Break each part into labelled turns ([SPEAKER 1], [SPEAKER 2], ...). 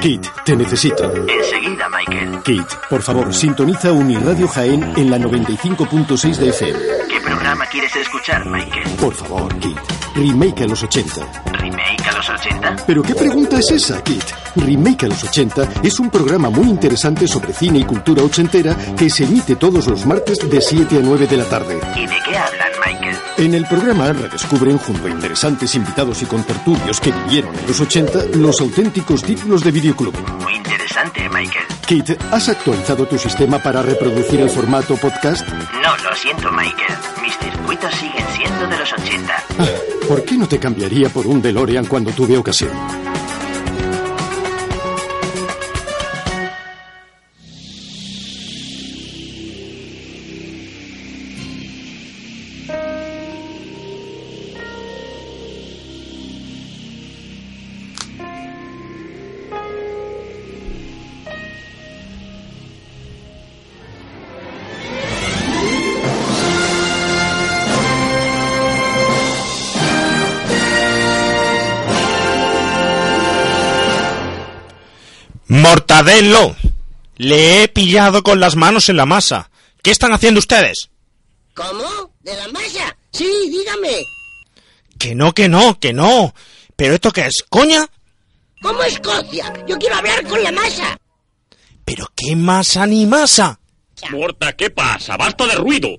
[SPEAKER 1] Kit, te necesito.
[SPEAKER 2] Enseguida, Michael.
[SPEAKER 1] Kit, por favor, sintoniza Uniradio Jaén en la 95.6 de FM.
[SPEAKER 2] ¿Qué programa quieres escuchar, Michael?
[SPEAKER 1] Por favor, Kit. Remake a los 80.
[SPEAKER 2] ¿Remake a los 80?
[SPEAKER 1] ¿Pero qué pregunta es esa, Kit? Remake a los 80 es un programa muy interesante sobre cine y cultura ochentera que se emite todos los martes de 7 a 9 de la tarde.
[SPEAKER 2] ¿Y de qué Michael?
[SPEAKER 1] En el programa redescubren, junto a interesantes invitados y contertulios que vivieron en los 80, los auténticos títulos de videoclub.
[SPEAKER 2] Muy interesante, Michael.
[SPEAKER 1] Kit, ¿has actualizado tu sistema para reproducir el formato podcast?
[SPEAKER 2] No, lo siento, Michael. Mis circuitos siguen siendo de los 80.
[SPEAKER 1] Ah, ¿Por qué no te cambiaría por un DeLorean cuando tuve ocasión?
[SPEAKER 3] ¡Mortadelo! Le he pillado con las manos en la masa. ¿Qué están haciendo ustedes?
[SPEAKER 4] ¿Cómo? ¿De la masa? Sí, dígame.
[SPEAKER 3] Que no, que no, que no. ¿Pero esto qué es? ¿Coña?
[SPEAKER 4] ¿Cómo Escocia? Yo quiero hablar con la masa.
[SPEAKER 3] ¿Pero qué masa ni masa?
[SPEAKER 5] Morta, ¿qué pasa? ¡Basta de ruido!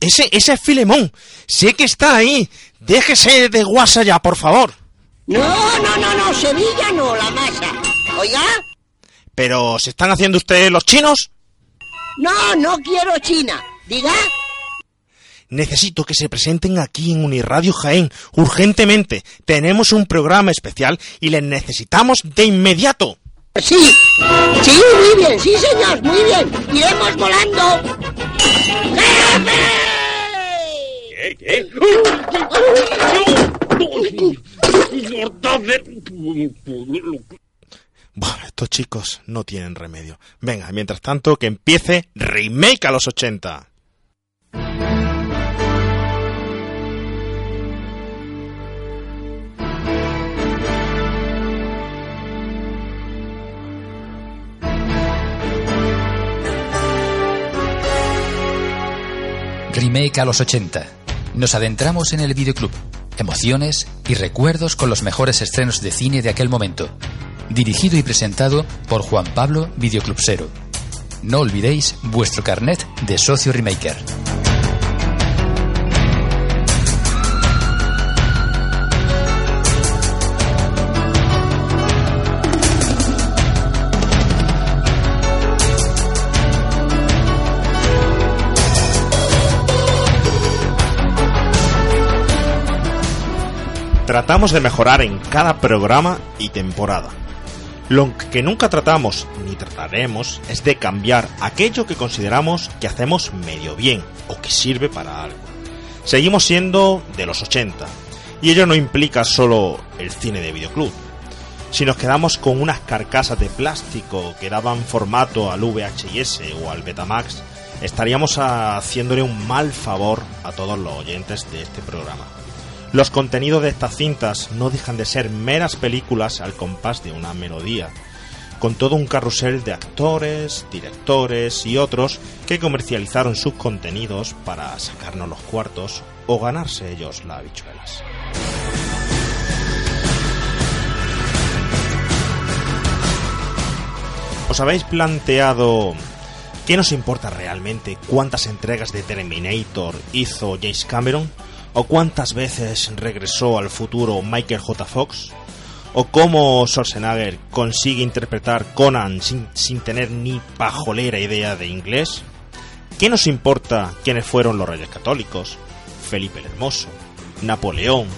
[SPEAKER 3] Ese, ese es Filemón. Sé que está ahí. Déjese de guasa ya, por favor.
[SPEAKER 4] No, no, no, no, Sevilla no, la masa. Oiga,
[SPEAKER 3] ¿Pero se están haciendo ustedes los chinos?
[SPEAKER 4] no, no quiero China. Diga,
[SPEAKER 3] Necesito que se presenten aquí en Uniradio Jaén, urgentemente. Tenemos un programa especial y les necesitamos de inmediato.
[SPEAKER 4] sí. Sí, muy bien, sí, señor, muy bien. Iremos volando. ¡Jefe!
[SPEAKER 5] ¿Qué? ¿Qué?
[SPEAKER 3] Bueno, estos chicos no tienen remedio. Venga, mientras tanto, que empiece Remake a los 80.
[SPEAKER 6] Remake a los 80. Nos adentramos en el videoclub. Emociones y recuerdos con los mejores estrenos de cine de aquel momento. Dirigido y presentado por Juan Pablo Videoclubsero. No olvidéis vuestro carnet de socio remaker.
[SPEAKER 3] Tratamos de mejorar en cada programa y temporada. Lo que nunca tratamos ni trataremos es de cambiar aquello que consideramos que hacemos medio bien o que sirve para algo. Seguimos siendo de los 80 y ello no implica solo el cine de videoclub. Si nos quedamos con unas carcasas de plástico que daban formato al VHS o al Betamax, estaríamos haciéndole un mal favor a todos los oyentes de este programa. Los contenidos de estas cintas no dejan de ser meras películas al compás de una melodía, con todo un carrusel de actores, directores y otros que comercializaron sus contenidos para sacarnos los cuartos o ganarse ellos las habichuelas. ¿Os habéis planteado qué nos importa realmente cuántas entregas de Terminator hizo James Cameron? ¿O cuántas veces regresó al futuro Michael J. Fox? ¿O cómo Schwarzenegger consigue interpretar Conan sin, sin tener ni pajolera idea de inglés? ¿Qué nos importa quiénes fueron los reyes católicos? Felipe el Hermoso, Napoleón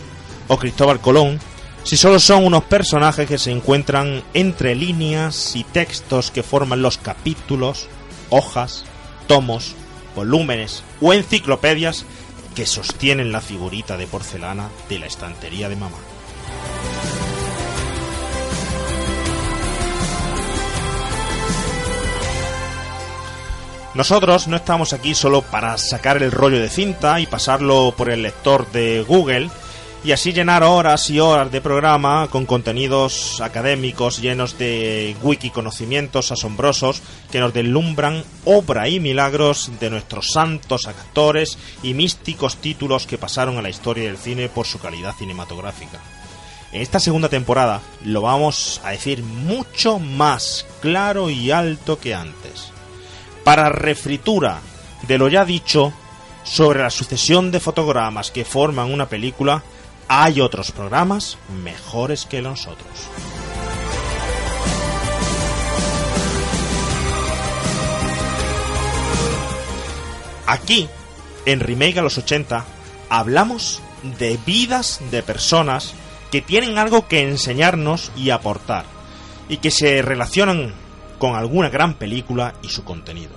[SPEAKER 3] o Cristóbal Colón, si solo son unos personajes que se encuentran entre líneas y textos que forman los capítulos, hojas, tomos, volúmenes o enciclopedias que sostienen la figurita de porcelana de la estantería de mamá. Nosotros no estamos aquí solo para sacar el rollo de cinta y pasarlo por el lector de Google y así llenar horas y horas de programa con contenidos académicos llenos de wiki conocimientos asombrosos que nos deslumbran obra y milagros de nuestros santos actores y místicos títulos que pasaron a la historia del cine por su calidad cinematográfica. En esta segunda temporada lo vamos a decir mucho más claro y alto que antes. Para refritura de lo ya dicho sobre la sucesión de fotogramas que forman una película, hay otros programas mejores que nosotros. Aquí, en Remake a los 80, hablamos de vidas de personas que tienen algo que enseñarnos y aportar, y que se relacionan con alguna gran película y su contenido.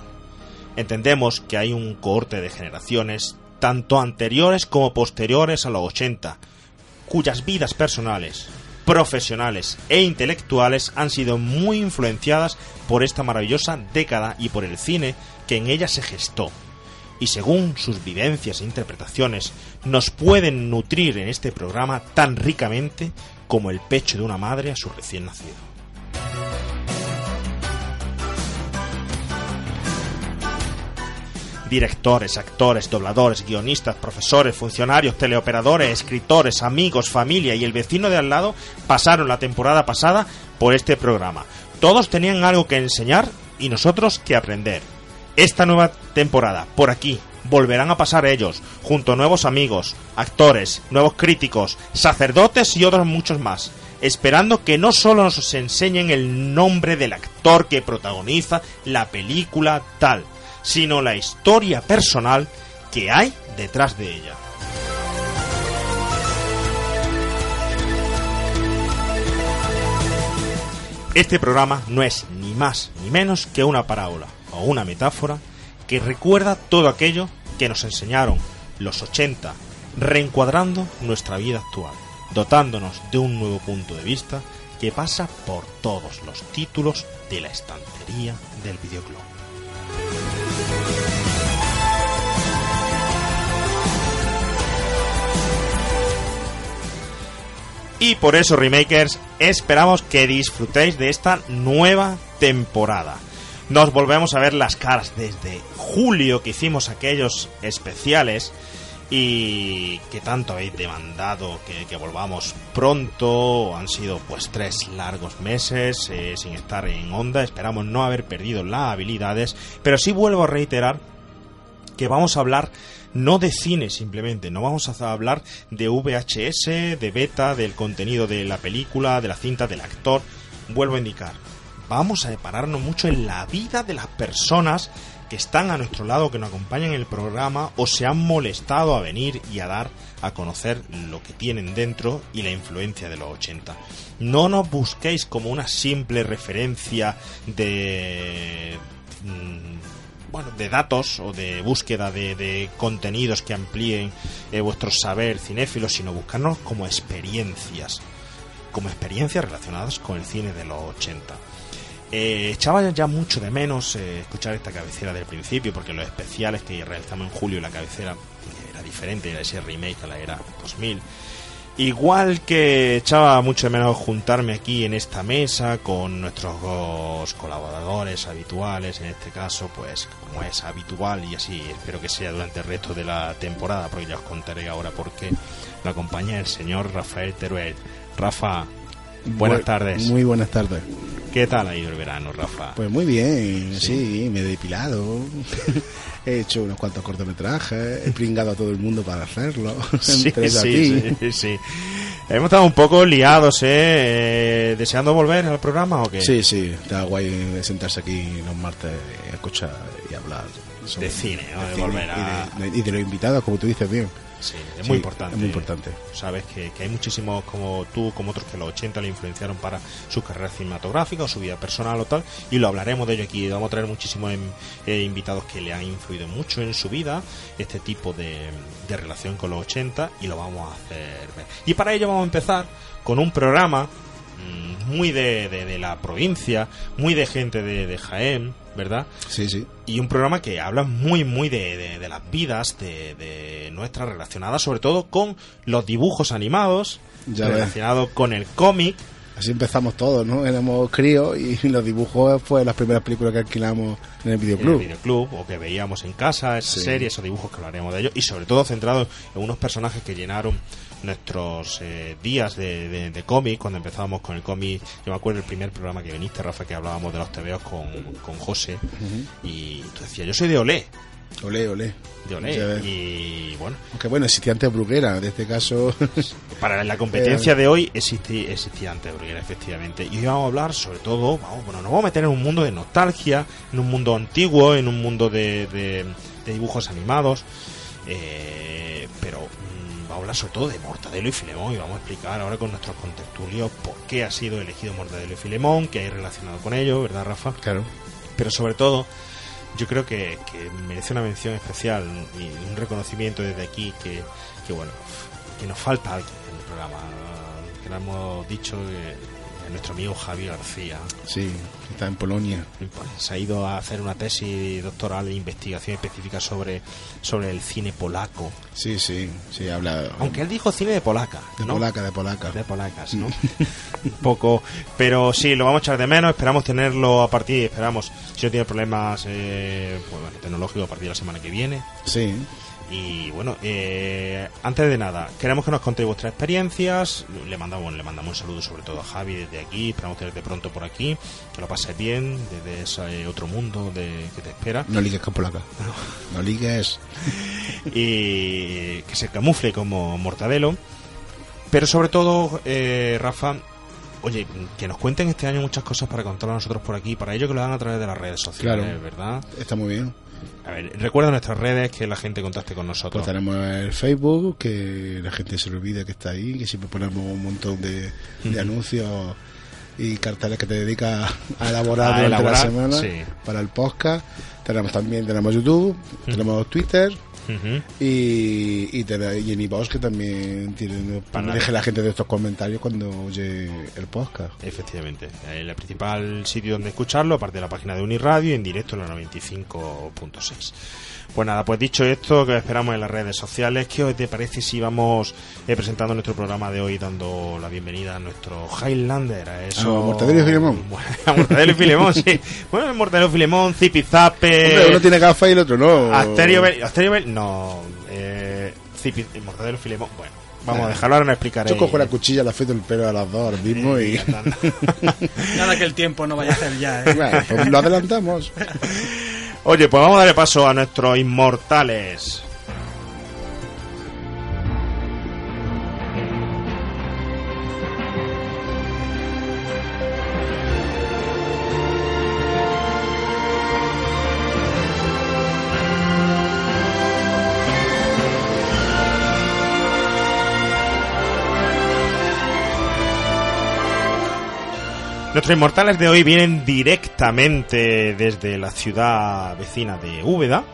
[SPEAKER 3] Entendemos que hay un cohorte de generaciones, tanto anteriores como posteriores a los 80, cuyas vidas personales, profesionales e intelectuales han sido muy influenciadas por esta maravillosa década y por el cine que en ella se gestó. Y según sus vivencias e interpretaciones, nos pueden nutrir en este programa tan ricamente como el pecho de una madre a su recién nacido. Directores, actores, dobladores, guionistas, profesores, funcionarios, teleoperadores, escritores, amigos, familia y el vecino de al lado pasaron la temporada pasada por este programa. Todos tenían algo que enseñar y nosotros que aprender. Esta nueva temporada, por aquí, volverán a pasar ellos, junto a nuevos amigos, actores, nuevos críticos, sacerdotes y otros muchos más, esperando que no solo nos enseñen el nombre del actor que protagoniza la película tal, sino la historia personal que hay detrás de ella. Este programa no es ni más ni menos que una parábola o una metáfora que recuerda todo aquello que nos enseñaron los 80, reencuadrando nuestra vida actual, dotándonos de un nuevo punto de vista que pasa por todos los títulos de la estantería del videoclub. Y por eso, Remakers, esperamos que disfrutéis de esta nueva temporada. Nos volvemos a ver las caras desde julio que hicimos aquellos especiales y que tanto habéis demandado que, volvamos pronto. Han sido pues tres largos meses eh, sin estar en onda. Esperamos no haber perdido las habilidades, pero sí vuelvo a reiterar que vamos a hablar no de cine simplemente, no vamos a hablar de VHS, de beta, del contenido de la película, de la cinta, del actor. Vuelvo a indicar, vamos a depararnos mucho en la vida de las personas que están a nuestro lado, que nos acompañan en el programa o se han molestado a venir y a dar a conocer lo que tienen dentro y la influencia de los 80. No nos busquéis como una simple referencia de mm, bueno, de datos o de búsqueda de, de contenidos que amplíen eh, vuestro saber cinéfilo, sino buscarnos como experiencias, como experiencias relacionadas con el cine de los 80. Eh, echaba ya mucho de menos eh, escuchar esta cabecera del principio, porque los especiales que realizamos en julio, la cabecera era diferente, era ese remake a la era 2000. Igual que echaba mucho menos juntarme aquí en esta mesa con nuestros colaboradores habituales, en este caso, pues como es habitual y así espero que sea durante el resto de la temporada, porque ya os contaré ahora por qué me acompaña el señor Rafael Teruel. Rafa, buenas
[SPEAKER 7] Bu-
[SPEAKER 3] tardes.
[SPEAKER 7] Muy buenas tardes.
[SPEAKER 3] ¿Qué tal ha ido el verano, Rafa?
[SPEAKER 7] Pues muy bien, sí, me he depilado, he hecho unos cuantos cortometrajes, he pringado a todo el mundo para hacerlo,
[SPEAKER 3] Sí, sí, sí, sí. Hemos estado un poco liados, ¿eh? Eh, ¿Deseando volver al programa o qué?
[SPEAKER 7] Sí, sí, está guay sentarse aquí los martes a escuchar y hablar sobre
[SPEAKER 3] De cine, ¿no? De
[SPEAKER 7] cine
[SPEAKER 3] volver a-
[SPEAKER 7] y, de, de- y de los invitados, como tú dices bien.
[SPEAKER 3] Sí, es
[SPEAKER 7] Sí,
[SPEAKER 3] muy importante.
[SPEAKER 7] es muy importante.
[SPEAKER 3] Sabes que, que hay muchísimos como tú, como otros que los 80 le influenciaron para su carrera cinematográfica o su vida personal o tal, y lo hablaremos de ello aquí. Vamos a traer muchísimos em, eh, invitados que le han influido mucho en su vida, este tipo de, de relación con los 80, y lo vamos a hacer ver. Y para ello vamos a empezar con un programa mm, muy de, de- de la provincia, muy de gente de, de Jaén, ¿verdad?
[SPEAKER 7] Sí, sí.
[SPEAKER 3] Y un programa que habla muy, muy de, de- de las vidas de, de nuestras relacionadas, sobre todo con los dibujos animados, relacionados con el cómic.
[SPEAKER 7] Así empezamos todos, ¿no? Éramos críos y los dibujos fue las primeras películas que alquilamos en el
[SPEAKER 3] en el
[SPEAKER 7] videoclub.
[SPEAKER 3] videoclub o que veíamos en casa, esa
[SPEAKER 7] Sí.
[SPEAKER 3] serie, esos dibujos que hablaremos de ellos y sobre todo centrados en unos personajes que llenaron nuestros eh, días de, de- de cómic. Cuando empezábamos con el cómic yo me acuerdo el primer programa que viniste Rafa que hablábamos de los tebeos con, con José. Y tú decías yo soy de Olé
[SPEAKER 7] Olé, olé.
[SPEAKER 3] de Olé y bueno.
[SPEAKER 7] Aunque bueno, existía antes Bruguera, en este caso.
[SPEAKER 3] para la competencia de hoy existi- existía antes Bruguera, efectivamente. Y hoy vamos a hablar sobre todo vamos, bueno nos vamos a meter en un mundo de nostalgia en un mundo antiguo en un mundo de, de- de dibujos animados. Eh, pero a hablar sobre todo de Mortadelo y Filemón y vamos a explicar ahora con nuestros contertulios por qué ha sido elegido Mortadelo y Filemón qué hay relacionado con ello ¿verdad Rafa?
[SPEAKER 7] claro.
[SPEAKER 3] pero sobre todo yo creo que, que merece una mención especial y un reconocimiento desde aquí que, que bueno que nos falta alguien en el programa que lo hemos dicho eh, nuestro amigo Javi García
[SPEAKER 7] Sí, está en Polonia.
[SPEAKER 3] se ha ido a hacer una tesis doctoral de investigación específica sobre sobre el cine polaco
[SPEAKER 7] Sí, sí, sí, habla.
[SPEAKER 3] aunque él dijo cine de polaca
[SPEAKER 7] De polaca, de polaca.
[SPEAKER 3] de polacas, ¿no? un poco, pero sí, lo vamos a echar de menos, esperamos tenerlo a partir, esperamos, si no tiene problemas eh, pues, bueno, tecnológicos a partir de la semana que viene.
[SPEAKER 7] Sí,
[SPEAKER 3] Y bueno, eh, antes de nada, queremos que nos contéis vuestras experiencias, le mandamos, le mandamos un saludo sobre todo a Javi desde aquí, esperamos tenerte pronto por aquí, que lo pases bien, desde ese otro mundo de, que te espera.
[SPEAKER 7] no ligues con polaca. No ligues.
[SPEAKER 3] y que se camufle como mortadelo. Pero sobre todo, eh, Rafa, oye, que nos cuenten este año muchas cosas para contar a nosotros por aquí. Para ello que lo hagan a través de las redes sociales,
[SPEAKER 7] Claro.
[SPEAKER 3] ¿verdad?
[SPEAKER 7] Está muy bien.
[SPEAKER 3] A ver, recuerda nuestras redes que la gente contacte con nosotros.
[SPEAKER 7] Pues tenemos el Facebook, que la gente se le olvida que está ahí, que siempre ponemos un montón de, anuncios y carteles que te dedicas a elaborar
[SPEAKER 3] A
[SPEAKER 7] durante
[SPEAKER 3] elaborar,
[SPEAKER 7] la semana
[SPEAKER 3] sí.
[SPEAKER 7] para el podcast. Tenemos también tenemos YouTube, tenemos Twitter
[SPEAKER 3] Ujú.
[SPEAKER 7] y, y, ten- y en iVoox que también tienen
[SPEAKER 3] Para-
[SPEAKER 7] deje la gente de estos comentarios cuando oye el podcast.
[SPEAKER 3] Efectivamente, el principal sitio donde escucharlo, aparte de la página de Uniradio, en directo en la 95.6. Pues nada, pues dicho esto, que os esperamos en las redes sociales, ¿qué os te parece si vamos eh, presentando nuestro programa de hoy, dando la bienvenida a nuestro Highlander? A eso...
[SPEAKER 7] A Mortadelo y Filemón.
[SPEAKER 3] Bueno, a Mortadelo y Filemón, sí. Bueno, el Mortadelo y Filemón, Zipizape...
[SPEAKER 7] Hombre, uno tiene gafas y el otro no.
[SPEAKER 3] Asterio Bell, Asterio Bell, no. Eh, Zipi, Mortadelo y Filemón, bueno. Vamos a dejarlo, ahora no explicaré.
[SPEAKER 7] Yo cojo la cuchilla, le afeito el pelo a las dos ahora mismo y...
[SPEAKER 8] Nada que el tiempo no vaya a hacer ya, ¿eh?
[SPEAKER 7] Bueno, pues lo adelantamos.
[SPEAKER 3] Oye, pues vamos a darle paso a nuestros inmortales. Nuestros inmortales de hoy vienen directamente desde la ciudad vecina de Úbeda,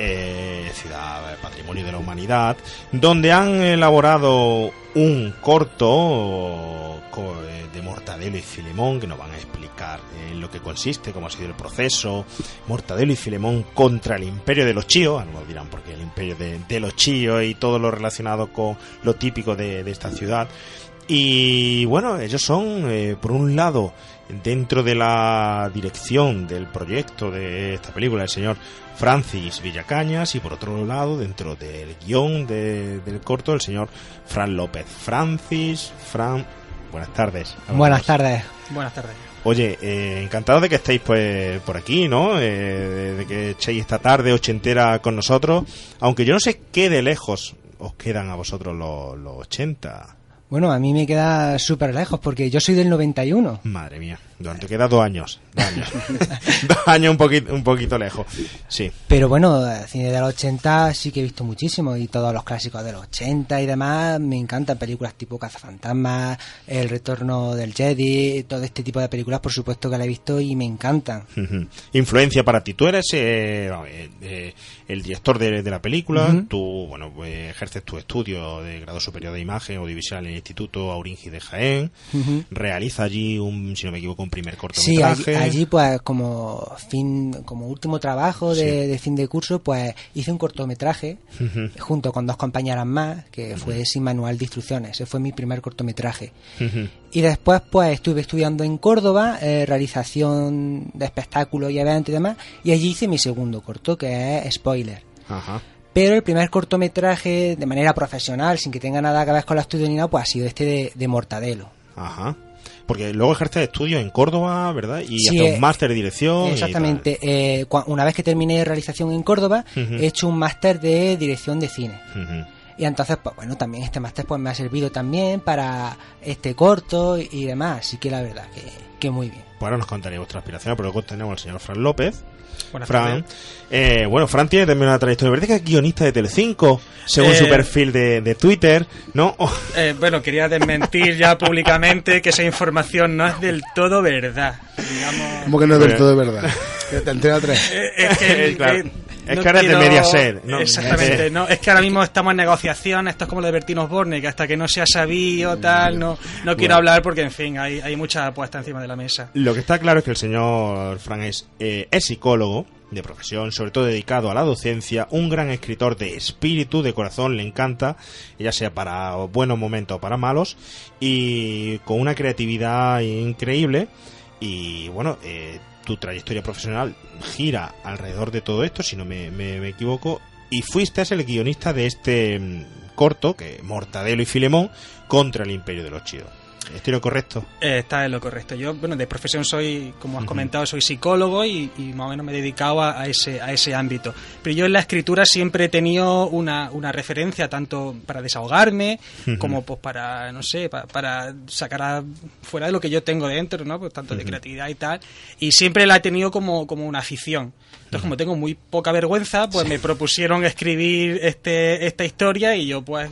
[SPEAKER 3] eh, ciudad patrimonio de la humanidad, donde han elaborado un corto co- eh, de Mortadelo y Filemón que nos van a explicar en lo que consiste, cómo ha sido el proceso, Mortadelo y Filemón contra el imperio de los chíos, ahora nos dirán por qué el imperio de, los chíos y todo lo relacionado con lo típico de esta ciudad. Y bueno, ellos son, eh, por un lado, dentro de la dirección del proyecto de esta película, el señor Francis Villacañas, y por otro lado, dentro del guion de- del corto, el señor Fran López. Francis, Fran, buenas tardes.
[SPEAKER 9] Buenas tardes.
[SPEAKER 8] Buenas tardes.
[SPEAKER 3] Oye, eh, encantado de que estéis pues por aquí, ¿no? Eh, de, de que echéis esta tarde ochentera con nosotros, aunque yo no sé qué de lejos os quedan a vosotros los, los 80.
[SPEAKER 9] Bueno, a mí me queda súper lejos porque yo soy del 91.
[SPEAKER 3] Madre mía, durante queda dos años, dos años, dos años un poquito, un poquito lejos, sí.
[SPEAKER 9] Pero bueno, el cine de los 80 sí que he visto muchísimo y todos los clásicos de los 80 y demás me encantan. Películas tipo Cazafantasmas, El Retorno del Jedi, todo este tipo de películas por supuesto que la he visto y me encantan.
[SPEAKER 3] Influencia para ti. Tú eres eh, eh, eh, el director de, de la película.
[SPEAKER 9] Ujú.
[SPEAKER 3] Tú, bueno, pues, ejerces tu estudio de grado superior de imagen audiovisual en el Instituto Auringi de Jaén. Realiza allí un, si no me equivoco, un primer
[SPEAKER 9] Sí,
[SPEAKER 3] cortometraje.
[SPEAKER 9] allí, allí, pues como fin, como último trabajo de, de fin de curso, pues hice un cortometraje junto con dos compañeras más, que fue sin manual de instrucciones. Ese fue mi primer cortometraje. Y después, pues estuve estudiando en Córdoba, eh, realización de espectáculos y eventos y demás, y allí hice mi segundo corto, que es Spoiler.
[SPEAKER 3] Ajá.
[SPEAKER 9] Pero el primer cortometraje, de manera profesional, sin que tenga nada que ver con la estudio ni nada, pues ha sido este de, de Mortadelo.
[SPEAKER 3] Ajá. Porque luego ejerce estudios en Córdoba, ¿verdad? Y
[SPEAKER 9] Sí, eh,
[SPEAKER 3] un máster de dirección.
[SPEAKER 9] Exactamente. Eh, una vez que terminé de realización en Córdoba, he hecho un máster de dirección de cine. Y entonces, pues bueno, también este máster pues me ha servido también para este corto y, demás. Así que la verdad que, que muy bien.
[SPEAKER 3] Ahora nos contaría vuestra aspiración, pero luego tenemos al señor Fran López.
[SPEAKER 8] Buenas
[SPEAKER 3] Fran,
[SPEAKER 8] tardes.
[SPEAKER 3] eh, bueno, Fran tiene también una trayectoria. ¿Verdad que es guionista de Telecinco? Según
[SPEAKER 8] Eh,
[SPEAKER 3] su perfil de, de Twitter, ¿no? Oh,
[SPEAKER 8] Eh, bueno, quería desmentir ya públicamente que esa información no es del todo verdad. Digamos,
[SPEAKER 7] Como que no es del todo verdad. Que te entrega tres.
[SPEAKER 8] Eh, es que,
[SPEAKER 3] Claro.
[SPEAKER 8] eh,
[SPEAKER 3] Es
[SPEAKER 8] no
[SPEAKER 3] que ahora es de Mediaset, ¿no?
[SPEAKER 8] Exactamente, no, es que ahora mismo estamos en negociaciones, esto es como lo de Bertino Osborne, que hasta que no se ha sabido tal, no, no quiero hablar porque en fin, hay, hay mucha apuesta encima de la mesa.
[SPEAKER 3] Lo que está claro es que el señor Fran es, eh, es psicólogo de profesión, sobre todo dedicado a la docencia, un gran escritor de espíritu, de corazón, le encanta, ya sea para buenos momentos o para malos, y con una creatividad increíble. Y bueno, eh, tu trayectoria profesional gira alrededor de todo esto, si no me, me- equivoco, y fuiste el guionista de este mm, corto, que Mortadelo y Filemón, contra el Imperio de los Chidos. ¿Estoy lo correcto?
[SPEAKER 8] Eh, está en lo correcto. Yo, bueno, de profesión soy, como has comentado, soy psicólogo y, y más o menos me he dedicado a, a ese, a ese ámbito. Pero yo en la escritura siempre he tenido una, una referencia tanto para desahogarme como pues para, no sé, pa- para, sacar a- fuera de lo que yo tengo dentro, ¿no? Pues tanto de creatividad y tal. Y siempre la he tenido como, como una afición. Entonces, como tengo muy poca vergüenza, pues me propusieron escribir este, esta historia y yo pues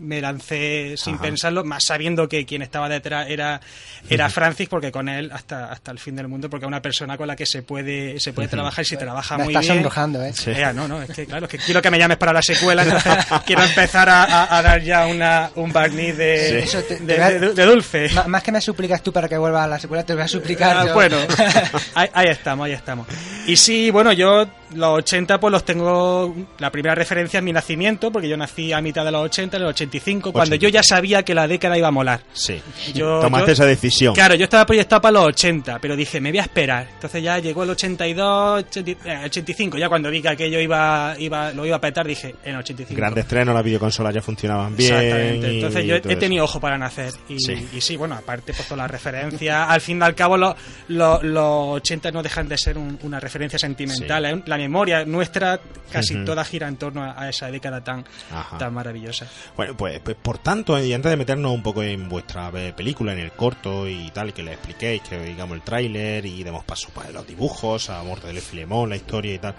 [SPEAKER 8] me lancé sin
[SPEAKER 3] Ajá.
[SPEAKER 8] pensarlo, más sabiendo que quien estaba detrás era, era Francis, porque con él hasta, hasta el fin del mundo, porque es una persona con la que se puede, se puede trabajar y se trabaja
[SPEAKER 9] Me
[SPEAKER 8] muy
[SPEAKER 9] está
[SPEAKER 8] bien.
[SPEAKER 9] sonrojando, ¿eh?
[SPEAKER 3] Sí.
[SPEAKER 8] No, no, es que claro, es que quiero que me llames para la secuela, entonces quiero empezar a, a- a dar ya una, un barniz de,
[SPEAKER 3] Sí.
[SPEAKER 8] De, de- de dulce.
[SPEAKER 9] Más que me suplicas tú para que vuelva a la secuela, te voy a suplicar.
[SPEAKER 8] Ah,
[SPEAKER 9] yo.
[SPEAKER 8] bueno, ahí, ahí estamos, ahí estamos. Y sí, bueno, yo los 80 pues los tengo, la primera referencia es mi nacimiento, porque yo nací a mitad de los 80, en el 85, cuando
[SPEAKER 3] 80.
[SPEAKER 8] yo ya sabía que la década iba a molar.
[SPEAKER 3] Sí.
[SPEAKER 8] Yo-
[SPEAKER 3] Tomaste
[SPEAKER 8] yo-
[SPEAKER 3] esa decisión.
[SPEAKER 8] Claro, yo estaba proyectado para los 80, pero dije, me voy a esperar. Entonces ya llegó el 82, 80, eh, 85, ya cuando vi que aquello iba, iba, lo iba a petar, dije, en el 85.
[SPEAKER 3] Grandes estrenos, las videoconsolas ya funcionaban bien.
[SPEAKER 8] Exactamente.
[SPEAKER 3] y
[SPEAKER 8] Entonces yo he,
[SPEAKER 3] eso.
[SPEAKER 8] tenido ojo para nacer. Y
[SPEAKER 3] Sí.
[SPEAKER 8] y sí, bueno, aparte, pues todas las referencias. Al fin y al cabo, los, los, los 80 no dejan de ser un- una referencia sentimental. ¿eh? La memoria nuestra casi toda gira en torno a, a esa década tan,
[SPEAKER 3] Ajá.
[SPEAKER 8] tan maravillosa.
[SPEAKER 3] Bueno, pues, pues por tanto, y antes de meternos un poco en vuestra eh, película, en el corto y tal, que le expliquéis, que digamos el tráiler y demos paso para los dibujos, a Mortadelo y Filemón, la historia y tal.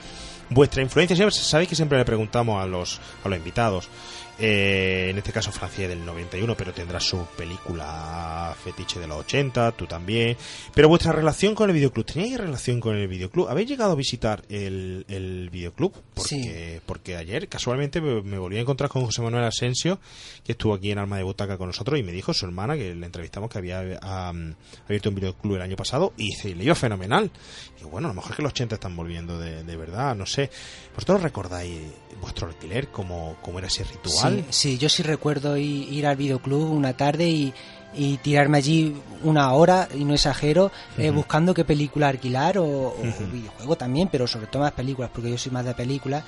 [SPEAKER 3] Vuestra influencia, sabéis que siempre le preguntamos a los, a los invitados, eh, en este caso Francia del 91, pero tendrá su película fetiche de los 80, tú también. Pero vuestra relación con el videoclub, ¿teníais relación con el videoclub? ¿Habéis llegado a visitar el, el videoclub? Porque, porque ayer casualmente me, volví a encontrar con José Manuel Asensio, que estuvo aquí en Alma de Butaca con nosotros, y me dijo su hermana, que le entrevistamos, que había am, abierto un videoclub el año pasado, y dice, le iba fenomenal. Y bueno, a lo mejor que los 80 están volviendo de, de verdad, no sé. ¿Vosotros recordáis vuestro alquiler, cómo, cómo era ese ritual?
[SPEAKER 9] Sí, sí, yo sí recuerdo ir al videoclub una tarde y, y tirarme allí una hora, y no exagero, eh, buscando qué película alquilar o, videojuego también, pero sobre todo más películas, porque yo soy más de películas,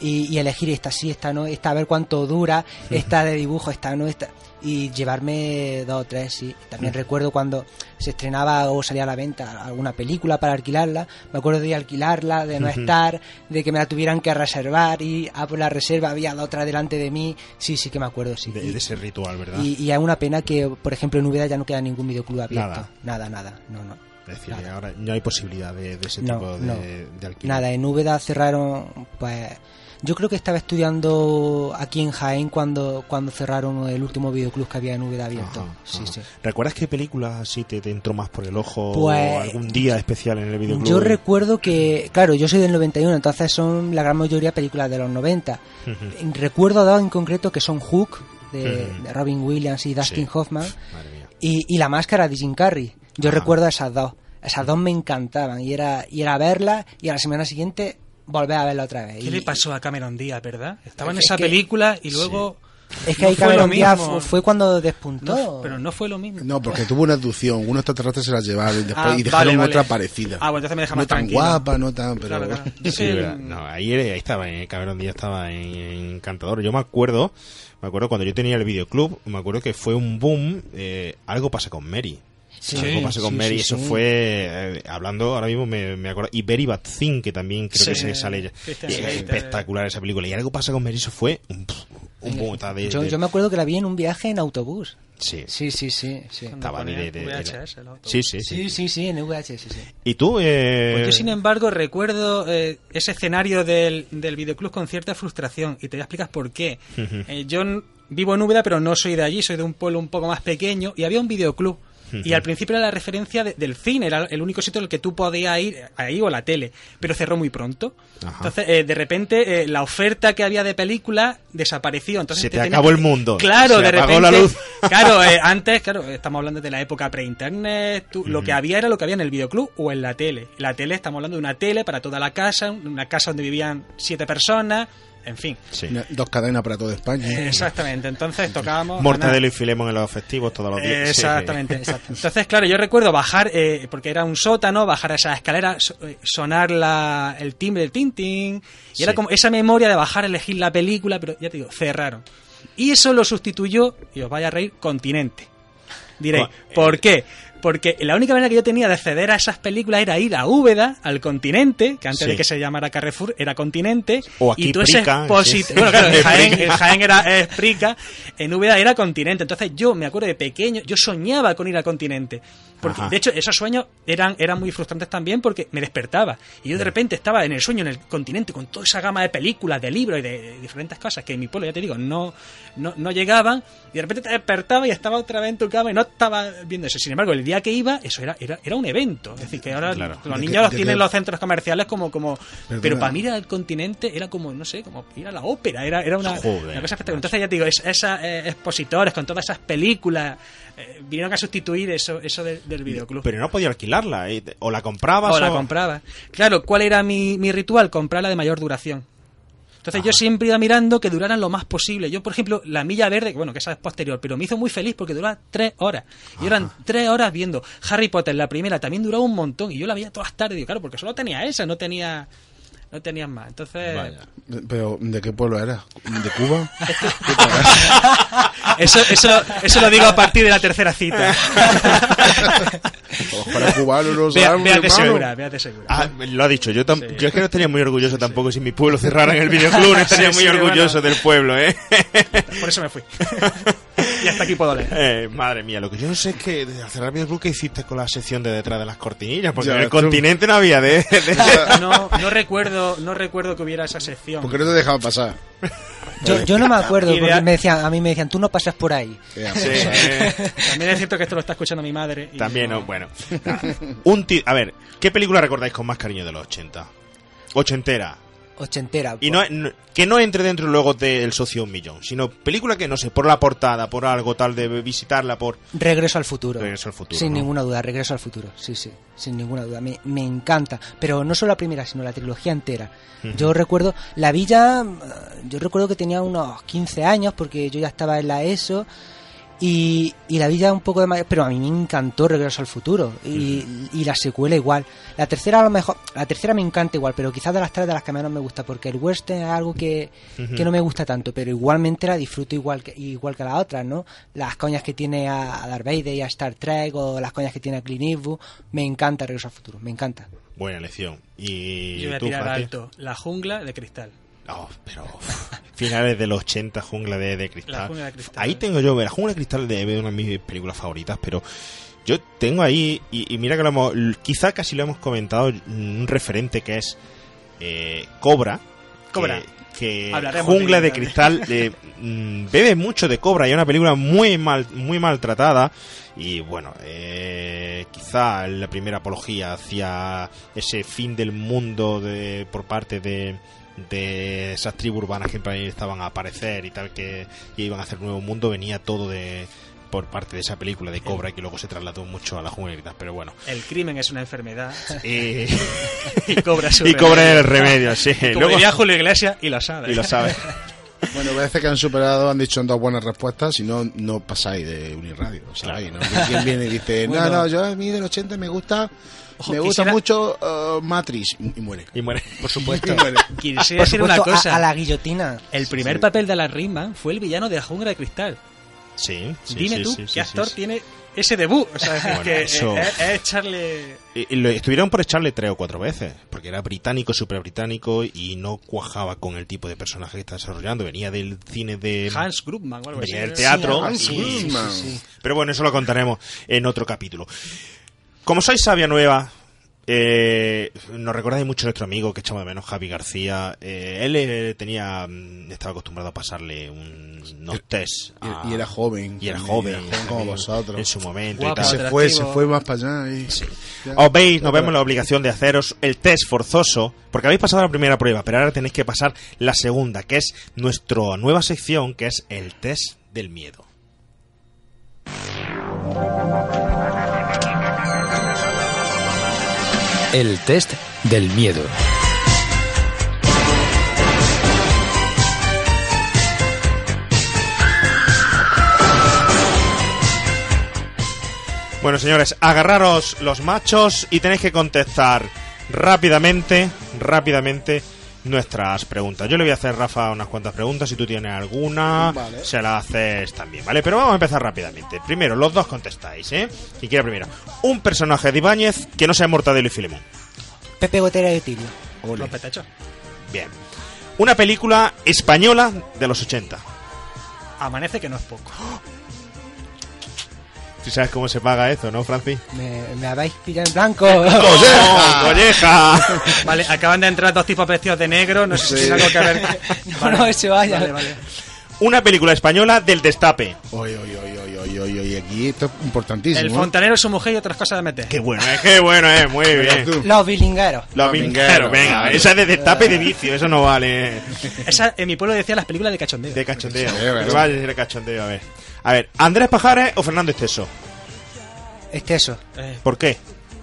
[SPEAKER 9] y, y elegir esta sí, esta no, esta a ver cuánto dura, esta de dibujo, esta no, esta y llevarme dos o tres, sí. También recuerdo cuando se estrenaba o salía a la venta alguna película para alquilarla, me acuerdo de alquilarla, de no estar, de que me la tuvieran que reservar y a por la reserva había la otra delante de mí, sí, sí que me acuerdo, sí.
[SPEAKER 3] De,
[SPEAKER 9] Y-
[SPEAKER 3] de ese ritual, ¿verdad?
[SPEAKER 9] y, y es una pena que, por ejemplo, en Úbeda ya no queda ningún videoclub abierto.
[SPEAKER 3] Nada.
[SPEAKER 9] Nada, nada, no, no.
[SPEAKER 3] es decir, ahora no hay posibilidad de, de ese
[SPEAKER 9] No,
[SPEAKER 3] tipo de,
[SPEAKER 9] no.
[SPEAKER 3] de alquiler.
[SPEAKER 9] Nada, en Úbeda cerraron, pues... Yo creo que estaba estudiando aquí en Jaén cuando, cuando cerraron el último videoclub que había en Úbeda abierto.
[SPEAKER 3] Ajá,
[SPEAKER 9] sí,
[SPEAKER 3] ajá.
[SPEAKER 9] sí.
[SPEAKER 3] ¿Recuerdas qué película así te, te entró más por el ojo
[SPEAKER 9] Pues,
[SPEAKER 3] o algún día especial en el videoclub?
[SPEAKER 9] Yo recuerdo que, claro, yo soy del 91, entonces son la gran mayoría películas de los 90.
[SPEAKER 3] Ujú.
[SPEAKER 9] Recuerdo dos en concreto que son Hook, de, Robin Williams y Dustin
[SPEAKER 3] Sí.
[SPEAKER 9] Hoffman y, y la máscara de Jim Carrey. Yo
[SPEAKER 3] Ajá.
[SPEAKER 9] recuerdo esas dos. Esas dos me encantaban y era, y era verlas y a la semana siguiente volver a verla otra vez.
[SPEAKER 8] ¿Qué
[SPEAKER 9] Y-
[SPEAKER 8] le pasó a Cameron Díaz, verdad? Estaba en
[SPEAKER 9] Es
[SPEAKER 8] esa
[SPEAKER 9] que-
[SPEAKER 8] película y luego...
[SPEAKER 9] Es que
[SPEAKER 8] no
[SPEAKER 9] ahí
[SPEAKER 8] fue lo
[SPEAKER 9] Cameron Díaz fue cuando despuntó.
[SPEAKER 8] No, pero no fue lo mismo.
[SPEAKER 7] No, porque tuvo una abducción, unos extraterrestres se las llevaron y, después,
[SPEAKER 8] Ah,
[SPEAKER 7] y dejaron
[SPEAKER 8] vale, vale.
[SPEAKER 7] otra parecida.
[SPEAKER 8] Ah, bueno, entonces me deja
[SPEAKER 7] no
[SPEAKER 8] más
[SPEAKER 7] tan
[SPEAKER 8] tranquilo.
[SPEAKER 7] guapa, no tan, pero...
[SPEAKER 8] Claro,
[SPEAKER 3] Sí, no, ahí, estaba, en Cameron Díaz estaba en, en Encantador. Yo me acuerdo, me acuerdo cuando yo tenía el videoclub, me acuerdo que fue un boom, eh, algo pasa con Mary.
[SPEAKER 9] Sí,
[SPEAKER 3] algo pasa con
[SPEAKER 9] sí,
[SPEAKER 3] Mary,
[SPEAKER 9] sí,
[SPEAKER 3] eso
[SPEAKER 9] sí.
[SPEAKER 3] fue, eh, hablando ahora mismo me, me acuerdo, y Very Bad Thing, que también creo
[SPEAKER 8] Sí,
[SPEAKER 3] que se sale ella. Es espectacular esa película. Y algo pasa con Mary, eso fue un, un de-
[SPEAKER 9] yo,
[SPEAKER 3] de-
[SPEAKER 9] yo me acuerdo que la vi en un viaje en autobús.
[SPEAKER 3] sí,
[SPEAKER 9] Sí, sí, sí.
[SPEAKER 3] estaba de, de-
[SPEAKER 8] VHS, el
[SPEAKER 3] sí, sí, sí.
[SPEAKER 9] Sí, sí, sí, en VHS, sí, sí.
[SPEAKER 3] ¿Y tú? Eh...
[SPEAKER 8] Pues yo, sin embargo, recuerdo eh, ese escenario del, del videoclub con cierta frustración y te voy a explicar por qué. Eh, yo vivo en Úbeda, pero no soy de allí, soy de un pueblo un poco más pequeño y había un videoclub. Y al principio era la referencia de- del cine, era el único sitio en el que tú podías ir, ahí o la tele, pero cerró muy pronto.
[SPEAKER 3] Ajá.
[SPEAKER 8] Entonces, eh, de repente, eh, la oferta que había de películas desapareció. Entonces,
[SPEAKER 3] Se te acabó
[SPEAKER 8] que-
[SPEAKER 3] el mundo.
[SPEAKER 8] Claro,
[SPEAKER 3] Se
[SPEAKER 8] de
[SPEAKER 3] apagó
[SPEAKER 8] repente.
[SPEAKER 3] la luz.
[SPEAKER 8] Claro, eh, antes, claro, estamos hablando de la época pre-internet, lo que había era lo que había en el videoclub o en la tele. La tele, estamos hablando de una tele para toda la casa, una casa donde vivían siete personas, en fin.
[SPEAKER 3] Sí.
[SPEAKER 7] Dos cadenas para toda España.
[SPEAKER 8] Exactamente, entonces tocábamos...
[SPEAKER 3] Mortadelo y Filemon en los festivos todos los días. Sí.
[SPEAKER 8] Exactamente, exacto. Entonces, claro, yo recuerdo bajar, eh, porque era un sótano, bajar a esa escalera, eh, sonar la, el timbre del tintín, y era como esa memoria de bajar, elegir la película, pero ya te digo, cerraron. Y eso lo sustituyó, y os vaya a reír, Continente. Diréis,
[SPEAKER 3] eh.
[SPEAKER 8] ¿por qué? Porque la única manera que yo tenía de acceder a esas películas era ir a Úbeda, al continente, que antes
[SPEAKER 3] Sí.
[SPEAKER 8] de que se llamara Carrefour era continente.
[SPEAKER 3] O aquí
[SPEAKER 8] y tú ese
[SPEAKER 3] Prica,
[SPEAKER 8] exposit-
[SPEAKER 3] sí.
[SPEAKER 8] Bueno, claro, en Jaén, en Jaén era es Prica, en Úbeda era continente. Entonces yo me acuerdo de pequeño, yo soñaba con ir al continente. Porque,
[SPEAKER 3] Ajá.
[SPEAKER 8] de hecho, esos sueños eran, eran muy frustrantes también porque me despertaba. Y yo de repente estaba en el sueño, en el continente, con toda esa gama de películas, de libros y de, de diferentes cosas que en mi pueblo, ya te digo, no, no, no llegaban. Y de repente te despertaba y estaba otra vez en tu cama y no estaba viendo eso. Sin embargo, el día que iba, eso era, era, era un evento. Es decir, que ahora
[SPEAKER 3] Claro.
[SPEAKER 8] los
[SPEAKER 7] ¿De
[SPEAKER 8] niños los tienen
[SPEAKER 7] qué?
[SPEAKER 8] en los centros comerciales como... como
[SPEAKER 7] Perdona.
[SPEAKER 8] pero para mí ir al continente era como, no sé, como ir a la ópera. Era, era una,
[SPEAKER 3] Joder,
[SPEAKER 8] una cosa espectacular. Entonces ya te digo, es- esas eh, expositores con todas esas películas eh, vinieron a sustituir eso, eso de- del videoclub.
[SPEAKER 3] Pero no podía alquilarla. eh, O la comprabas
[SPEAKER 8] O la compraba. Claro, ¿cuál era mi, mi ritual? Comprarla de mayor duración. Entonces yo siempre iba mirando que duraran lo más posible. Yo, por ejemplo, la milla verde, que bueno, que esa es posterior, pero me hizo muy feliz porque duraba tres horas. Y eran tres horas viendo Harry Potter, la primera, también duraba un montón. Y yo la veía todas las tardes, digo, claro, porque solo tenía esa, no tenía no tenían más. Entonces,
[SPEAKER 7] Pero, ¿de qué pueblo eras? ¿De Cuba?
[SPEAKER 8] eso, eso, lo- eso lo digo a partir de la tercera cita.
[SPEAKER 7] Ojalá cubano no sabemos,
[SPEAKER 8] Véate segura, véate segura.
[SPEAKER 3] Ah, lo ha dicho. Yo, tam-
[SPEAKER 8] Sí.
[SPEAKER 3] yo es que no estaría muy orgulloso tampoco si mi pueblo cerrara en el videoclub. No estaría
[SPEAKER 8] Sí,
[SPEAKER 3] muy
[SPEAKER 8] sí,
[SPEAKER 3] orgulloso
[SPEAKER 8] bueno.
[SPEAKER 3] del pueblo, ¿eh?
[SPEAKER 8] Por eso me fui. y hasta aquí puedo leer.
[SPEAKER 3] Eh, Madre mía, lo que yo no sé es que al cerrar el videoclub, ¿qué hiciste con la sección de detrás de las cortinillas? Porque
[SPEAKER 7] Ya,
[SPEAKER 3] en el
[SPEAKER 7] tú-
[SPEAKER 3] continente no había de... de-
[SPEAKER 8] No, no recuerdo, no recuerdo que hubiera esa sección.
[SPEAKER 7] ¿Por qué no te dejaban pasar?
[SPEAKER 9] Yo, yo no me acuerdo, porque me decían, a mí me decían, tú no pasas por ahí.
[SPEAKER 3] Sí,
[SPEAKER 8] También es cierto que esto lo está escuchando mi madre. y
[SPEAKER 3] También,
[SPEAKER 8] no-
[SPEAKER 3] no, bueno. Nada. Un a ver, ¿qué película recordáis con más cariño de los 80? Ochentera.
[SPEAKER 9] Ochentera.
[SPEAKER 3] Y no, no- que no entre dentro luego del socio un millón, sino película que, no sé, por la portada, por algo tal de visitarla, por...
[SPEAKER 9] Regreso al futuro.
[SPEAKER 3] Regreso al futuro,
[SPEAKER 9] Sin
[SPEAKER 3] ¿no?
[SPEAKER 9] ninguna duda, regreso al futuro. Sí, sí, sin ninguna duda. Me, me encanta. Pero no solo la primera, sino la trilogía entera. Yo recuerdo, la villa, eh, yo recuerdo que tenía unos 15 años porque yo ya estaba en la ESO. Y, y la villa un poco de mayor, pero a mí me encantó Regreso al Futuro y, y la secuela igual. La tercera a lo mejor, la tercera me encanta igual, pero quizás de las tres de las que menos me gusta porque el western es algo que, que no me gusta tanto, pero igualmente la disfruto igual que igual que las otras, ¿no? Las coñas que tiene a, a Darth Vader y a Star Trek o las coñas que tiene a Clint Eastwood, me encanta Regreso al Futuro, me encanta.
[SPEAKER 3] Buena elección. Y
[SPEAKER 8] Yo voy a tirar
[SPEAKER 3] Fati?
[SPEAKER 8] alto. La jungla de cristal.
[SPEAKER 3] No, pero uf, finales de los 80, Jungla de, de Cristal.
[SPEAKER 8] La Jungla de Cristal.
[SPEAKER 3] Ahí tengo yo, la Jungla de Cristal de es una de mis películas favoritas, pero yo tengo ahí, y, y mira que lo hemos, quizá casi lo hemos comentado, un referente que es eh, Cobra.
[SPEAKER 8] Cobra.
[SPEAKER 3] Que, Jungla
[SPEAKER 8] de
[SPEAKER 3] Cristal eh, mm, bebe mucho de Cobra y es una película muy mal, muy maltratada. Y bueno, eh, quizá la primera apología hacia ese fin del mundo de, por parte de, de esas tribus urbanas que estaban a aparecer y tal, que y iban a hacer nuevo mundo, venía todo de por parte de esa película de Cobra que luego se trasladó mucho a la jungla pero bueno.
[SPEAKER 8] El crimen es una enfermedad.
[SPEAKER 3] Y,
[SPEAKER 8] y cobra su
[SPEAKER 3] y cobra
[SPEAKER 8] remedio.
[SPEAKER 3] el remedio, sí.
[SPEAKER 8] Como
[SPEAKER 3] Luego-
[SPEAKER 8] diría Julio Iglesias y lo sabe.
[SPEAKER 3] y lo sabe.
[SPEAKER 7] Bueno, parece que han superado, han dicho dos buenas respuestas, si no, no pasáis de Uniradio, ¿sabéis? ¿no? ¿Quién viene y dice,
[SPEAKER 8] Bueno.
[SPEAKER 7] no, no, yo a mí del 80 me gusta,
[SPEAKER 8] Ojo,
[SPEAKER 7] me gusta
[SPEAKER 8] quisiera-
[SPEAKER 7] mucho uh, Matrix, y, y muere.
[SPEAKER 3] Y muere.
[SPEAKER 9] Por supuesto.
[SPEAKER 7] Muere.
[SPEAKER 8] Quisiera
[SPEAKER 9] Por
[SPEAKER 8] decir una
[SPEAKER 9] a-
[SPEAKER 8] cosa.
[SPEAKER 9] A, la guillotina.
[SPEAKER 8] El primer
[SPEAKER 7] Sí.
[SPEAKER 8] papel de la Rickman fue el villano de la jungla de cristal.
[SPEAKER 3] Sí, sí,
[SPEAKER 8] Dime
[SPEAKER 3] sí,
[SPEAKER 8] tú
[SPEAKER 3] sí,
[SPEAKER 8] qué
[SPEAKER 3] sí,
[SPEAKER 8] actor
[SPEAKER 3] sí, sí.
[SPEAKER 8] tiene ese debut. O sea, es
[SPEAKER 3] Bueno,
[SPEAKER 8] que
[SPEAKER 3] eso-
[SPEAKER 8] es, es echarle.
[SPEAKER 3] Y- y lo estuvieron por echarle tres o cuatro veces, porque era británico, súper británico, y no cuajaba con el tipo de personaje que está desarrollando. Venía del cine de...
[SPEAKER 8] Hans Grubman o algo así.
[SPEAKER 3] venía del teatro.
[SPEAKER 7] Hans
[SPEAKER 3] y-. Pero bueno, eso lo contaremos en otro capítulo. Como sois sabia nueva, eh, nos recordáis mucho a nuestro amigo que echamos de menos, Javi García. Eh, él eh, tenía, mm, estaba acostumbrado a pasarle un, unos test.
[SPEAKER 7] Y,
[SPEAKER 3] a-
[SPEAKER 7] y era joven.
[SPEAKER 3] y era joven,
[SPEAKER 7] era joven como vosotros.
[SPEAKER 3] En su momento
[SPEAKER 8] Guapo,
[SPEAKER 3] y tal.
[SPEAKER 7] se fue, se fue más para allá. Y... Ya.
[SPEAKER 3] Os veis, nos vemos la obligación de haceros el test forzoso, porque habéis pasado la primera prueba, pero ahora tenéis que pasar la segunda, que es nuestra nueva sección, que es el test del miedo.
[SPEAKER 6] El test del miedo.
[SPEAKER 3] Bueno, señores, agarraros los machos y tenéis que contestar rápidamente, rápidamente nuestras preguntas. Yo le voy a hacer, Rafa, unas cuantas preguntas. Si tú tienes alguna,
[SPEAKER 7] Vale.
[SPEAKER 3] se la haces también, ¿vale? Pero vamos a empezar rápidamente. Primero, los dos contestáis, ¿eh? Y quiero primero, un personaje de Ibáñez que no sea Mortadelo y Filemón.
[SPEAKER 9] Pepe Gotera y Tilio.
[SPEAKER 7] Ole.
[SPEAKER 8] Los petachos.
[SPEAKER 3] Bien. Una película española de los 80.
[SPEAKER 8] Amanece que no es poco.
[SPEAKER 3] ¿Tú sabes cómo se paga esto, no, Francis?
[SPEAKER 9] Me, me habéis pillado en blanco.
[SPEAKER 3] ¡Oh, colleja!
[SPEAKER 8] Vale, acaban de entrar dos tipos vestidos de negro. No sé si tiene algo que ver.
[SPEAKER 9] No, no, ese vaya.
[SPEAKER 8] Vale, vale.
[SPEAKER 3] Una película española del destape.
[SPEAKER 7] Oye, oye, oye, oye, oye, oye, oye, aquí esto es importantísimo.
[SPEAKER 8] El
[SPEAKER 7] ¿eh?
[SPEAKER 8] fontanero, su mujer y otras cosas de meter.
[SPEAKER 3] Qué bueno, es, qué bueno, es, muy bien.
[SPEAKER 9] Los bilingueros.
[SPEAKER 3] Los vingueros, venga, esa es de destape y de vicio, eso no vale.
[SPEAKER 8] Esa, en mi pueblo decía las películas de cachondeo.
[SPEAKER 3] De cachondeo.
[SPEAKER 7] Sí, verdad.
[SPEAKER 3] Vale, de cachondeo, a ver. A ver, ¿Andrés Pajares o Fernando Esteso?
[SPEAKER 9] Este eso.
[SPEAKER 8] Eh,
[SPEAKER 3] ¿Por qué?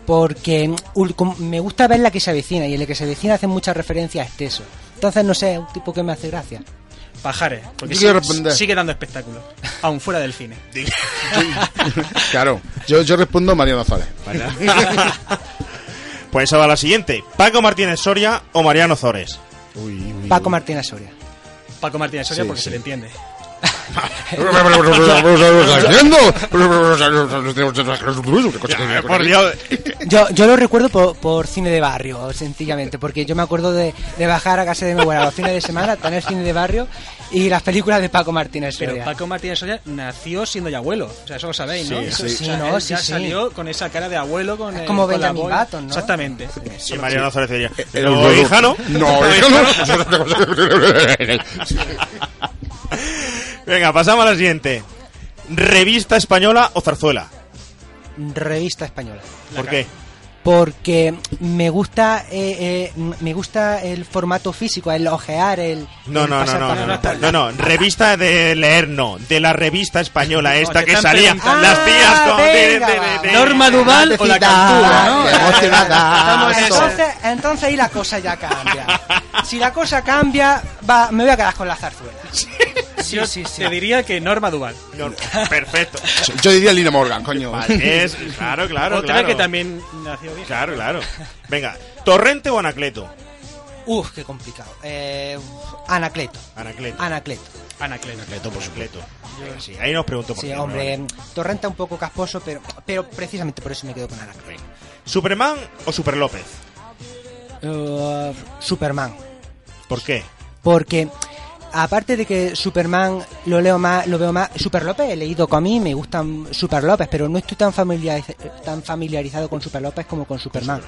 [SPEAKER 9] Porque mm, me gusta ver la que se avecina y en la que se avecina hacen mucha referencia a Esteso. Entonces, no sé, un tipo que me hace gracia.
[SPEAKER 8] Pajares. Porque sigue, dando espectáculo. Aún fuera del cine.
[SPEAKER 7] Claro, yo, yo respondo Mariano Zárez.
[SPEAKER 3] Pues esa va la siguiente. ¿Paco Martínez Soria o Mariano Zores?
[SPEAKER 7] Uy, uy,
[SPEAKER 9] Paco
[SPEAKER 7] uy.
[SPEAKER 9] Martínez Soria.
[SPEAKER 8] Paco Martínez Soria
[SPEAKER 7] Sí,
[SPEAKER 8] porque
[SPEAKER 7] sí.
[SPEAKER 8] se le entiende.
[SPEAKER 9] Yo, yo lo recuerdo por, por cine de barrio, sencillamente, porque yo me acuerdo de, de bajar a casa de mi abuela los fines de semana, tener cine de barrio y las películas de Paco Martínez
[SPEAKER 8] Pero
[SPEAKER 9] Soria.
[SPEAKER 8] Paco Martínez Soria nació siendo ya abuelo. O sea, eso lo sabéis, ¿no?
[SPEAKER 3] Sí,
[SPEAKER 9] sí.
[SPEAKER 8] o sea,
[SPEAKER 9] Sí, no, sí,
[SPEAKER 8] ya
[SPEAKER 9] sí.
[SPEAKER 8] salió con esa cara de abuelo. Con el-
[SPEAKER 9] como Benjamin. Button, ¿no?
[SPEAKER 8] Exactamente.
[SPEAKER 3] Y Mariano No,
[SPEAKER 7] huevo.
[SPEAKER 3] hija, ¿no?
[SPEAKER 7] No, hija, no.
[SPEAKER 3] Venga, pasamos a la siguiente. ¿Revista española o zarzuela?
[SPEAKER 9] Revista española.
[SPEAKER 3] ¿Por qué?
[SPEAKER 9] Porque me gusta eh, eh, me gusta el formato físico, el ojear, el...
[SPEAKER 3] No,
[SPEAKER 9] el
[SPEAKER 3] no, no, no, no, no, no, no, revista de leer, no, de la revista española esta que salía las tías con... de- de-
[SPEAKER 9] venga,
[SPEAKER 3] de-
[SPEAKER 9] va,
[SPEAKER 3] de-
[SPEAKER 8] Norma Duval o la Cantúa, ¿no?
[SPEAKER 7] Emocionada.
[SPEAKER 9] Entonces, entonces ahí la cosa ya cambia. Si la cosa cambia, va, me voy a quedar con la zarzuela. Sí,
[SPEAKER 8] Yo
[SPEAKER 9] sí, sí.
[SPEAKER 8] te diría que Norma Duval.
[SPEAKER 3] Perfecto.
[SPEAKER 7] Yo diría Lina Morgan, coño.
[SPEAKER 3] Vale, es, claro, claro,
[SPEAKER 8] Otra
[SPEAKER 3] claro.
[SPEAKER 8] que también nació bien.
[SPEAKER 3] Claro, claro. Venga, ¿Torrente o Anacleto?
[SPEAKER 9] Uf, qué complicado. Eh, Anacleto.
[SPEAKER 3] Anacleto.
[SPEAKER 9] Anacleto.
[SPEAKER 8] Anacleto.
[SPEAKER 3] Anacleto, por supuesto. Sí, ahí nos pregunto por
[SPEAKER 9] Sí,
[SPEAKER 3] qué.
[SPEAKER 9] hombre,
[SPEAKER 3] ¿no?
[SPEAKER 9] Torrenta un poco casposo, pero, pero precisamente por eso me quedo con Anacleto.
[SPEAKER 3] ¿Superman o Super López?
[SPEAKER 9] Uh, Superman.
[SPEAKER 3] ¿Por qué?
[SPEAKER 9] Porque aparte de que Superman lo leo más, lo veo más. Super López he leído con mí, me gustan Super López, pero no estoy tan familiariz- tan familiarizado con Super López como con Superman.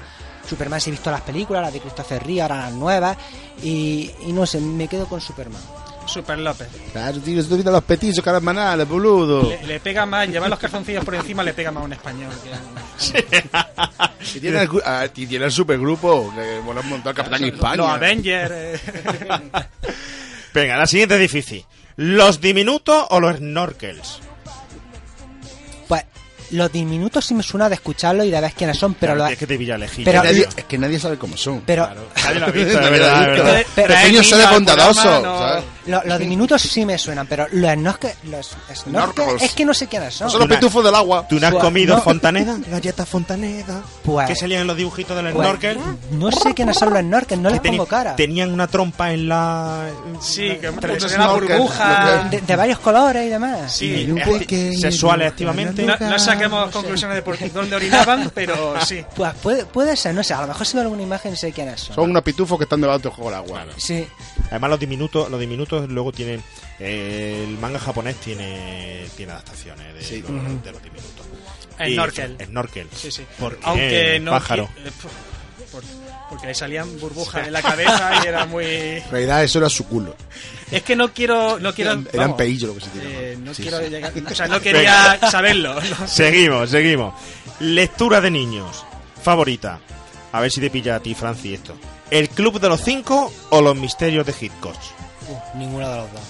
[SPEAKER 9] Superman sí he visto las películas, las de Christopher Reeve, ahora las nuevas, y, y no sé, me quedo con Superman.
[SPEAKER 8] Super López.
[SPEAKER 7] Claro, tío, estoy viendo los petizos cada manales, boludo.
[SPEAKER 8] Le, le pega más, llevar los calzoncillos por encima le pega más a un español. que-
[SPEAKER 7] Y tiene el, ah, y tiene el supergrupo que mola un montón, Capitán España.
[SPEAKER 8] Los Avengers. eh.
[SPEAKER 3] Venga, la siguiente es difícil. ¿Los diminutos o los snorkels?
[SPEAKER 9] Pues los diminutos sí me suena de escucharlo y de ver quiénes son, pero
[SPEAKER 3] Claro,
[SPEAKER 9] los,
[SPEAKER 3] es que te pilla lejillo.
[SPEAKER 9] pero-
[SPEAKER 7] Nadie- es que nadie sabe cómo son.
[SPEAKER 9] pero
[SPEAKER 3] Nadie lo ha visto, de
[SPEAKER 7] lo
[SPEAKER 3] verdad, de verdad.
[SPEAKER 8] Pero es
[SPEAKER 7] Pequeños
[SPEAKER 8] niño
[SPEAKER 7] seres
[SPEAKER 8] al
[SPEAKER 7] bondadosos.
[SPEAKER 8] programa, no-
[SPEAKER 7] ¿sabes?
[SPEAKER 9] lo- los diminutos sí me suenan, pero los snorkels, los snorkels
[SPEAKER 7] Snorkels.
[SPEAKER 9] es que no sé quiénes son.
[SPEAKER 7] Son los pitufos del agua.
[SPEAKER 3] ¿Tú no has
[SPEAKER 9] Pues,
[SPEAKER 3] comido
[SPEAKER 9] no.
[SPEAKER 3] fontaneda? Galletas fontaneda.
[SPEAKER 9] Pues-
[SPEAKER 3] que salían en los dibujitos del
[SPEAKER 9] Pues,
[SPEAKER 3] snorkel.
[SPEAKER 9] no sé quiénes son los snorkels, no les pongo cara.
[SPEAKER 3] Tenían una trompa en la...
[SPEAKER 8] Sí, que una burbuja.
[SPEAKER 7] lo
[SPEAKER 9] De, de varios colores y demás.
[SPEAKER 8] Sí,
[SPEAKER 3] Eh,
[SPEAKER 7] pequeño
[SPEAKER 3] sexuales activamente.
[SPEAKER 8] no, no saquemos conclusiones de por dónde orinaban, pero sí.
[SPEAKER 9] Pues puede, puede ser, no sé, a lo mejor si veo alguna imagen sé quiénes son.
[SPEAKER 7] Son unos pitufos que están debajo del juego del agua.
[SPEAKER 9] Sí,
[SPEAKER 3] Además los diminutos, los diminutos luego tienen eh, el manga japonés tiene tiene adaptaciones de,
[SPEAKER 7] Sí.
[SPEAKER 3] los, de los diminutos.
[SPEAKER 8] Snorkel.
[SPEAKER 3] Y- Snorkel.
[SPEAKER 8] Sí, sí.
[SPEAKER 3] Porque
[SPEAKER 8] Aunque no.
[SPEAKER 3] pájaro.
[SPEAKER 8] eh, por- porque le salían burbujas en la cabeza y era muy.
[SPEAKER 7] En realidad eso era su culo.
[SPEAKER 8] Es que no quiero. No quiero
[SPEAKER 7] Eran, eran peillos lo que se tiraban.
[SPEAKER 8] eh, no
[SPEAKER 7] Sí,
[SPEAKER 8] quiero
[SPEAKER 7] sí.
[SPEAKER 8] llegar. O sea, no quería saberlo. ¿no?
[SPEAKER 3] Seguimos, seguimos. Lectura de niños. Favorita. A ver si te pilla a ti, Franci, esto. ¿El Club de los Cinco o Los Misterios de Hitchcock?
[SPEAKER 9] Uh, ninguno de los dos.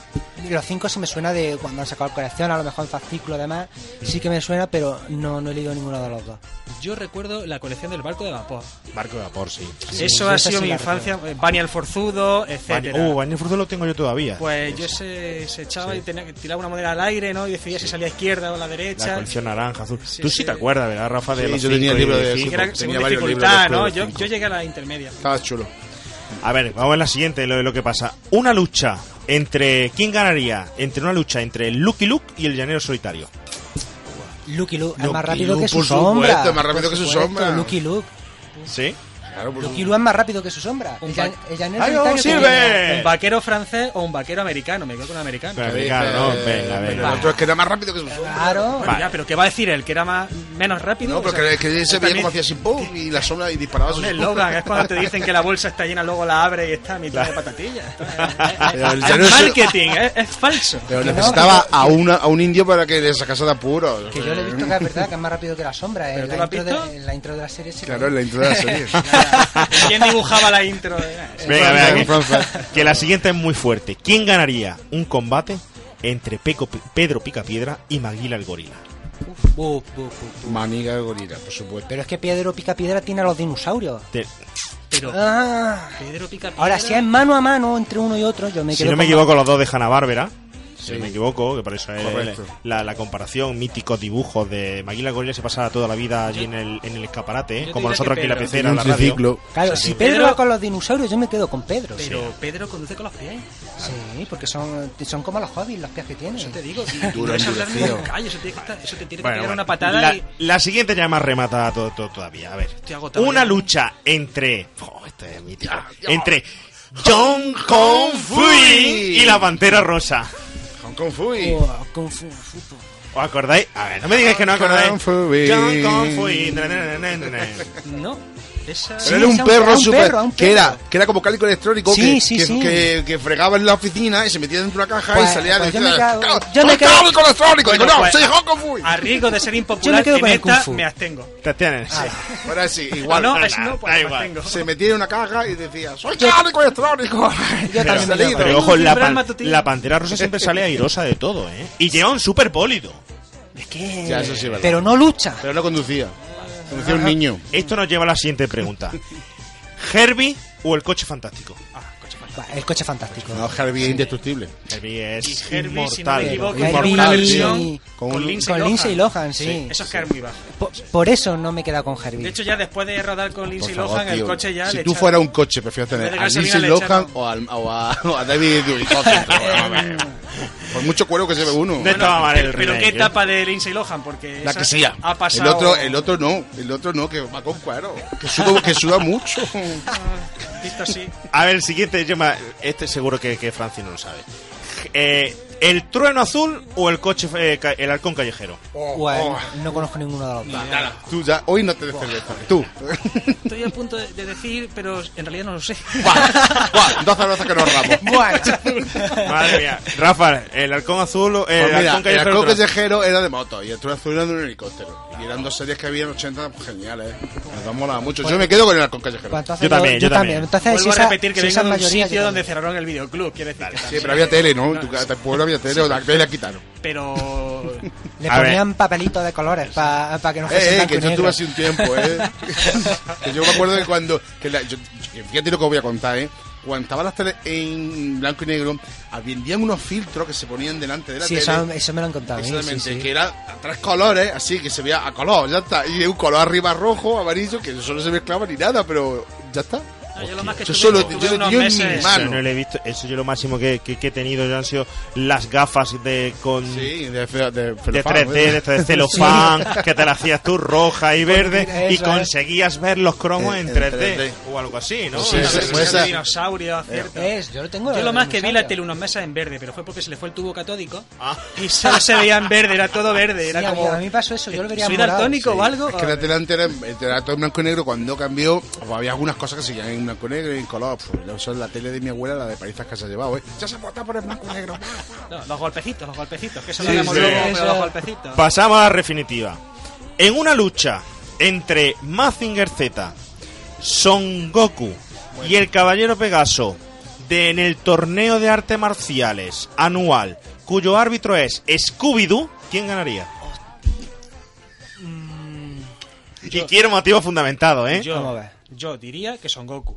[SPEAKER 9] Los cinco sí me suena de cuando han sacado colección, a lo mejor en fascículo además, sí que me suena, pero no, no he leído ninguno de los dos.
[SPEAKER 8] Yo recuerdo la colección del barco de vapor.
[SPEAKER 3] Barco de vapor, sí.
[SPEAKER 9] Sí,
[SPEAKER 8] Eso ha sido
[SPEAKER 9] sí
[SPEAKER 8] mi
[SPEAKER 9] la
[SPEAKER 8] infancia. eh, Bani el Forzudo, etcétera.
[SPEAKER 3] Uh, Baño Furzo lo tengo yo todavía.
[SPEAKER 8] Pues yo se, se echaba y tenía que tirar una moneda al aire, ¿no? Y decidía si salía a izquierda o a la
[SPEAKER 3] La
[SPEAKER 8] derecha.
[SPEAKER 3] colección naranja, azul.
[SPEAKER 8] Sí,
[SPEAKER 3] Tú
[SPEAKER 8] sí.
[SPEAKER 3] sí te acuerdas, ¿verdad, Rafa? De
[SPEAKER 7] Sí,
[SPEAKER 3] los
[SPEAKER 7] yo tenía el libro de
[SPEAKER 8] que era
[SPEAKER 7] Tenía
[SPEAKER 8] según
[SPEAKER 7] varios
[SPEAKER 8] dificultad,
[SPEAKER 7] libros de
[SPEAKER 8] ¿no? Yo, yo llegué a la intermedia.
[SPEAKER 7] Estaba chulo.
[SPEAKER 3] A ver, vamos a la siguiente, lo, lo que pasa. Una lucha entre... ¿Quién ganaría? Entre una lucha entre el Lucky Luke y el llanero solitario.
[SPEAKER 9] Lucky Luke es más rápido
[SPEAKER 7] Luke,
[SPEAKER 9] que su
[SPEAKER 7] por
[SPEAKER 9] sombra.
[SPEAKER 7] más rápido
[SPEAKER 9] por
[SPEAKER 7] que su
[SPEAKER 9] supuesto,
[SPEAKER 7] sombra.
[SPEAKER 9] Lucky Luke.
[SPEAKER 3] ¿Sí?
[SPEAKER 7] Claro, por
[SPEAKER 9] Lucky es más rápido que su sombra.
[SPEAKER 8] Un
[SPEAKER 9] El, el llanero
[SPEAKER 3] ¡Ay,
[SPEAKER 9] solitario
[SPEAKER 3] oh,
[SPEAKER 9] tiene-
[SPEAKER 3] sirve!
[SPEAKER 8] ¿Un vaquero francés o un vaquero americano? Me quedo con un americano.
[SPEAKER 3] Pero-. Americano, no,
[SPEAKER 7] Eh,
[SPEAKER 3] venga,
[SPEAKER 7] pero
[SPEAKER 3] venga.
[SPEAKER 7] El otro es que era más rápido que su sombra.
[SPEAKER 9] Claro.
[SPEAKER 8] Bueno, ya, pero ¿qué va a decir él? ¿Que era más, menos rápido?
[SPEAKER 7] No,
[SPEAKER 8] O
[SPEAKER 7] pero
[SPEAKER 8] sea,
[SPEAKER 7] que, que se veía
[SPEAKER 8] también-
[SPEAKER 7] como hacía sin pum y la sombra y disparaba su
[SPEAKER 8] Un eslogan, es cuando te dicen que la bolsa está llena, luego la abre y está a mitad de patatillas.
[SPEAKER 7] Pero el
[SPEAKER 8] Es marketing, es, es falso.
[SPEAKER 7] Pero
[SPEAKER 9] no,
[SPEAKER 7] necesitaba a, una, a un indio para que le sacase de apuros.
[SPEAKER 9] Que yo le he visto que es verdad, que es más rápido que la sombra.
[SPEAKER 8] ¿Pero
[SPEAKER 9] En
[SPEAKER 8] tú
[SPEAKER 9] la, intro
[SPEAKER 8] visto?
[SPEAKER 9] de, la intro de la serie se
[SPEAKER 7] Claro, en la intro de la serie.
[SPEAKER 8] ¿Quién dibujaba la intro?
[SPEAKER 3] Venga, venga,
[SPEAKER 7] En
[SPEAKER 3] que, la siguiente es muy fuerte. ¿Quién ganaría un combate entre Peco- Pedro Picapiedra y Maguila el gorila?
[SPEAKER 7] Maniga de gorila, por supuesto.
[SPEAKER 9] Pero es que Pedro Picapiedra tiene a los dinosaurios.
[SPEAKER 3] Te-
[SPEAKER 8] Pero
[SPEAKER 9] Ah.
[SPEAKER 8] Pedro Pica
[SPEAKER 9] Ahora, si es mano a mano entre uno y otro, yo me
[SPEAKER 3] si
[SPEAKER 9] quedo
[SPEAKER 3] no me equivoco, los dos de Hanna-Barbera. Si no me equivoco, que por eso es la, la comparación, míticos dibujos de Maguila el gorila se pasaba toda la vida allí en el, en el escaparate.
[SPEAKER 8] Yo
[SPEAKER 3] como nosotros aquí en la
[SPEAKER 8] Pedro.
[SPEAKER 3] pecera,
[SPEAKER 7] un
[SPEAKER 3] la radio.
[SPEAKER 7] triciclo.
[SPEAKER 9] Claro, si. Pedro
[SPEAKER 8] Pedro-
[SPEAKER 9] va con los dinosaurios, yo me quedo con Pedro.
[SPEAKER 8] Pero Pedro conduce con los pies.
[SPEAKER 9] Sí, porque son, son como los hobbies, los pies que tiene.
[SPEAKER 8] Eso te digo.
[SPEAKER 7] Duro,
[SPEAKER 8] no hablar eso, tiene que estar- eso te tiene que
[SPEAKER 3] Bueno,
[SPEAKER 8] pegar
[SPEAKER 3] bueno.
[SPEAKER 8] una patada
[SPEAKER 3] la,
[SPEAKER 8] y...
[SPEAKER 3] la siguiente ya más remata todo, todo- todavía. A ver.
[SPEAKER 8] Estoy agotado
[SPEAKER 3] Una
[SPEAKER 8] ya.
[SPEAKER 3] lucha entre. Oh, este es mítico. Entre John Kong Fui y la pantera rosa.
[SPEAKER 7] Kong Fui.
[SPEAKER 9] Oh, Kung Fu, fu-
[SPEAKER 3] ¿Os acordáis? A ver, no me digáis que no acordáis.
[SPEAKER 7] Kung Fui.
[SPEAKER 3] John Kong Fui. Na.
[SPEAKER 8] No, esa...
[SPEAKER 7] Pero era un perro
[SPEAKER 9] un
[SPEAKER 7] super,
[SPEAKER 9] perro, un
[SPEAKER 7] que era que era como cálico electrónico
[SPEAKER 9] Sí,
[SPEAKER 7] que,
[SPEAKER 9] sí,
[SPEAKER 7] que,
[SPEAKER 9] sí.
[SPEAKER 7] que- que fregaba en la oficina y se metía dentro de una caja
[SPEAKER 9] Pues-
[SPEAKER 7] y salía
[SPEAKER 9] pues
[SPEAKER 7] y
[SPEAKER 9] yo
[SPEAKER 7] decía,
[SPEAKER 9] me quedo-
[SPEAKER 7] "Claro,
[SPEAKER 9] yo me
[SPEAKER 7] soy
[SPEAKER 9] quedo-
[SPEAKER 7] cálico electrónico Digo, no
[SPEAKER 8] pues,
[SPEAKER 7] soy Hong Kong Fui
[SPEAKER 8] A riesgo de ser
[SPEAKER 9] Yo me
[SPEAKER 8] impopular
[SPEAKER 9] quedo
[SPEAKER 8] en esta
[SPEAKER 9] Fu.
[SPEAKER 8] me abstengo.
[SPEAKER 3] Te tienes.
[SPEAKER 7] Ahora sí igual
[SPEAKER 8] no,
[SPEAKER 3] da
[SPEAKER 8] es no, pues me abstengo.
[SPEAKER 7] se metía en una caja y decía soy cálico electrónico
[SPEAKER 9] Yo también
[SPEAKER 3] Pero ojo, la, pantera rosa siempre sale airosa de todo, ¿eh? Y lleva un super pólido.
[SPEAKER 9] Es que...
[SPEAKER 7] Ya, eso sí.
[SPEAKER 9] Pero no lucha.
[SPEAKER 7] pero no conducía conducía un niño
[SPEAKER 3] Esto nos lleva a la siguiente pregunta. ¿Herbie o el coche fantástico?
[SPEAKER 9] Va, El coche fantástico.
[SPEAKER 7] no Harvey es indestructible
[SPEAKER 3] Herbie es
[SPEAKER 8] Y Herbie, si no me
[SPEAKER 3] inmortal.
[SPEAKER 8] equivoco,
[SPEAKER 9] Herbie-
[SPEAKER 8] por una versión
[SPEAKER 7] con,
[SPEAKER 8] Lindsay
[SPEAKER 9] Con
[SPEAKER 8] Lohan.
[SPEAKER 9] Lindsay Lohan, sí.
[SPEAKER 8] Eso es caer muy bajo.
[SPEAKER 9] Por, por eso no me he quedado con Herbie.
[SPEAKER 8] De hecho, ya después de rodar con Lindsay
[SPEAKER 7] favor,
[SPEAKER 8] Lohan, el coche ya
[SPEAKER 7] si
[SPEAKER 8] le
[SPEAKER 7] tú
[SPEAKER 8] echa-
[SPEAKER 7] fueras un coche prefieres
[SPEAKER 8] En
[SPEAKER 7] tener
[SPEAKER 8] de
[SPEAKER 7] a Lindsay Lohan o, al- o a, o a David Duchovny por mucho cuero que se ve uno
[SPEAKER 3] No estaba mal el
[SPEAKER 8] Pero, pero ¿qué
[SPEAKER 3] ¿eh?
[SPEAKER 8] etapa de Lindsay Lohan? Porque
[SPEAKER 7] la que sea
[SPEAKER 8] ha
[SPEAKER 7] el
[SPEAKER 8] pasado...
[SPEAKER 7] otro el otro no el otro no que va con cuero que suda, que suda mucho
[SPEAKER 3] A ver, el siguiente, yo me- este seguro que, que Francis no lo sabe. Eh, ¿El trueno azul o el coche, eh, ca- el halcón callejero?
[SPEAKER 9] Bueno, no conozco ninguno de los dos.
[SPEAKER 7] Tú ya, hoy no te des cerveza. Tú.
[SPEAKER 8] Estoy a punto de, de decir, pero en realidad no lo sé.
[SPEAKER 7] Buah, dos cervezas que nos ramos.
[SPEAKER 3] Madre mía. Rafa, ¿el halcón azul o el
[SPEAKER 7] Pues mira,
[SPEAKER 3] halcón
[SPEAKER 7] el
[SPEAKER 3] callejero?
[SPEAKER 7] halcón callejero era de moto y el trueno azul era de un helicóptero. Y eran dos series que había en 80 pues, geniales. Nos han molado mucho. Yo me quedo con el halcón callejero.
[SPEAKER 9] Pues entonces
[SPEAKER 3] Yo también, yo también.
[SPEAKER 9] Entonces,
[SPEAKER 8] Vuelvo
[SPEAKER 9] si
[SPEAKER 8] a
[SPEAKER 9] esa-
[SPEAKER 8] repetir que
[SPEAKER 9] si
[SPEAKER 8] vengo
[SPEAKER 9] esa
[SPEAKER 8] de un
[SPEAKER 9] mayoría,
[SPEAKER 8] sitio
[SPEAKER 9] yo
[SPEAKER 8] donde
[SPEAKER 9] también.
[SPEAKER 8] cerraron el videoclub, quiere decir que
[SPEAKER 7] Sí, pero había tele, ¿no? En tu casa, el pueblo había tele, la la quitaron.
[SPEAKER 8] Pero
[SPEAKER 9] Le
[SPEAKER 3] A ver.
[SPEAKER 9] ponían papelitos de colores para que no fuese
[SPEAKER 7] Eh, eh, que yo estuve así un tiempo, ¿eh? que yo me acuerdo de cuando. Que la- yo- fíjate lo que voy a contar, ¿eh? Cuando estaban las teles en blanco y negro, vendían unos filtros que se ponían delante de la
[SPEAKER 9] Sí,
[SPEAKER 7] tele.
[SPEAKER 9] eso, eso me lo han contado. sí,
[SPEAKER 7] Exactamente,
[SPEAKER 9] sí.
[SPEAKER 7] que era a tres colores, así que se veía a color, ya está. Y un color arriba rojo, amarillo, que eso no se mezclaba ni nada, pero ya está.
[SPEAKER 8] Yo lo más que
[SPEAKER 7] Yo solo- yo no
[SPEAKER 8] unos
[SPEAKER 7] ni
[SPEAKER 8] meses-
[SPEAKER 7] mano.
[SPEAKER 3] Eso no lo he visto. Eso yo lo máximo que, que- que he tenido ya han sido las gafas de con
[SPEAKER 7] Sí, de, de,
[SPEAKER 3] de
[SPEAKER 7] celofán,
[SPEAKER 3] 3D,
[SPEAKER 7] ¿eh?
[SPEAKER 3] de, de celofán, que te la hacías tú roja y verde y
[SPEAKER 9] Eso es.
[SPEAKER 3] conseguías ver los cromos
[SPEAKER 7] Eh,
[SPEAKER 3] en
[SPEAKER 7] en
[SPEAKER 3] 3D,
[SPEAKER 7] 3D.
[SPEAKER 3] o algo así, ¿no?
[SPEAKER 7] Sí, sí,
[SPEAKER 8] de
[SPEAKER 7] esa-
[SPEAKER 8] dinosaurio, cierto.
[SPEAKER 9] Es, yo lo tengo.
[SPEAKER 8] Yo lo más que vi la
[SPEAKER 9] tele
[SPEAKER 8] unos meses en verde, pero fue porque se le fue el tubo catódico
[SPEAKER 3] Ah.
[SPEAKER 8] y solo se veía en verde, era todo verde. Era
[SPEAKER 9] Sí,
[SPEAKER 8] como.
[SPEAKER 9] a mí pasó eso, yo lo vería
[SPEAKER 8] ¿Soy daltónico
[SPEAKER 7] Sí,
[SPEAKER 8] o algo?
[SPEAKER 7] Es que la tele antes era, todo en blanco y negro. Cuando cambió, pues había algunas cosas que seguían en blanco y negro y en color. Pues, eso es la tele de mi abuela, la de palizas que se ha llevado, ¿eh? Ya se ha votado por el blanco y negro.
[SPEAKER 8] No, los golpecitos, los golpecitos, que eso
[SPEAKER 3] Sí,
[SPEAKER 8] lo haremos
[SPEAKER 3] sí.
[SPEAKER 8] luego, pero los golpecitos.
[SPEAKER 3] Pasamos a la definitiva. En una lucha entre Mazinger Z, Son Goku y el Caballero Pegaso de, en el torneo de artes marciales anual, cuyo árbitro es Scooby-Doo, ¿quién ganaría? y quiero motivo fundamentado, ¿eh?
[SPEAKER 8] Yo,
[SPEAKER 9] Vamos a ver.
[SPEAKER 8] Yo diría que son Goku.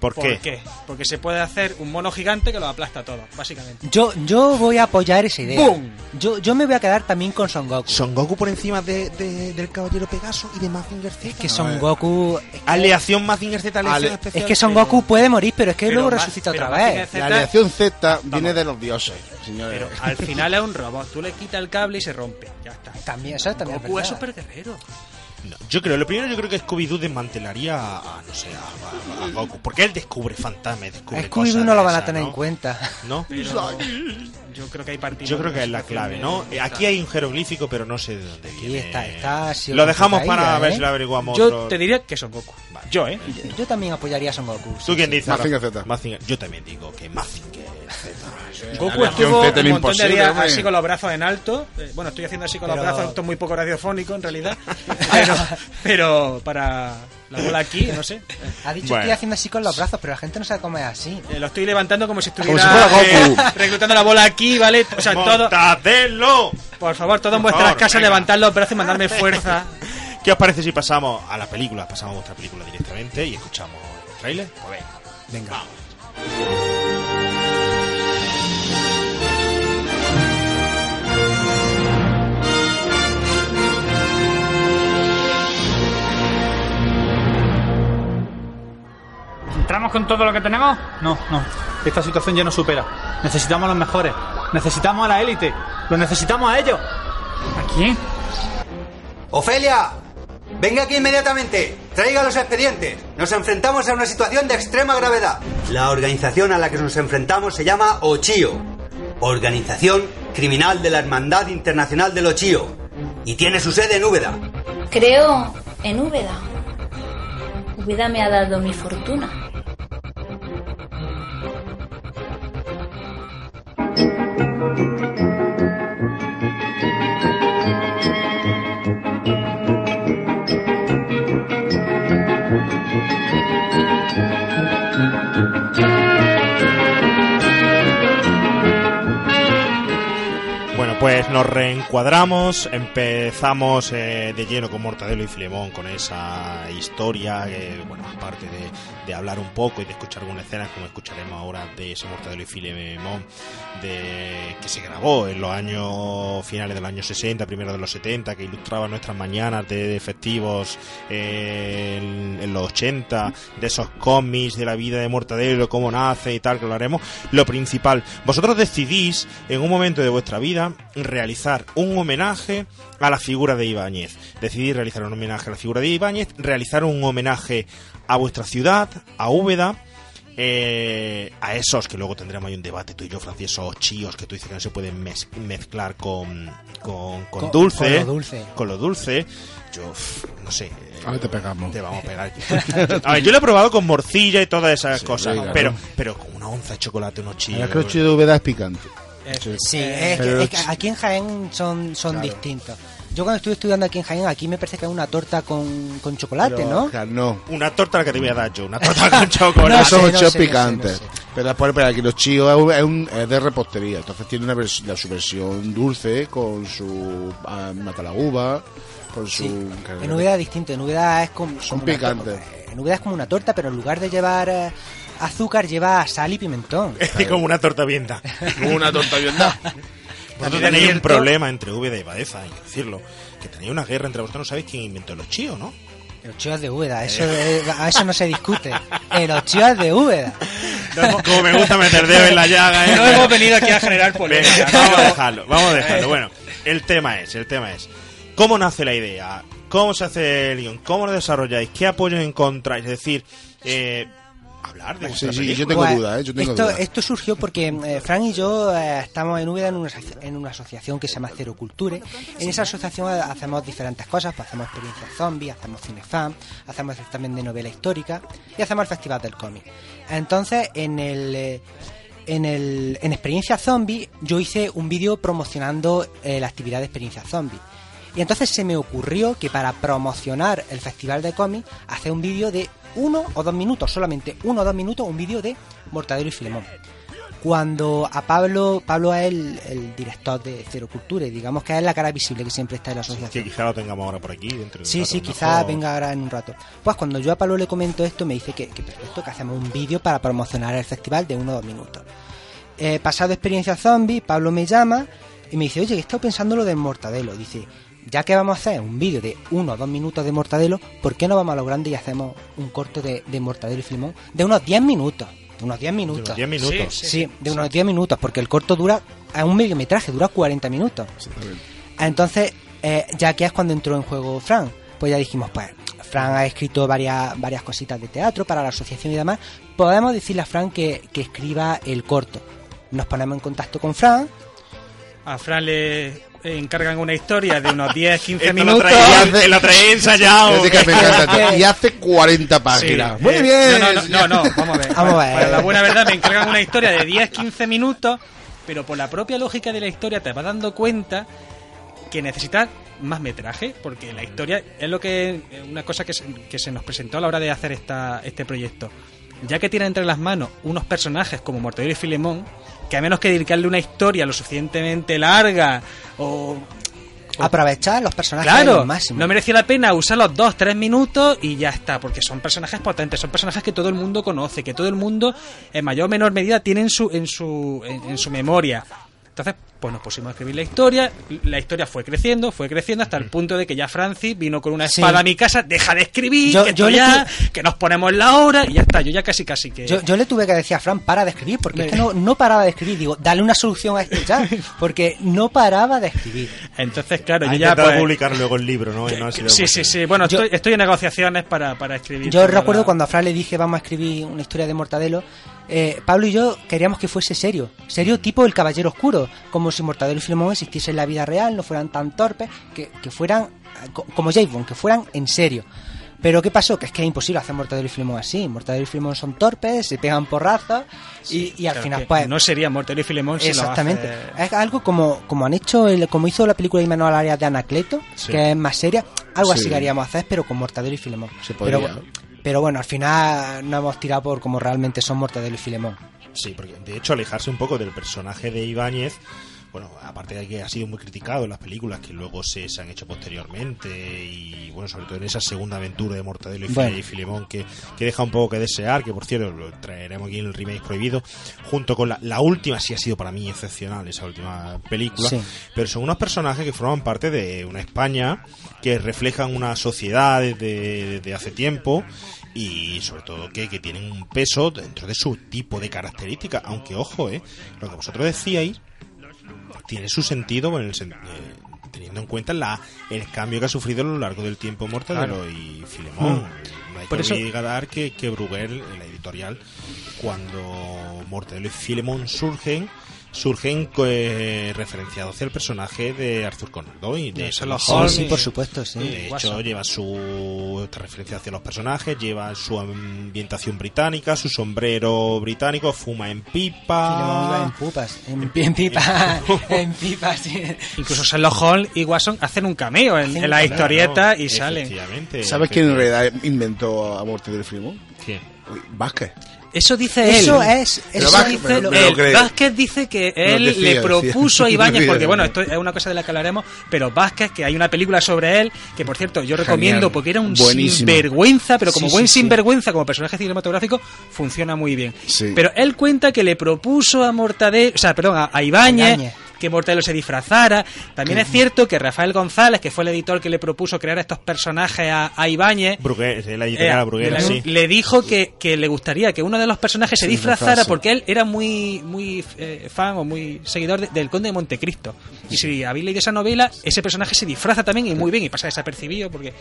[SPEAKER 3] ¿Por
[SPEAKER 8] ¿Por
[SPEAKER 3] qué?
[SPEAKER 8] qué? Porque se puede hacer un mono gigante que lo aplasta todo, básicamente.
[SPEAKER 9] Yo, yo voy a apoyar esa idea.
[SPEAKER 8] ¡Bum!
[SPEAKER 9] Yo, yo me voy a quedar también con Son Goku.
[SPEAKER 3] Son Goku por encima de, de- del Caballero Pegaso y de Mazinger Z.
[SPEAKER 9] Es que Son Goku.
[SPEAKER 3] Aleación Mazinger Z, aleación
[SPEAKER 7] Ale-
[SPEAKER 3] especial.
[SPEAKER 9] Es que Son Goku puede morir, pero es que
[SPEAKER 8] Pero
[SPEAKER 9] luego
[SPEAKER 8] más-
[SPEAKER 9] resucita
[SPEAKER 8] pero
[SPEAKER 9] otra
[SPEAKER 8] más
[SPEAKER 9] vez.
[SPEAKER 7] La aleación Z viene de los dioses, señores.
[SPEAKER 8] Pero al final es un robot, tú le quitas el cable y se rompe, ya está.
[SPEAKER 9] También, eso también
[SPEAKER 8] Goku es
[SPEAKER 9] verdad.
[SPEAKER 8] super guerrero.
[SPEAKER 3] No, yo creo, lo primero yo creo que Scooby-Doo desmantelaría a, no sé, a, a- a Goku. Porque él descubre fantasmas, descubre
[SPEAKER 9] Scooby-Doo no lo van a tener
[SPEAKER 3] ¿no?
[SPEAKER 9] en cuenta.
[SPEAKER 3] ¿No?
[SPEAKER 8] Pero yo creo que hay partidos.
[SPEAKER 3] Yo creo que es la clave, ¿no? Aquí hay un jeroglífico, pero no sé de dónde
[SPEAKER 9] Aquí
[SPEAKER 3] viene.
[SPEAKER 9] está, está
[SPEAKER 3] Lo dejamos
[SPEAKER 9] caída,
[SPEAKER 3] para ver
[SPEAKER 9] ¿eh?
[SPEAKER 3] si lo averiguamos.
[SPEAKER 8] Yo
[SPEAKER 3] otro-
[SPEAKER 8] te diría que son Goku. Yo, ¿eh?
[SPEAKER 9] Yo, yo también apoyaría a Son Goku. sí,
[SPEAKER 3] ¿Tú quién
[SPEAKER 9] sí.
[SPEAKER 3] dices?
[SPEAKER 7] Mazinger? Z.
[SPEAKER 3] Mazinger. Yo también digo que Mazinger Z.
[SPEAKER 8] Goku estuvo un montón de días así con los brazos en alto. Eh, bueno, estoy haciendo así con los brazos, esto es muy poco radiofónico en realidad. pero, pero para la bola aquí, no sé.
[SPEAKER 9] Ha dicho
[SPEAKER 3] Bueno.
[SPEAKER 9] estoy haciendo así con los brazos, pero la gente no sabe cómo es así.
[SPEAKER 8] Eh, lo estoy levantando como si
[SPEAKER 7] Como
[SPEAKER 8] estuviera
[SPEAKER 7] si fuera Goku.
[SPEAKER 8] eh, reclutando la bola aquí, ¿vale? O sea, todo,
[SPEAKER 3] ¡Mortadelo!
[SPEAKER 8] por favor, todos en vuestras
[SPEAKER 3] favor,
[SPEAKER 8] casas
[SPEAKER 3] venga.
[SPEAKER 8] levantad los brazos y mandarme fuerza.
[SPEAKER 3] ¿Qué os parece si pasamos a la película? Pasamos a vuestra película directamente y escuchamos el trailer. Pues venga.
[SPEAKER 9] Venga.
[SPEAKER 10] ¿Entramos con todo lo que tenemos? No, no. Esta situación ya nos supera. Necesitamos a los mejores. Necesitamos a la élite. Lo necesitamos a ellos. ¿A quién?
[SPEAKER 11] ¡Ofelia! Venga aquí inmediatamente. Traiga los expedientes. Nos enfrentamos a una situación de extrema gravedad. La organización a la que nos enfrentamos se llama OCHIO. Organización Criminal de la Hermandad Internacional del OCHIO. Y tiene su sede en Úbeda.
[SPEAKER 12] Creo en Úbeda. Úbeda me ha dado mi fortuna.
[SPEAKER 3] Bueno, pues nos reencuadramos, empezamos eh, de lleno con Mortadelo y Filemón, con esa historia, que, bueno, aparte de, hablar un poco y de escuchar algunas escenas, como escucharemos ahora de ese Mortadelo y Filemón, de, que se grabó en los años finales de los años 60, primero de los 70, que ilustraba nuestras mañanas de, de festivos eh, en, en los 80, de esos cómics de la vida de Mortadelo, cómo nace y tal, que lo haremos. Lo principal, vosotros decidís en un momento de vuestra vida realizar un homenaje a la figura de Ibáñez. Decidís realizar un homenaje a la figura de Ibáñez, realizar un homenaje a vuestra ciudad, a Úbeda, eh, a esos que luego tendremos ahí un debate tú y yo, Francis, esos chíos que tú dices que no se pueden mez- mezclar con, con, con
[SPEAKER 9] Con-
[SPEAKER 3] dulce,
[SPEAKER 9] con lo dulce.
[SPEAKER 3] con lo dulce. Yo, no sé.
[SPEAKER 7] A ver, te pegamos.
[SPEAKER 3] Te vamos a pegar. A ver, yo lo he probado con morcilla y todas esas cosas, pero, pero con una onza de chocolate, unos
[SPEAKER 7] La
[SPEAKER 3] chíos.
[SPEAKER 7] verdad es que los chíos de Úbeda es picante.
[SPEAKER 9] Sí, es que,
[SPEAKER 7] Pero
[SPEAKER 9] es que aquí en Jaén son, son distintos. Yo cuando estuve estudiando aquí en Jaén, aquí me parece que es una torta con, con chocolate,
[SPEAKER 7] Pero,
[SPEAKER 9] ¿no?
[SPEAKER 7] No.
[SPEAKER 3] Una torta la que te voy a dar yo, una torta con
[SPEAKER 7] No,
[SPEAKER 3] chocolate.
[SPEAKER 7] son
[SPEAKER 9] no sé, no sé,
[SPEAKER 7] picantes.
[SPEAKER 9] no sé.
[SPEAKER 7] Pero después, pero aquí los chíos es, un- es de repostería. Entonces tiene una vers- la, su versión dulce con su ah, matalaguba, con su...
[SPEAKER 9] Sí. En Úbeda es distinto, en Úbeda es como...
[SPEAKER 7] Son
[SPEAKER 9] como
[SPEAKER 7] picantes.
[SPEAKER 9] torta. En Úbeda es como una torta, pero en lugar de llevar eh, azúcar, lleva sal y pimentón.
[SPEAKER 3] Es como una torta bien dada.
[SPEAKER 7] Una torta bien dada.
[SPEAKER 3] Vosotros tenéis un problema entre Úbeda y Baeza, hay que decirlo. Que tenéis una guerra entre vosotros, no sabéis quién inventó los chíos, ¿no?
[SPEAKER 9] Los chíos de Úbeda, eso, eh, a eso no se discute. Eh, los chíos de Úbeda.
[SPEAKER 3] Como me gusta meter dedo en la llaga, ¿eh?
[SPEAKER 8] No hemos venido aquí a generar polémica.
[SPEAKER 3] Venga, vamos a dejarlo, vamos a dejarlo. Bueno, el tema es, el tema es, ¿cómo nace la idea? ¿Cómo se hace el guion? ¿Cómo lo desarrolláis? ¿Qué apoyo encontráis? Es decir, eh, hablar de
[SPEAKER 7] Sí, sí, yo tengo
[SPEAKER 9] Pues,
[SPEAKER 7] dudas, ¿eh? Yo tengo
[SPEAKER 9] esto, surgió porque eh, Fran y yo eh, estamos en Úbeda en una, en una asociación que se llama Cero Culture. En esa asociación hacemos diferentes cosas, pues hacemos experiencias zombies, hacemos cinefan, hacemos también de novela histórica y hacemos el Festival del Cómic. Entonces, en el... eh, en, el, en Experiencia Zombie yo hice un vídeo promocionando eh, la actividad de Experiencia Zombie. Y entonces se me ocurrió que para promocionar el Festival de Cómic, hacer un vídeo de uno o dos minutos, solamente uno o dos minutos, un vídeo de Mortadelo y Filemón. Cuando a Pablo, Pablo es el, el director de Cero Culture, digamos que es la cara visible que siempre está en la
[SPEAKER 3] Que
[SPEAKER 9] asociación.
[SPEAKER 3] quizá lo tengamos ahora por aquí. Dentro de
[SPEAKER 9] Sí,
[SPEAKER 3] rato,
[SPEAKER 9] sí, quizá
[SPEAKER 3] mejor.
[SPEAKER 9] venga ahora en un rato. Pues cuando yo a Pablo le comento esto, me dice que, que perfecto, que hacemos un vídeo para promocionar el festival de uno o dos minutos. Eh, pasado experiencia zombie, Pablo me llama y me dice, oye, he estado pensando lo del mortadelo. Dice, ya que vamos a hacer un vídeo de uno o dos minutos de mortadelo, ¿por qué no vamos a lo grande y hacemos un corto de, de mortadelo y filimón de unos 10 minutos? De unos 10 minutos.
[SPEAKER 3] unos 10 minutos.
[SPEAKER 9] Sí,
[SPEAKER 3] Sí,
[SPEAKER 9] sí, de unos 10 minutos, porque el corto dura, es un mediometraje, dura 40 minutos. Entonces, eh, ya que es cuando entró en juego Fran, pues ya dijimos, pues, Fran ha escrito varias, varias cositas de teatro para la asociación y demás, podemos decirle a Fran que, que escriba el corto. Nos ponemos en contacto con Fran,
[SPEAKER 8] A Fran le encargan una historia de unos 10, 15
[SPEAKER 3] Esto lo
[SPEAKER 8] minutos.
[SPEAKER 3] traía- lo traía ensayado.
[SPEAKER 7] Es de que me encanta. Y hace 40 páginas.
[SPEAKER 8] Sí,
[SPEAKER 7] Muy
[SPEAKER 8] eh,
[SPEAKER 7] bien.
[SPEAKER 8] No, no, no, no, no, vamos a ver.
[SPEAKER 9] Vamos a ver.
[SPEAKER 8] Para la buena verdad, me encargan una historia de 10-15 minutos, pero por la propia lógica de la historia te vas dando cuenta que necesitas más metraje, porque la historia es lo que una cosa que se, que se nos presentó a la hora de hacer esta, este proyecto. Ya que tiene entre las manos unos personajes como Mortadelo y Filemón, que a menos que dedicarle una historia lo suficientemente larga o
[SPEAKER 9] aprovechar los personajes
[SPEAKER 8] Claro,
[SPEAKER 9] al máximo.
[SPEAKER 8] no merecía la pena usar los dos, tres minutos y ya está, porque son personajes potentes, son personajes que todo el mundo conoce, que todo el mundo en mayor o menor medida tiene en su, en su, en, en su memoria. Entonces, pues nos pusimos a escribir la historia, la historia fue creciendo, fue creciendo hasta el punto de que ya Francis vino con una
[SPEAKER 9] Sí.
[SPEAKER 8] espada a mi casa, deja de escribir,
[SPEAKER 9] Yo-
[SPEAKER 8] que,
[SPEAKER 9] yo
[SPEAKER 8] ya, que nos ponemos en la hora y ya está, yo ya casi casi que...
[SPEAKER 9] Yo, yo le tuve que decir a Fran, para de escribir, porque es que no, no paraba de escribir. Digo, dale una solución a esto ya, porque no paraba de escribir.
[SPEAKER 8] Entonces, claro,
[SPEAKER 3] Ha
[SPEAKER 8] yo ya... pues,
[SPEAKER 3] publicar luego el libro, ¿no? Y no ha sido
[SPEAKER 8] sí, sí, sí, bueno,
[SPEAKER 9] Yo-
[SPEAKER 8] estoy, estoy en negociaciones para, para escribir.
[SPEAKER 9] Yo recuerdo
[SPEAKER 8] la-
[SPEAKER 9] cuando a Fran le dije vamos a escribir una historia de Mortadelo, eh, Pablo y yo queríamos que fuese serio, serio tipo el Caballero Oscuro, como si Mortadelo y Filemón existiesen en la vida real, no fueran tan torpes, que, que fueran co- como James Bond, que fueran en serio. Pero ¿qué pasó? Que es que es imposible hacer Mortadelo y Filemón así. Mortadelo y Filemón son torpes, se pegan porrazos y, y al
[SPEAKER 8] Claro
[SPEAKER 9] final pues...
[SPEAKER 8] no sería Mortadelo y Filemón si lo
[SPEAKER 9] Exactamente.
[SPEAKER 8] hace-
[SPEAKER 9] Es algo como, como han hecho, el- como hizo la película de Manuel Arias de Anacleto,
[SPEAKER 3] Sí.
[SPEAKER 9] que es más seria. Algo
[SPEAKER 7] Sí.
[SPEAKER 9] así queríamos hacer, pero con Mortadelo y Filemón.
[SPEAKER 7] Se
[SPEAKER 9] pero,
[SPEAKER 7] podría.
[SPEAKER 9] pero bueno, al final no hemos tirado por como realmente son Mortadelo y Filemón.
[SPEAKER 3] Sí, porque de hecho alejarse un poco del personaje de Ibáñez, bueno, aparte de que ha sido muy criticado en las películas que luego se, se han hecho posteriormente y bueno, sobre todo en esa segunda aventura de Mortadelo y,
[SPEAKER 9] Bueno.
[SPEAKER 3] y Filemón que, que deja un poco que desear, que por cierto lo traeremos aquí en el remake prohibido, junto con la, la última, sí ha sido para mí excepcional esa última película,
[SPEAKER 9] Sí.
[SPEAKER 3] pero son unos personajes que forman parte de una España que reflejan una sociedad desde, desde hace tiempo y sobre todo que, que tienen un peso dentro de su tipo de características, aunque ojo, eh, lo que vosotros decíais tiene su sentido en el sen- eh, teniendo en cuenta la, el cambio que ha sufrido a lo largo del tiempo Mortadelo y Filemón. hay
[SPEAKER 8] Por
[SPEAKER 3] que
[SPEAKER 8] eso-
[SPEAKER 3] olvidar que, que Bruguel, en la editorial, cuando Mortadelo y Filemón surgen, surgen eh, referenciados hacia el personaje de Arthur Conan Doyle. De
[SPEAKER 8] Sherlock Holmes.
[SPEAKER 9] Sí, por supuesto, sí.
[SPEAKER 3] De hecho, lleva su esta referencia hacia los personajes, lleva su ambientación británica, su sombrero británico, fuma en pipa.
[SPEAKER 9] en pupas, en, en pipa, en pipa, sí.
[SPEAKER 8] Incluso Sherlock Holmes y Watson hacen un cameo en, en la historieta
[SPEAKER 3] Claro,
[SPEAKER 8] y salen.
[SPEAKER 7] ¿Sabes quién en realidad inventó a Morte del Filemón?
[SPEAKER 3] ¿Quién?
[SPEAKER 7] Uy, Vázquez.
[SPEAKER 8] Eso dice
[SPEAKER 9] Eso
[SPEAKER 8] él.
[SPEAKER 9] es, eso
[SPEAKER 7] Vázquez-
[SPEAKER 9] dice
[SPEAKER 7] pero-
[SPEAKER 9] lo-
[SPEAKER 7] pero-
[SPEAKER 8] Él. Vázquez dice que él
[SPEAKER 7] decía,
[SPEAKER 8] le propuso a Ibáñez, porque bueno, esto es una cosa de la que hablaremos, pero Vázquez, que hay una película sobre él, que por cierto yo recomiendo
[SPEAKER 7] Genial.
[SPEAKER 8] porque era un
[SPEAKER 7] Buenísimo.
[SPEAKER 8] sinvergüenza, pero como
[SPEAKER 9] Sí,
[SPEAKER 8] buen
[SPEAKER 9] sí, sí.
[SPEAKER 8] sinvergüenza, como personaje cinematográfico, funciona muy bien.
[SPEAKER 7] Sí.
[SPEAKER 8] Pero él cuenta que le propuso a Mortadelo, o sea, perdón, a, a Ibáñez,
[SPEAKER 9] Ibáñez.
[SPEAKER 8] Que Mortadelo se disfrazara. También es cierto que Rafael González, que fue el editor que le propuso crear estos personajes a, a Ibáñez,
[SPEAKER 3] Bruguel, la editorial
[SPEAKER 8] eh,
[SPEAKER 3] Bruguera,
[SPEAKER 8] le,
[SPEAKER 3] sí.
[SPEAKER 8] le dijo que, que le gustaría que uno de los personajes se disfrazara porque él era muy muy eh, fan o muy seguidor de- del Conde de Montecristo. Y si habéis leído esa novela, ese personaje se disfraza también y muy bien y pasa desapercibido porque eh,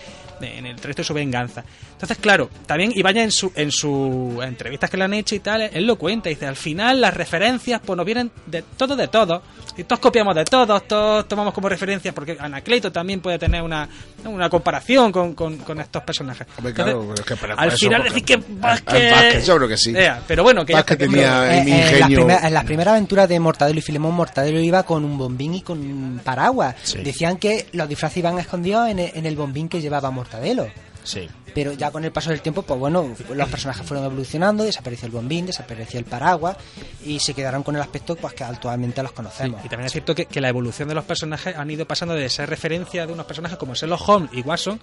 [SPEAKER 8] en el resto de su venganza. Entonces, claro, también Ibañez en su en sus entrevistas que le han hecho y tal, él lo cuenta. Dice, al final las referencias pues nos vienen de todo de todo. Y todos copiamos de todos, todos tomamos como referencias porque Anacleto también puede tener una, una comparación con, con- con estos personajes.
[SPEAKER 7] Hombre, claro,
[SPEAKER 8] Entonces,
[SPEAKER 7] pero es que para-
[SPEAKER 8] al
[SPEAKER 7] eso,
[SPEAKER 8] final decir que Vázquez...
[SPEAKER 7] Vázquez, yo creo que sí.
[SPEAKER 8] Pero bueno, que
[SPEAKER 7] Vázquez tenía
[SPEAKER 9] Eh,
[SPEAKER 7] mi
[SPEAKER 9] eh, en, las
[SPEAKER 7] ingenio.
[SPEAKER 9] primeras, en las primeras aventuras de Mortadelo y Filemón, Mortadelo iba con un bombín y con un paraguas.
[SPEAKER 3] Sí.
[SPEAKER 9] Decían que los disfraces iban escondidos en el, en el bombín que llevaba Mortadelo.
[SPEAKER 3] Sí.
[SPEAKER 9] Pero ya con el paso del tiempo, pues bueno, los personajes fueron evolucionando, desapareció el bombín, desapareció el paraguas y se quedaron con el aspecto pues que actualmente los conocemos.
[SPEAKER 8] Y también es cierto que, que la evolución de los personajes han ido pasando de ser referencia de unos personajes como Sherlock Holmes y Watson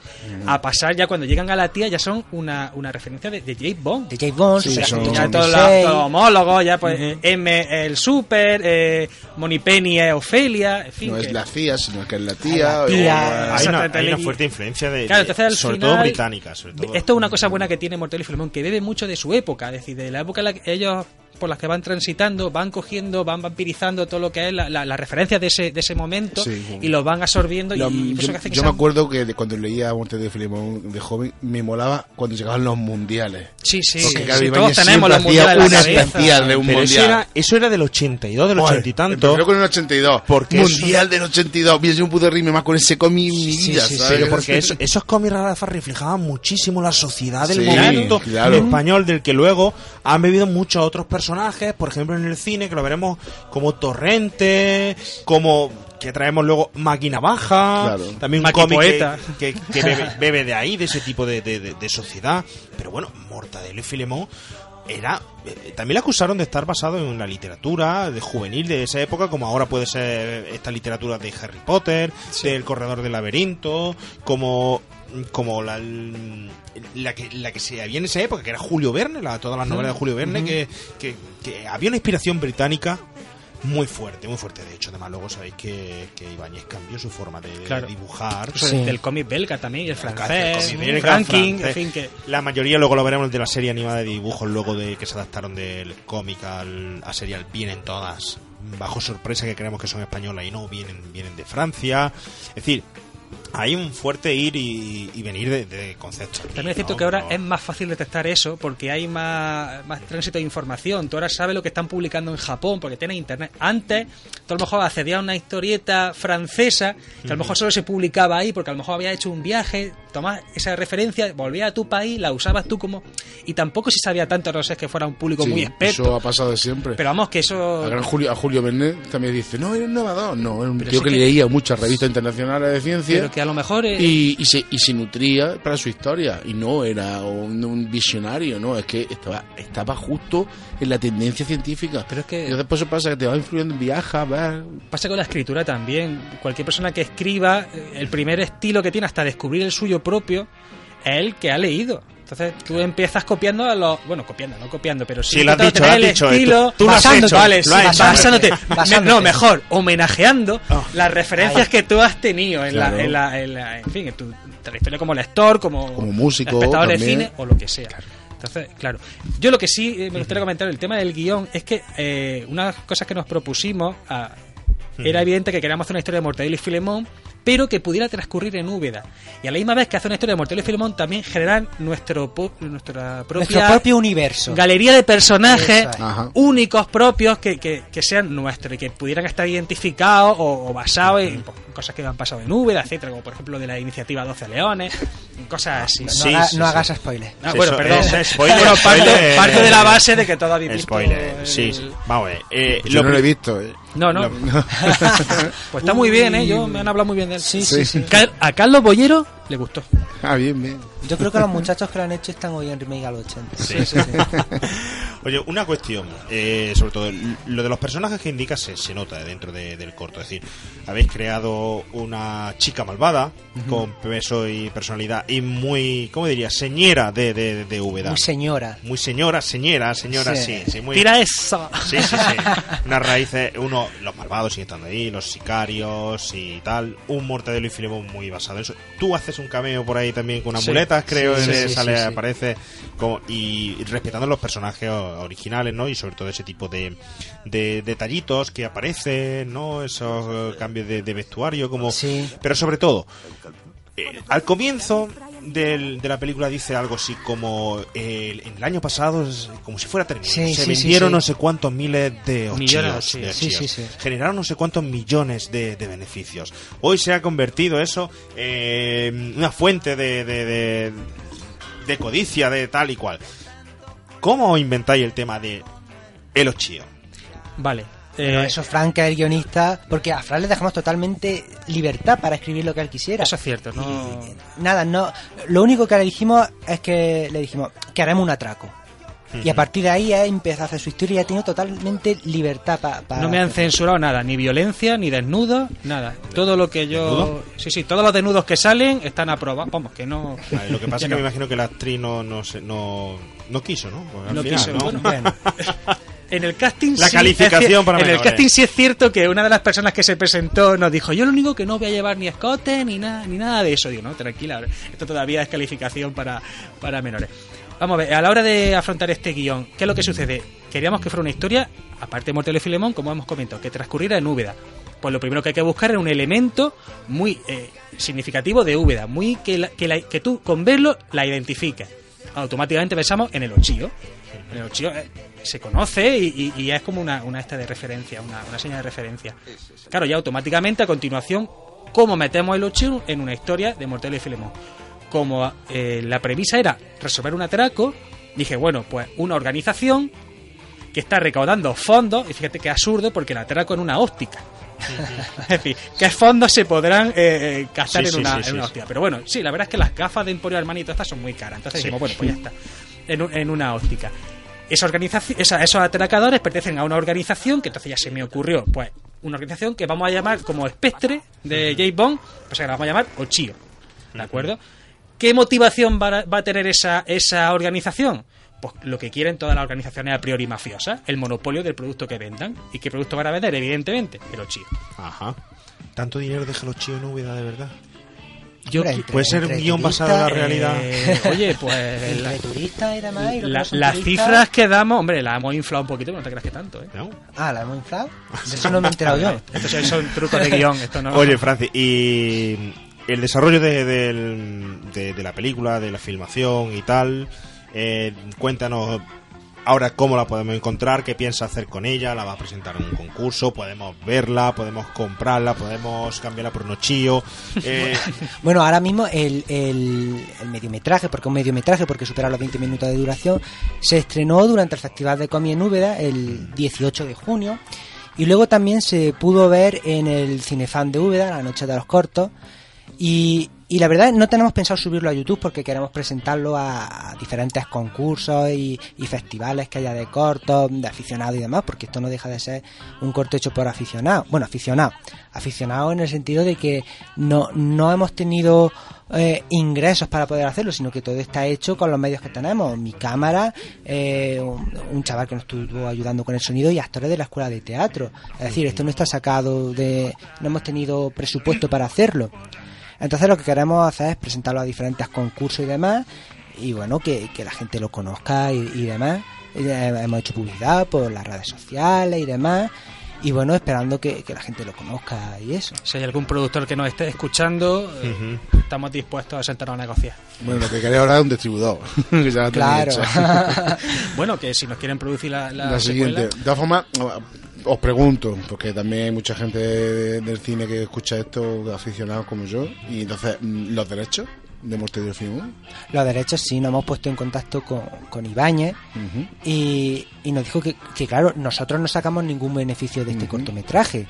[SPEAKER 8] a pasar ya cuando llegan a la tía ya son una, una referencia de, de James Bond.
[SPEAKER 9] De James Bond,
[SPEAKER 7] Sí,
[SPEAKER 9] Super
[SPEAKER 7] son-
[SPEAKER 8] ya todos los
[SPEAKER 9] 86.
[SPEAKER 8] todos los homólogos, ya pues M el Super, eh, Moni Penny es Ofelia, en fin.
[SPEAKER 7] No
[SPEAKER 8] que-
[SPEAKER 7] es la CIA, sino que es la tía.
[SPEAKER 9] La
[SPEAKER 7] o-.
[SPEAKER 3] Hay una, hay fuerte influencia de,
[SPEAKER 8] Claro, entonces al
[SPEAKER 3] sobre
[SPEAKER 8] final,
[SPEAKER 3] todo británica. Sobre todo.
[SPEAKER 8] Esto es una cosa buena que tiene Mortadelo y Filemón, que bebe mucho de su época, es decir, de la época en la que ellos por las que van transitando, van cogiendo, van vampirizando todo lo que es la, la, las referencias de ese, de ese momento
[SPEAKER 7] Sí.
[SPEAKER 8] y los van absorbiendo
[SPEAKER 7] Lo-
[SPEAKER 8] y,
[SPEAKER 7] yo
[SPEAKER 8] eso que hace que
[SPEAKER 7] yo me acuerdo que de cuando leía Morte de Filemón de joven, me molaba cuando llegaban los mundiales.
[SPEAKER 8] Sí, sí,
[SPEAKER 7] Porque
[SPEAKER 8] sí, sí, todos tenemos los mundiales
[SPEAKER 7] hacía
[SPEAKER 8] en la
[SPEAKER 7] un
[SPEAKER 8] cabeza.
[SPEAKER 7] especial de un
[SPEAKER 3] Pero eso
[SPEAKER 7] mundial.
[SPEAKER 3] era, eso era del 82, del 80 y tanto.
[SPEAKER 7] Empezó con el 82.
[SPEAKER 3] Porque eso-
[SPEAKER 7] mundial del 82. Mira, yo no pude reírme más con ese cómic en mi
[SPEAKER 9] Sí,
[SPEAKER 7] vida,
[SPEAKER 9] sí, sí,
[SPEAKER 7] ¿sabes?
[SPEAKER 3] Porque eso- esos cómics Rafa reflejaban muchísimo la sociedad del
[SPEAKER 7] Sí,
[SPEAKER 3] momento
[SPEAKER 7] claro.
[SPEAKER 3] español, del que luego han bebido muchos otros personajes, por ejemplo en el cine, que lo veremos como Torrente, como que traemos luego Máquina Baja,
[SPEAKER 7] Claro.
[SPEAKER 3] también un cómic que, que- que bebe, bebe de ahí, de ese tipo de, de- de- de sociedad. Pero bueno, Mortadelo y Filemón era eh, también le acusaron de estar basado en la literatura de juvenil de esa época como ahora puede ser esta literatura de Harry Potter del corredor del laberinto como como la, la que la que se había en esa época que era Julio Verne la, todas las novelas de Julio Verne que, que, que había una inspiración británica muy fuerte, muy fuerte. De hecho, además luego sabéis que, que Ibáñez cambió su forma de,
[SPEAKER 8] Claro.
[SPEAKER 3] dibujar.
[SPEAKER 9] Sí.
[SPEAKER 8] del, del cómic belga también y el francés, el
[SPEAKER 3] belga, francés.
[SPEAKER 8] en fin, que
[SPEAKER 3] La mayoría luego lo veremos de la serie animada de dibujos, luego de que se adaptaron del cómic al, a serial, vienen todas bajo sorpresa que creemos que son españolas y no, vienen, vienen de Francia. Es decir, hay un fuerte ir y, y venir de, de conceptos.
[SPEAKER 8] También es cierto
[SPEAKER 3] ¿no?
[SPEAKER 8] que ahora
[SPEAKER 3] No-
[SPEAKER 8] es más fácil detectar eso porque hay más, más tránsito de información. Tú ahora sabes lo que están publicando en Japón porque tienes internet. Antes, tú a lo mejor accedías a una historieta francesa que a lo mejor solo se publicaba ahí porque a lo mejor había hecho un viaje, tomabas esa referencia, volvías a tu país, la usabas tú como. Y tampoco se sabía tanto, no sé, es que fuera un público
[SPEAKER 7] Sí,
[SPEAKER 8] muy experto.
[SPEAKER 7] Eso ha pasado de siempre.
[SPEAKER 8] Pero vamos, que eso.
[SPEAKER 7] A, gran Julio, a Julio Verne también dice, no, era un innovador. No, era un
[SPEAKER 8] Pero
[SPEAKER 7] tío que,
[SPEAKER 8] que-
[SPEAKER 7] leía muchas revistas internacionales de ciencia
[SPEAKER 8] Pero que a lo mejor. eh,
[SPEAKER 7] y, y se, y se nutría para su historia. Y no era un, un visionario, no, es que estaba, estaba justo en la tendencia científica.
[SPEAKER 8] Pero es que-
[SPEAKER 7] Y después eso pasa que te va influyendo, viaja, va...
[SPEAKER 8] Pasa con la escritura también. Cualquier persona que escriba, eh, el primer estilo que tiene hasta descubrir el suyo propio es el que ha leído. Entonces tú empiezas copiando a los. Bueno, copiando, no copiando, pero sí.
[SPEAKER 3] Sí, lo has dicho, lo has
[SPEAKER 8] el
[SPEAKER 3] dicho,
[SPEAKER 8] estilo.
[SPEAKER 3] tú- tú lo has
[SPEAKER 8] basándote,
[SPEAKER 3] hecho,
[SPEAKER 8] vale,
[SPEAKER 3] lo
[SPEAKER 8] sí,
[SPEAKER 3] has hecho.
[SPEAKER 8] basándote.
[SPEAKER 9] Basándote.
[SPEAKER 8] No, mejor, homenajeando
[SPEAKER 3] Ah.
[SPEAKER 8] las referencias que tú has tenido en,
[SPEAKER 7] Claro.
[SPEAKER 8] la, en, la, en, la- en fin, en tu trayectoria como lector, como,
[SPEAKER 7] Como músico
[SPEAKER 8] espectador de cine o lo que sea. Entonces, claro. Yo lo que sí eh, me gustaría comentar, el tema del guion, es que eh, una de las cosas que nos propusimos a- era evidente que queríamos hacer una historia de Mortadelo y Filemón, pero que pudiera transcurrir en Úbeda. Y a la misma vez que hace una historia de Mortadelo y Filemón, también generar nuestro, nuestra propia
[SPEAKER 9] Nuestro propio universo.
[SPEAKER 8] galería de personajes
[SPEAKER 9] es. Ajá.
[SPEAKER 8] únicos, propios, que, que, que sean nuestros y que pudieran estar identificados o, o basados en pues, cosas que han pasado en Úbeda, etcétera, como por ejemplo de la iniciativa 12 Leones, cosas así.
[SPEAKER 9] No, haga- no hagas spoiler.
[SPEAKER 8] Ah, bueno,
[SPEAKER 3] Eso,
[SPEAKER 8] perdón.
[SPEAKER 3] ese spoiler,
[SPEAKER 8] Bueno, parte,
[SPEAKER 3] spoiler,
[SPEAKER 8] parte
[SPEAKER 3] eh,
[SPEAKER 8] de la base de que todo habéis visto
[SPEAKER 3] Spoiler,
[SPEAKER 8] el-
[SPEAKER 3] sí. sí. Vamos a ver. eh,
[SPEAKER 7] Yo no lo he visto, eh.
[SPEAKER 8] No, no. Pues está muy bien, ¿eh? Yo, me han hablado muy bien de él.
[SPEAKER 9] Sí, sí, sí.
[SPEAKER 8] Ca- A Carlos Bollero le gustó.
[SPEAKER 7] Ah, bien, bien.
[SPEAKER 9] Yo creo que los muchachos que lo han hecho están hoy en remake a los 80.
[SPEAKER 3] Sí, sí, Oye, una cuestión, eh, sobre todo, lo de los personajes que indicas se, se nota dentro de- del corto. Es decir, habéis creado una chica malvada con peso y personalidad y muy, ¿cómo diría? Señera de, de, de Úbeda.
[SPEAKER 9] Muy señora.
[SPEAKER 3] Muy señora, señora, señora, sí,
[SPEAKER 9] Sí.
[SPEAKER 3] sí, muy...
[SPEAKER 8] Tira eso.
[SPEAKER 3] Sí, sí, sí. Unas raíces, uno, los malvados siguen estando ahí, los sicarios y tal. Un Mortadelo y Filemón muy basado en eso. Tú haces un cameo por ahí también con unas
[SPEAKER 8] Sí.
[SPEAKER 3] Creo,
[SPEAKER 8] Sí,
[SPEAKER 3] sale, aparece como, y respetando los personajes originales, ¿no? Y sobre todo ese tipo de, de detallitos que aparecen, ¿no? Esos eh, cambios de, de vestuario, como... Pero sobre todo, eh, al comienzo del- de la película dice algo así como eh, en el año pasado como si fuera terminado
[SPEAKER 9] Sí,
[SPEAKER 3] se
[SPEAKER 9] sí,
[SPEAKER 3] vendieron
[SPEAKER 9] sí.
[SPEAKER 3] no sé cuántos miles de ochillos, generaron no sé cuántos millones de, de beneficios hoy se ha convertido eso en una fuente de, de, de- de codicia de tal y cual ¿cómo inventáis el tema de el ochillo?
[SPEAKER 8] Vale.
[SPEAKER 9] Pero
[SPEAKER 8] Eh,
[SPEAKER 9] eso Frank, es el guionista, porque a Frank le dejamos totalmente libertad para escribir lo que él quisiera.
[SPEAKER 8] Eso es cierto, ¿no?
[SPEAKER 9] Y nada, no. Lo único que le dijimos es que le dijimos que haremos un atraco. Y a partir de ahí él empezó a hacer su historia y ha tenido totalmente libertad para.
[SPEAKER 8] No me han censurado nada, ni violencia, ni desnudos, nada. Todo lo que yo.
[SPEAKER 3] ¿Desnudo?
[SPEAKER 8] Sí, sí, todos los desnudos que salen están aprobados. Vamos, que no.
[SPEAKER 3] Vale, lo que pasa es que
[SPEAKER 8] no.
[SPEAKER 3] me imagino que la actriz no, no, se- no, no quiso, ¿no? Pues al
[SPEAKER 8] No
[SPEAKER 3] final,
[SPEAKER 8] quiso,
[SPEAKER 3] ¿no?
[SPEAKER 8] bueno. En el casting
[SPEAKER 3] La
[SPEAKER 8] sí,
[SPEAKER 3] calificación
[SPEAKER 8] es
[SPEAKER 3] para
[SPEAKER 8] En el casting sí es cierto que una de las personas que se presentó nos dijo, yo lo único que no voy a llevar ni escote ni nada ni nada de eso. Digo, no, tranquila, esto todavía es calificación para, para menores. Vamos a ver, a la hora de afrontar este guion, ¿qué es lo que sucede? Queríamos que fuera una historia, aparte de Mortadelo y Filemón, como hemos comentado, que transcurriera en Úbeda. Pues lo primero que hay que buscar era un elemento muy eh, significativo de Úbeda, muy que, la- que, la- que tú con verlo la identifiques. Automáticamente pensamos en el ochillo. En el ochillo eh, se conoce y, y- y es como una, una esta de referencia, una, una señal de referencia. Claro, ya automáticamente a continuación, ¿cómo metemos el ochillo en una historia de Mortadelo y Filemón? Como eh, la premisa era resolver un atraco, dije, bueno, pues una organización que está recaudando fondos, y fíjate que absurdo porque el atraco en una óptica. es decir, ¿qué fondos se podrán eh, eh, gastar
[SPEAKER 3] Sí,
[SPEAKER 8] en una,
[SPEAKER 3] sí,
[SPEAKER 8] en una? Pero bueno, sí, la verdad es que las gafas de Emporio Armani y todas estas son muy caras. Entonces
[SPEAKER 3] Sí.
[SPEAKER 8] dijimos, bueno, pues ya está. En, un- en una óptica. Esa organización, esa- esos atracadores pertenecen a una organización que entonces ya se me ocurrió, pues, una organización que vamos a llamar como espectre de James Bond, pues que la vamos a llamar Ochio. ¿De acuerdo? ¿Qué motivación va a, va a tener esa, esa organización? Pues lo que quieren todas las organizaciones a priori mafiosas, el monopolio del producto que vendan. ¿Y qué producto van a vender? Evidentemente, el Ochio.
[SPEAKER 3] Ajá. ¿Tanto dinero deja los chicos en Úbeda, de verdad?
[SPEAKER 8] Yo
[SPEAKER 9] entre-
[SPEAKER 3] Puede ser un guion basado en la realidad.
[SPEAKER 8] Eh, oye, pues la-
[SPEAKER 9] y demás. y
[SPEAKER 8] la- las cifras que damos, hombre, las hemos inflado un poquito, pero no te creas que tanto, ¿eh?
[SPEAKER 3] ¿No?
[SPEAKER 9] Ah, la hemos inflado. De eso no me he enterado yo.
[SPEAKER 8] Estos son- trucos de guion, esto no.
[SPEAKER 3] Oye, Francis, y el desarrollo de- de la película, de la filmación y tal, eh, cuéntanos ahora cómo la podemos encontrar, qué piensa hacer con ella, la va a presentar en un concurso, podemos verla, podemos comprarla, podemos cambiarla por un ochillo. eh,
[SPEAKER 9] Bueno, ahora mismo el, el, el mediometraje, porque un mediometraje, porque supera los 20 minutos de duración, se estrenó durante el Festival de Comi en Úbeda el 18 de junio. Y luego también se pudo ver en el Cinefan de Úbeda, la noche de los cortos. Y, y la verdad no tenemos pensado subirlo a YouTube porque queremos presentarlo a, diferentes concursos y, y festivales que haya de cortos, de aficionados y demás, porque esto no deja de ser un corto hecho por aficionados. Bueno, aficionados. Aficionados en el sentido de que no, no hemos tenido eh, ingresos para poder hacerlo, sino que todo está hecho con los medios que tenemos. Mi cámara, eh, un, un chaval que nos estuvo ayudando con el sonido y actores de la escuela de teatro. Es decir, esto no está sacado de... no hemos tenido presupuesto para hacerlo. Entonces lo que queremos hacer es presentarlo a diferentes concursos y demás, y bueno, que, que la gente lo conozca y, y demás. Eh, hemos hecho publicidad por las redes sociales y demás, y bueno, esperando que, que la gente lo conozca y eso.
[SPEAKER 8] Si hay algún productor que nos esté escuchando, eh, estamos dispuestos a sentarnos a negociar.
[SPEAKER 7] Bueno, lo que quería ahora es un distribuidor. que ya
[SPEAKER 8] Claro. bueno, que si nos quieren producir la, la,
[SPEAKER 7] La
[SPEAKER 8] secuela-
[SPEAKER 7] siguiente. De todas formas, os pregunto, porque también hay mucha gente de- del cine que escucha esto, aficionados como yo, y entonces, mm, ¿los derechos de Mortadelo y Filemón?
[SPEAKER 9] Los derechos sí, nos hemos puesto en contacto con, con Ibáñez y, y nos dijo que, que, claro, nosotros no sacamos ningún beneficio de este cortometraje.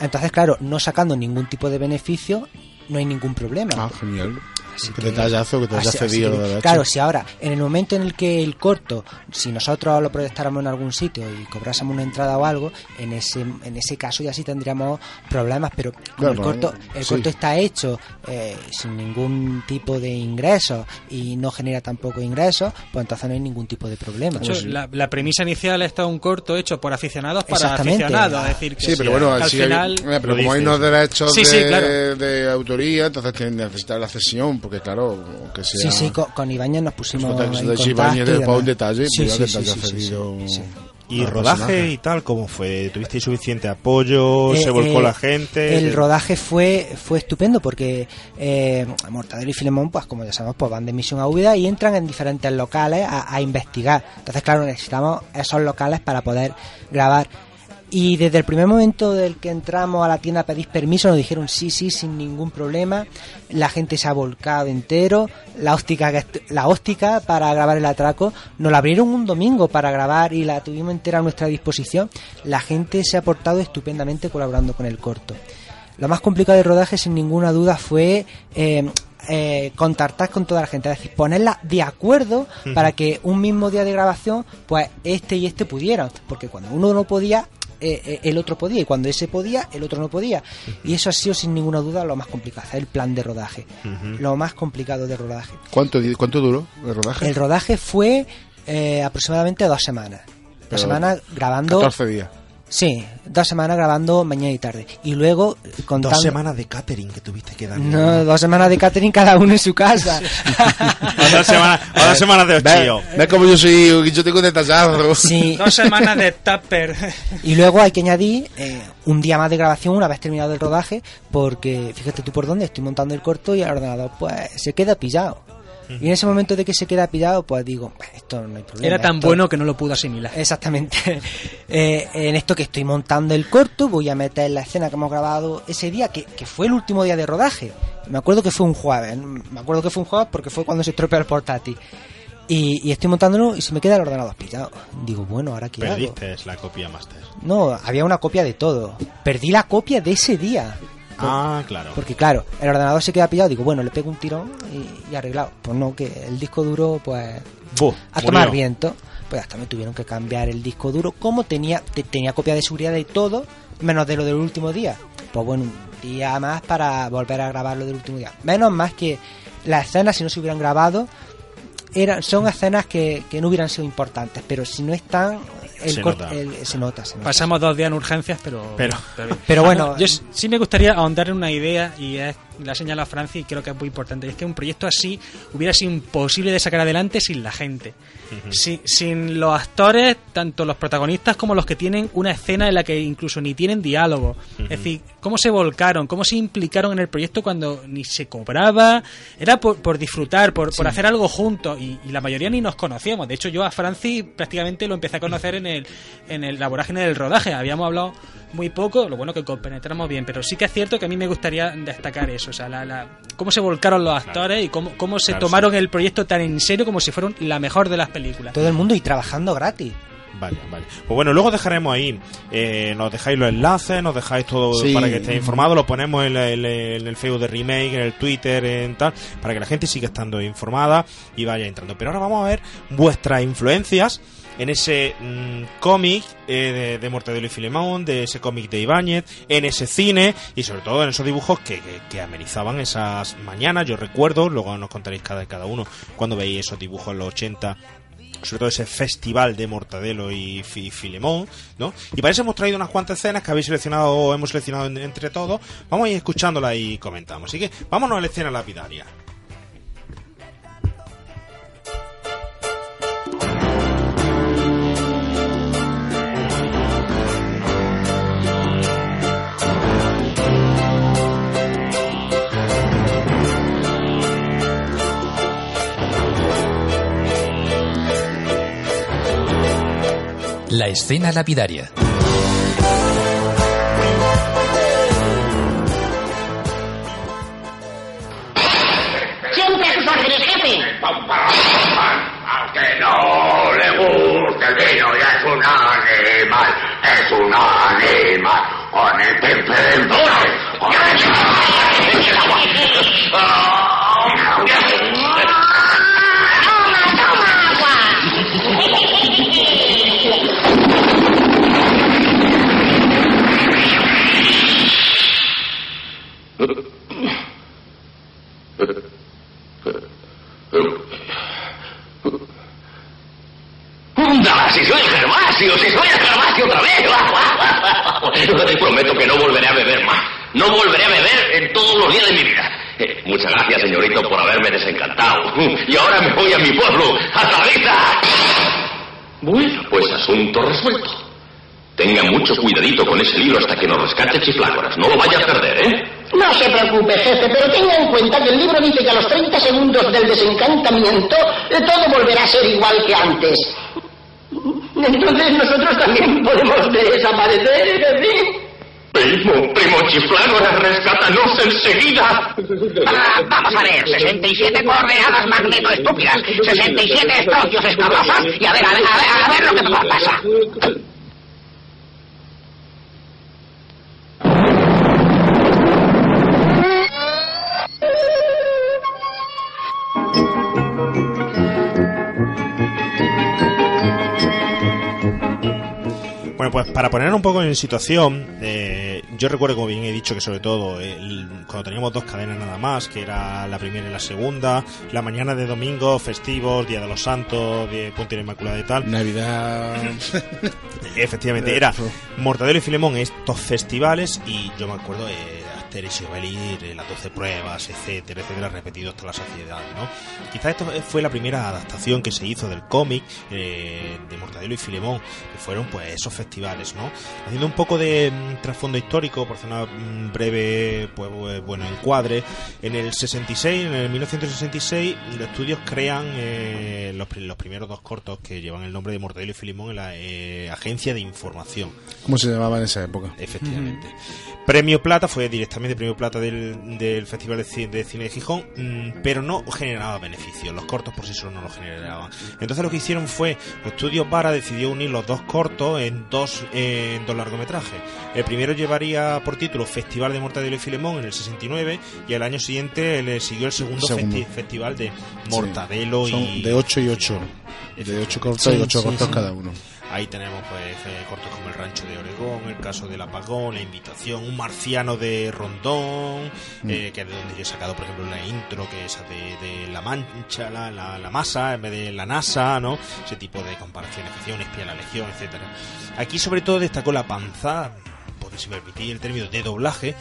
[SPEAKER 9] Entonces, claro, no sacando ningún tipo de beneficio, no hay ningún problema.
[SPEAKER 7] Ah, genial.
[SPEAKER 9] Así
[SPEAKER 7] Qué
[SPEAKER 9] que-
[SPEAKER 7] detallazo que te haya cedido
[SPEAKER 9] que. Claro, si ahora, en el momento en el que el corto, si nosotros lo proyectáramos en algún sitio y cobrásemos una entrada o algo, en ese, en ese caso ya sí tendríamos problemas, pero como el corto, el
[SPEAKER 7] sí.
[SPEAKER 9] corto está hecho eh, sin ningún tipo de ingresos y no genera tampoco ingresos, pues entonces no hay ningún tipo de problema.
[SPEAKER 8] De hecho, la, la premisa inicial está un corto hecho por aficionados para
[SPEAKER 9] Exactamente.
[SPEAKER 8] aficionados. Es decir, que
[SPEAKER 7] Sí, pero bueno,
[SPEAKER 8] al final.
[SPEAKER 7] eh, pero como hay unos derechos
[SPEAKER 8] Sí,
[SPEAKER 7] de,
[SPEAKER 8] sí, claro.
[SPEAKER 7] de autoría, entonces tienen necesitar la cesión, porque claro, que sea...
[SPEAKER 9] Sí, sí, con, con Ibáñez nos pusimos
[SPEAKER 7] Pues,
[SPEAKER 9] en contacto.
[SPEAKER 7] Ibáñez
[SPEAKER 9] y demás.
[SPEAKER 7] detalle,
[SPEAKER 9] Sí, sí, sí.
[SPEAKER 3] ¿Y rodaje
[SPEAKER 7] personaje.
[SPEAKER 3] y tal cómo fue? ¿Tuvisteis suficiente apoyo?
[SPEAKER 9] Eh,
[SPEAKER 3] ¿Se volcó
[SPEAKER 9] eh,
[SPEAKER 3] la gente?
[SPEAKER 9] El rodaje fue fue estupendo porque eh, Mortadelo y Filemón, pues como ya sabemos, pues van de misión a Úbeda y entran en diferentes locales a, a investigar. Entonces, claro, necesitamos esos locales para poder grabar. Y desde el primer momento del que entramos a la tienda a pedir permiso, nos dijeron sí, sí, sin ningún problema. La gente se ha volcado entero. La óptica, la óptica para grabar el atraco nos la abrieron un domingo para grabar y la tuvimos entera a nuestra disposición. La gente se ha portado estupendamente colaborando con el corto. Lo más complicado del rodaje, sin ninguna duda, fue eh, eh, contactar con toda la gente, es decir, ponerla de acuerdo para que un mismo día de grabación, pues este y este pudieran, porque cuando uno no podía, eh, eh, el otro podía, y cuando ese podía, el otro no podía. Y eso ha sido sin ninguna duda lo más complicado, el plan de rodaje, lo más complicado de rodaje.
[SPEAKER 7] ¿Cuánto, ¿Cuánto duró el rodaje?
[SPEAKER 9] El rodaje fue eh, aproximadamente dos semanas. Dos semanas grabando.
[SPEAKER 7] 14 días.
[SPEAKER 9] Sí, dos semanas grabando mañana y tarde. Y luego contando.
[SPEAKER 3] Dos semanas de catering que tuviste que dar.
[SPEAKER 9] No, dos semanas de catering cada uno en su casa.
[SPEAKER 3] O dos semanas, o dos semanas de ochillo.
[SPEAKER 7] Ve, ve como yo soy, yo tengo detallado.
[SPEAKER 9] Sí.
[SPEAKER 8] Dos semanas de tupper.
[SPEAKER 9] Y luego hay que añadir eh, un día más de grabación una vez terminado el rodaje, porque fíjate tú por dónde estoy montando el corto y el ordenador pues se queda pillado. Y en ese momento de que se queda pillado, pues digo, "Bah, esto no hay problema.
[SPEAKER 8] Era tan
[SPEAKER 9] esto-
[SPEAKER 8] bueno que no lo pudo asimilar.
[SPEAKER 9] Exactamente. Eh, en esto que estoy montando el corto, voy a meter la escena que hemos grabado ese día, que, que fue el último día de rodaje. Me acuerdo que fue un jueves. Me acuerdo que fue un jueves porque fue cuando se estropeó el portátil. Y, y estoy montándolo y se me queda el ordenador pillado. Digo, bueno, ¿ahora qué hago?
[SPEAKER 3] Perdiste la copia master.
[SPEAKER 9] No, había una copia de todo. Perdí la copia de ese día.
[SPEAKER 3] Ah, claro.
[SPEAKER 9] Porque claro, el ordenador se queda pillado. Digo, bueno, le pego un tirón y, y arreglado. Pues no, que el disco duro, pues,
[SPEAKER 3] Buh,
[SPEAKER 9] a tomar
[SPEAKER 3] murió.
[SPEAKER 9] viento. Pues hasta me tuvieron que cambiar el disco duro. Como tenía, te- tenía copia de seguridad de todo, menos de lo del último día. Pues bueno, un día más para volver a grabar lo del último día. Menos más que las escenas, si no se hubieran grabado, eran, son escenas que, que no hubieran sido importantes. Pero si no están, el
[SPEAKER 8] Se nota.
[SPEAKER 9] el- se nota. se nota.
[SPEAKER 8] Pasamos dos días en urgencias, pero.
[SPEAKER 3] Pero-
[SPEAKER 9] bueno,
[SPEAKER 8] Yo sí me gustaría ahondar en una idea, y es, la ha señalado Francia, y creo que es muy importante. y es que un proyecto así hubiera sido imposible de sacar adelante sin la gente. Si- sin los actores, tanto los protagonistas como los que tienen una escena en la que incluso ni tienen diálogo. Es decir, cómo se volcaron, cómo se implicaron en el proyecto cuando ni se cobraba, era por, por disfrutar, por, por hacer algo juntos, y, y la mayoría ni nos conocíamos. De hecho, yo a Francis prácticamente lo empecé a conocer en el, en el, la vorágine del rodaje. Habíamos hablado muy poco, lo bueno que compenetramos bien, pero sí que es cierto que a mí me gustaría destacar eso, o sea, la, la- cómo se volcaron los actores y cómo, cómo se
[SPEAKER 3] Claro,
[SPEAKER 8] tomaron el proyecto tan en serio como si fueran la mejor de las películas.
[SPEAKER 9] todo el mundo y trabajando gratis.
[SPEAKER 3] Vale, vale. Pues bueno, luego dejaremos ahí, eh, nos dejáis los enlaces, nos dejáis todo
[SPEAKER 7] Sí.
[SPEAKER 3] para que estéis informados, lo ponemos en, en el Facebook de Remake, en el Twitter, en tal, para que la gente siga estando informada y vaya entrando. Pero ahora vamos a ver vuestras influencias en ese mm, cómic eh, de, de Mortadelo y Filemón, de ese cómic de Ibáñez, en ese cine y sobre todo en esos dibujos que, que, amenizaban esas mañanas. Yo recuerdo, luego nos contaréis cada, cada uno cuando veis esos dibujos en los 80 sobre todo ese festival de Mortadelo y Fi- Filemón, ¿no? Y para eso hemos traído unas cuantas escenas que habéis seleccionado o hemos seleccionado en- entre todos. Vamos a ir escuchándolas y comentamos. Así que vámonos a la escena lapidaria.
[SPEAKER 6] La escena lapidaria.
[SPEAKER 4] Siempre a sus órdenes, jefe.
[SPEAKER 13] Al que no le gusta el vino ya es un animal, es un animal con
[SPEAKER 14] ¡Anda! ¡Si soy Gervasio! ¡Si soy Gervasio otra vez! Prometo que no volveré a beber más. No volveré a beber en todos los días de mi vida. Eh, muchas gracias, señorito, por haberme desencantado. Y ahora me voy a mi pueblo, a Tabita. Bueno, pues asunto resuelto. Tenga mucho cuidadito con ese libro hasta que nos rescate Chiflágoras. No lo vaya a perder, ¿eh?
[SPEAKER 4] No se preocupe, jefe, pero tenga en cuenta que el libro dice que a los 30 segundos del desencantamiento eh, todo volverá a ser igual que antes. Entonces nosotros también podemos desaparecer, jefe.
[SPEAKER 14] Primo, primo Chiflágoras, rescátanos enseguida.
[SPEAKER 2] Ah, vamos a ver, 67 coordenadas magneto estúpidas, 67 estrocios escabrosos y a ver, a ver, a ver, a ver lo que nos pasa.
[SPEAKER 3] Pues para poner un poco en situación, eh, yo recuerdo, como bien he dicho, que sobre todo el- cuando teníamos dos cadenas nada más, que era la primera y la segunda, la mañana de domingo, festivos, Día de los Santos, de Puente de la Inmaculada y tal.
[SPEAKER 7] Navidad.
[SPEAKER 3] Efectivamente, era Mortadelo y Filemón estos festivales y yo me acuerdo eh, Asterix y Obelix, eh, las 12 pruebas, etcétera, etcétera, repetido hasta la saciedad, ¿no? Quizás esto fue la primera adaptación que se hizo del cómic eh, de Mortadelo y Filemón, que fueron pues esos festivales, ¿no? Haciendo un poco de mm, trasfondo histórico, por hacer una mm, breve, pues bueno, encuadre, en el 66, en el 1966, los estudios crean eh, los, los primeros dos cortos que llevan el nombre de Mortadelo y Filemón en la eh, Agencia de Información.
[SPEAKER 7] ¿Cómo se llamaba en esa época?
[SPEAKER 3] Efectivamente. Premio Plata fue directamente premio Plata del, del Festival de Ci- de Cine de Gijón, mm, pero no generaba beneficios. Los cortos por sí solos no los generaban. Entonces lo que hicieron fue, los estudios Vara decidió unir los dos cortos en dos, eh, en dos largometrajes. El primero llevaría por título Festival de Mortadelo y Filemón en el 69 y al año siguiente le siguió el segundo,
[SPEAKER 7] Segundo.
[SPEAKER 3] festi- festival de Mortadelo
[SPEAKER 7] Son
[SPEAKER 3] y...
[SPEAKER 7] de 8 y 8. De 8 cortos
[SPEAKER 3] Sí,
[SPEAKER 7] y 8
[SPEAKER 3] sí,
[SPEAKER 7] cortos cada uno.
[SPEAKER 3] Ahí tenemos pues eh, cortos como El Rancho de Oregón, El Caso del Apagón, La Invitación, Un Marciano de Rondón,
[SPEAKER 7] Mm.
[SPEAKER 3] eh, que es de donde yo he sacado, por ejemplo, la intro, que es de, de La Mancha, la, la, la Masa, en vez de la NASA, ¿no? Ese tipo de comparaciones un espía la Legión, etcétera Aquí sobre todo destacó la panza, porque si me permitís el término de doblaje,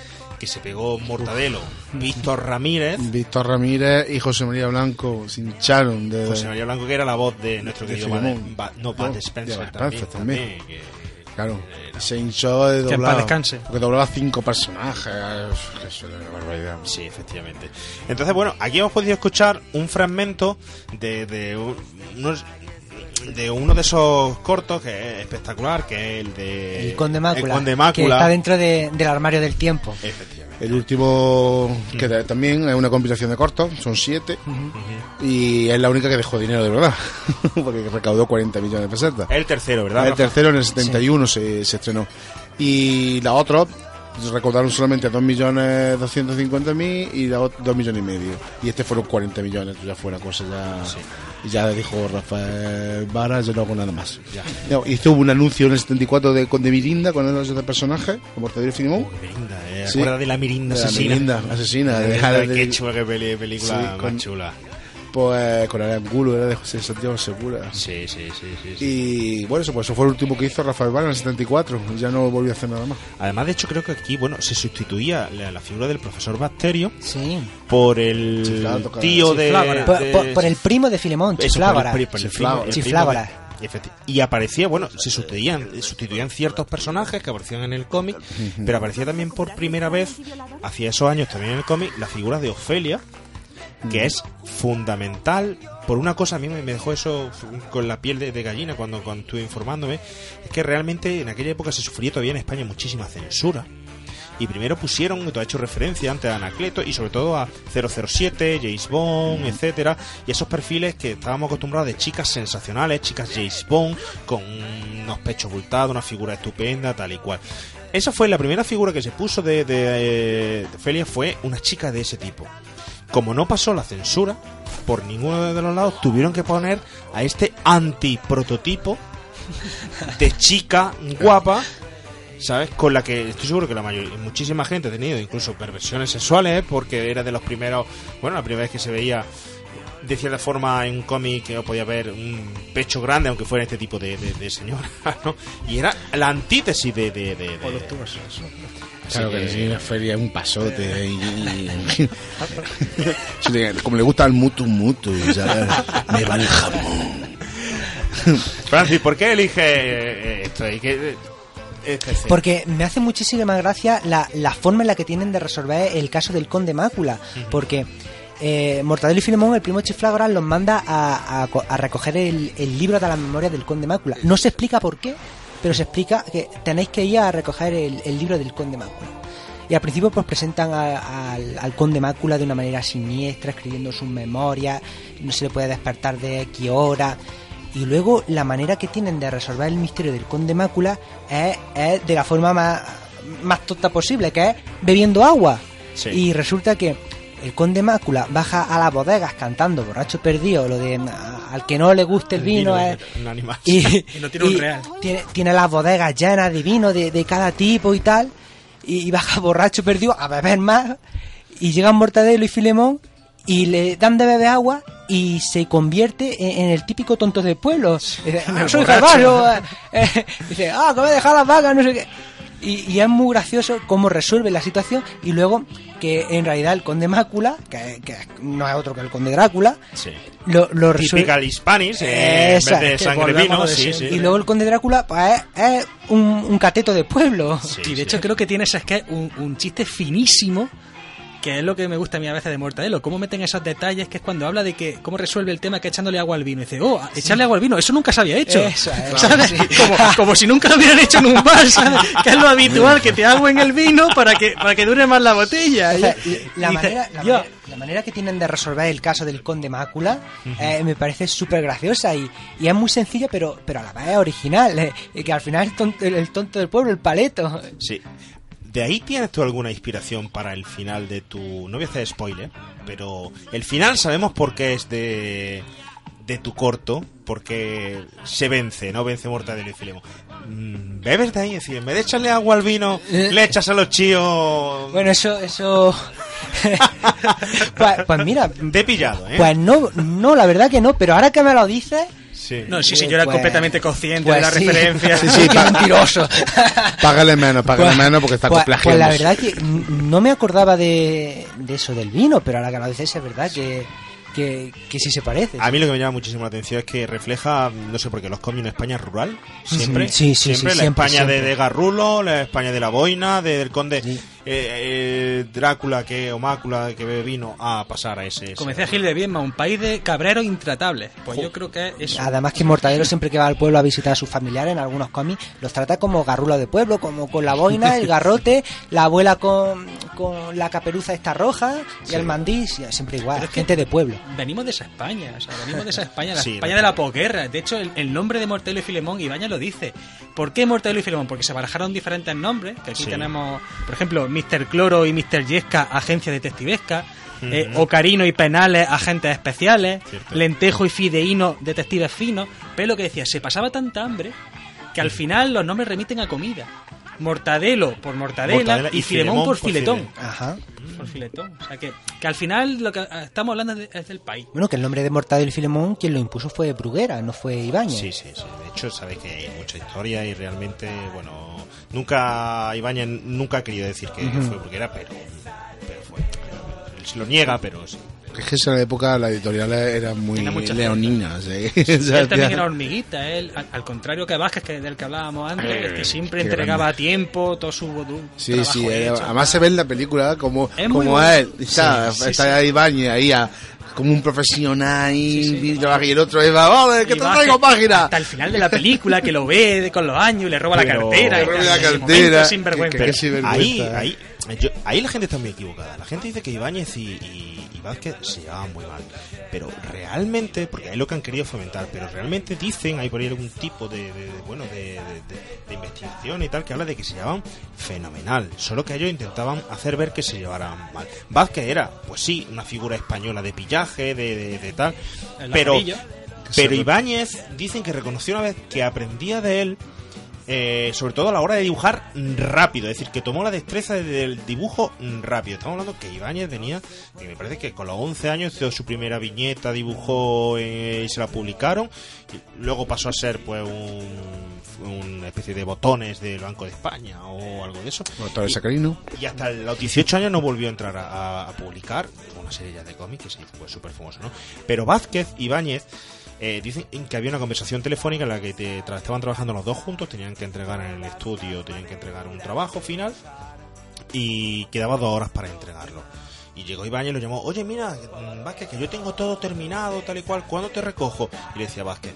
[SPEAKER 3] que se pegó Mortadelo, Víctor Ramírez,
[SPEAKER 7] Víctor Ramírez y José María Blanco se hincharon de.
[SPEAKER 3] José María Blanco, que era la voz de nuestro
[SPEAKER 7] de
[SPEAKER 3] querido. Bad- Ba- no,
[SPEAKER 7] No,
[SPEAKER 3] Spencer,
[SPEAKER 7] de
[SPEAKER 3] también,
[SPEAKER 7] también.
[SPEAKER 3] también, que-
[SPEAKER 7] Claro, se hinchó de
[SPEAKER 3] Que
[SPEAKER 7] doblar.
[SPEAKER 3] descanse.
[SPEAKER 7] Porque doblaba cinco personajes. Eso era una barbaridad.
[SPEAKER 3] Sí, efectivamente. Entonces, bueno, aquí hemos podido escuchar un fragmento de, de un- unos de uno de esos cortos que es espectacular, que es el de
[SPEAKER 9] El Conde Mácula.
[SPEAKER 3] el Conde
[SPEAKER 9] Que
[SPEAKER 3] Mácula.
[SPEAKER 9] está dentro de- del armario del tiempo.
[SPEAKER 7] El último, que también es una compilación de cortos, son siete. Y es la única que dejó dinero de verdad. porque recaudó 40 millones de pesetas.
[SPEAKER 3] El tercero, ¿verdad,
[SPEAKER 7] El tercero en el 71 se, se estrenó. Y la otra recaudaron solamente 2.250.000 y la ot- 2 millones y medio. Y este fueron 40 millones, ya fue una cosa ya... Y ya dijo Rafael Vara, yo no hago nada más.
[SPEAKER 3] Ya.
[SPEAKER 7] No, hizo un anuncio en el 74 de, con de Mirinda, con el de personaje, con Mortadelo y Filemón.
[SPEAKER 3] Mirinda, eh,
[SPEAKER 7] Sí.
[SPEAKER 3] acuerda de la Mirinda
[SPEAKER 7] De la
[SPEAKER 3] asesina.
[SPEAKER 7] Mirinda asesina.
[SPEAKER 3] De
[SPEAKER 7] de- de-
[SPEAKER 3] qué peli- película
[SPEAKER 7] Sí,
[SPEAKER 3] más
[SPEAKER 7] con-
[SPEAKER 3] chula.
[SPEAKER 7] Pues con el ángulo era de José Santiago Segura.
[SPEAKER 3] Sí, sí, sí, sí, sí.
[SPEAKER 7] Y bueno, eso, pues eso fue el último que hizo Rafael Vara en el 74. Y ya no volvió a hacer nada más.
[SPEAKER 3] Además, de hecho, creo que aquí, bueno, se sustituía la, la figura del profesor Bacterio
[SPEAKER 9] Sí.
[SPEAKER 3] por el
[SPEAKER 7] Chiflado,
[SPEAKER 3] tío de.
[SPEAKER 9] Por,
[SPEAKER 3] de-
[SPEAKER 9] por- por el primo de Filemón,
[SPEAKER 3] efecti- Y aparecía, bueno, se sustituían, sustituían ciertos personajes que aparecían en el cómic, pero aparecía también por primera vez, hacia esos años también en el cómic, la figura de Ofelia, que es fundamental por una cosa a mí me dejó eso con la piel de, de gallina cuando, cuando estuve informándome es que realmente en aquella época se sufría todavía en España muchísima censura y primero pusieron, tú has hecho referencia antes a Anacleto y sobre todo a 007, James Bond, etcétera, y esos perfiles que estábamos acostumbrados de chicas sensacionales, chicas James Bond, con unos pechos bultados, una figura estupenda, tal y cual. Esa fue la primera figura que se puso de, de, eh, de Felia, fue una chica de ese tipo. Como no pasó la censura, por ninguno de los lados tuvieron que poner a este antiprototipo de chica guapa ¿sabes? Con la que estoy seguro que la mayoría, muchísima gente ha tenido incluso perversiones sexuales, porque era de los primeros, bueno, la primera vez que se veía de cierta forma en un cómic que podía ver un pecho grande, aunque fuera este tipo de, de, de señora, ¿no? Y era la antítesis de... de, de- de-
[SPEAKER 7] Claro que
[SPEAKER 3] que-
[SPEAKER 7] sí, la feria es un pasote. Como le gusta al mutu mutu, ¿sabes? Me va el jamón.
[SPEAKER 3] Francis, ¿por qué elige eh, esto? ¿Y qué- este escena?
[SPEAKER 9] Porque me hace muchísima gracia la, la forma en la que tienen de resolver el caso del conde Mácula. Porque eh, Mortadelo y Filemón, el primo Chiflagora, los manda a, a co- a recoger el, el libro de las memorias del conde Mácula. No se explica por qué, pero se explica que tenéis que ir a recoger el, el libro del conde Mácula. Y al principio pues presentan a- al, al conde Mácula de una manera siniestra, escribiendo sus memorias, no se le puede despertar de X hora. Y luego la manera que tienen de resolver el misterio del conde Mácula es, es de la forma más, más tonta posible, que es bebiendo agua.
[SPEAKER 3] Sí.
[SPEAKER 9] Y resulta que el conde Mácula baja a las bodegas cantando borracho perdido, lo de a- al que no le guste el,
[SPEAKER 3] El
[SPEAKER 9] vino,
[SPEAKER 3] vino,
[SPEAKER 9] es...
[SPEAKER 3] un animal.
[SPEAKER 9] Y,
[SPEAKER 8] Y no tiene un real.
[SPEAKER 9] Tiene, tiene las bodegas llenas de vino de, de cada tipo y tal. Y, y baja borracho perdido a beber más. Y llegan Mortadelo y Filemón y le dan de beber agua y se convierte en, en el típico tonto del pueblo. Dice, "Ah, soy
[SPEAKER 8] borracho".
[SPEAKER 9] Gervasio. eh, eh". dice, ah, que me he dejado las vacas, no sé qué. Y, y es muy gracioso cómo resuelve la situación y luego que en realidad el conde Mácula, que, que no es otro que el conde Drácula,
[SPEAKER 3] Sí.
[SPEAKER 9] lo, lo resuelve...
[SPEAKER 3] Typical Hispanis, eh, en
[SPEAKER 9] Esa,
[SPEAKER 3] vez de
[SPEAKER 9] que
[SPEAKER 3] sangre vino, sí, sí.
[SPEAKER 9] y luego el conde Drácula pues, es, un, un cateto de pueblo.
[SPEAKER 8] y de hecho creo que tiene ese sketch un, un chiste finísimo que es lo que me gusta a mí a veces de Mortadelo, cómo meten esos detalles que es cuando habla de que cómo resuelve el tema que echándole agua al vino. Y dice, oh, echarle agua al vino, eso nunca se había hecho.
[SPEAKER 9] Eso es,
[SPEAKER 8] ¿Sabes?
[SPEAKER 9] sí.
[SPEAKER 8] Como, como si nunca lo hubieran hecho en un bar, ¿sabes? Que es lo habitual, que te agua en el vino para que, para que dure más la botella.
[SPEAKER 9] O sea,
[SPEAKER 8] Y-
[SPEAKER 9] la,
[SPEAKER 8] y dice,
[SPEAKER 9] manera, la, manera, la manera que tienen de resolver el caso del conde Mácula eh, me parece súper graciosa y, y es muy sencilla, pero, pero a la vez es original. eh, y que al final es tonto- el, el tonto del pueblo, el paleto.
[SPEAKER 3] Sí. ¿De ahí tienes tú alguna inspiración para el final de tu... No voy a hacer spoiler, pero el final sabemos por qué es de, de tu corto, porque se vence, no vence Mortadelo y Filemón. Mm, ¿Bebes de ahí? Es decir, en vez de echarle agua al vino, le echas a los chíos...
[SPEAKER 9] Bueno, eso... eso... pues, pues mira...
[SPEAKER 3] Te he pillado, ¿eh?
[SPEAKER 9] Pues no, no, la verdad que no, pero ahora que me lo dices...
[SPEAKER 3] Sí.
[SPEAKER 8] No, sí, sí, yo era
[SPEAKER 9] Pues-
[SPEAKER 8] completamente consciente
[SPEAKER 9] pues
[SPEAKER 8] de la
[SPEAKER 9] sí.
[SPEAKER 8] referencia.
[SPEAKER 9] Sí, sí, mentiroso.
[SPEAKER 7] Págale menos, págale
[SPEAKER 9] Pues-
[SPEAKER 7] menos porque está
[SPEAKER 9] pues, pues la verdad que no me acordaba de, de eso del vino, pero ahora que lo dices es verdad que, que, que sí se parece.
[SPEAKER 3] A mí lo que me llama muchísimo la atención es que refleja, no sé por qué, los cómics en España es rural, siempre.
[SPEAKER 9] Sí, sí, sí,
[SPEAKER 3] siempre
[SPEAKER 9] sí,
[SPEAKER 3] la
[SPEAKER 9] siempre,
[SPEAKER 3] España de Garrulo, la España de la Boina, de- del conde eh, eh, Drácula que o Mácula que bebe vino a pasar a ese. ese-
[SPEAKER 8] Como decía Gil de Bienma, un país de cabreros intratables. Pues yo creo que es eso.
[SPEAKER 9] Además que Mortadelo siempre que va al pueblo a visitar a sus familiares en algunos cómics los trata como garrulo de pueblo, como con la boina, el garrote, la abuela con, con la caperuza esta roja y
[SPEAKER 8] Sí.
[SPEAKER 9] el mandís, y siempre igual,
[SPEAKER 8] Pero es que-
[SPEAKER 9] gente de pueblo.
[SPEAKER 8] Venimos de esa España, o sea, venimos de esa España, la
[SPEAKER 9] Sí,
[SPEAKER 8] España de la posguerra. De hecho, el, el nombre de Mortadelo y Filemón, Ibañez lo dice. ¿Por qué Mortadelo y Filemón? Porque se barajaron diferentes nombres, que aquí
[SPEAKER 3] Sí.
[SPEAKER 8] tenemos, por ejemplo, Mr. Cloro y Mr. Yesca, agencia detectivesca. eh. Ocarino y Penales, agentes especiales.
[SPEAKER 3] Cierto.
[SPEAKER 8] Lentejo y Fideíno, detectives finos. Pero lo que decía, se pasaba tanta hambre que al final los nombres remiten a comida. Mortadelo por mortadela,
[SPEAKER 3] Mortadela
[SPEAKER 8] y,
[SPEAKER 3] y
[SPEAKER 8] Filemón,
[SPEAKER 3] Filemón
[SPEAKER 8] por
[SPEAKER 3] por
[SPEAKER 8] filetón.
[SPEAKER 9] Ajá.
[SPEAKER 8] Por filetón. O sea que, que al final lo que eh, estamos hablando es, de- es del país.
[SPEAKER 9] Bueno, que el nombre de Mortadelo y Filemón quien lo impuso fue Bruguera, no fue Ibáñez.
[SPEAKER 3] Sí, sí, sí. De hecho, sabes que hay mucha historia y realmente, bueno, nunca Ibañez nunca ha querido decir que fue porque era, pero, pero fue. Él se lo niega, pero sí.
[SPEAKER 7] Es que en esa época la editorial era muy leonina. ¿sí?
[SPEAKER 8] Él también era hormiguita, él, al, al contrario que Vázquez, que del que hablábamos antes,
[SPEAKER 7] Eh,
[SPEAKER 8] que siempre entregaba
[SPEAKER 7] grande.
[SPEAKER 8] a tiempo todo su
[SPEAKER 7] Sí,
[SPEAKER 8] trabajo
[SPEAKER 7] sí,
[SPEAKER 8] hecho.
[SPEAKER 7] además se ve en la película como,
[SPEAKER 8] Es
[SPEAKER 7] como
[SPEAKER 8] bueno.
[SPEAKER 7] él, está,
[SPEAKER 8] Sí, sí,
[SPEAKER 7] está Ibañez ahí a, como un profesional y, y el otro va, vale, que te traigo página.
[SPEAKER 8] Hasta el final de la película, que lo ve con los años y le roba
[SPEAKER 3] Pero-
[SPEAKER 8] la cartera.
[SPEAKER 3] Le roba la cartera,
[SPEAKER 8] momento es sinvergüenza.
[SPEAKER 3] Pero
[SPEAKER 7] sinvergüenza,
[SPEAKER 3] ahí, ahí, yo- ahí la gente está muy equivocada. La gente dice que Ibáñez y, y, y Vázquez se llevaban muy mal. Pero realmente, porque ahí lo que han querido fomentar, pero realmente dicen, hay por ahí algún tipo de, de- de- bueno, de, investigación y tal, que habla de que se llevaban fenomenal. Solo que ellos intentaban hacer ver que se llevaran mal. Vázquez era, pues sí, una figura española de pillaje, de, tal,
[SPEAKER 8] El
[SPEAKER 3] pero, pero Ibáñez dicen que reconoció una vez que aprendía de él eh, sobre todo a la hora de dibujar rápido, es decir, que tomó la destreza del dibujo rápido. Estamos hablando que Ibáñez venía, que me parece que con los 11 años hizo su primera viñeta, dibujó eh, y se la publicaron, y luego pasó a ser pues un, una especie de botones del Banco de España o algo de eso.
[SPEAKER 7] Sacarino.
[SPEAKER 3] Y hasta los 18 años no volvió a entrar a, a- a publicar una serie ya de cómics que se hizo pues, súper famoso, ¿no? Pero Vázquez y Ibáñez eh, dicen que había una conversación telefónica en la que te- estaban trabajando los dos juntos, tenían que entregar en el estudio, tenían que entregar un trabajo final y quedaba dos horas para entregarlo. Y llegó Ibáñez y lo llamó, oye mira, mm, Vázquez, que yo tengo todo terminado, tal y cual, ¿cuándo te recojo? Y le decía Vázquez,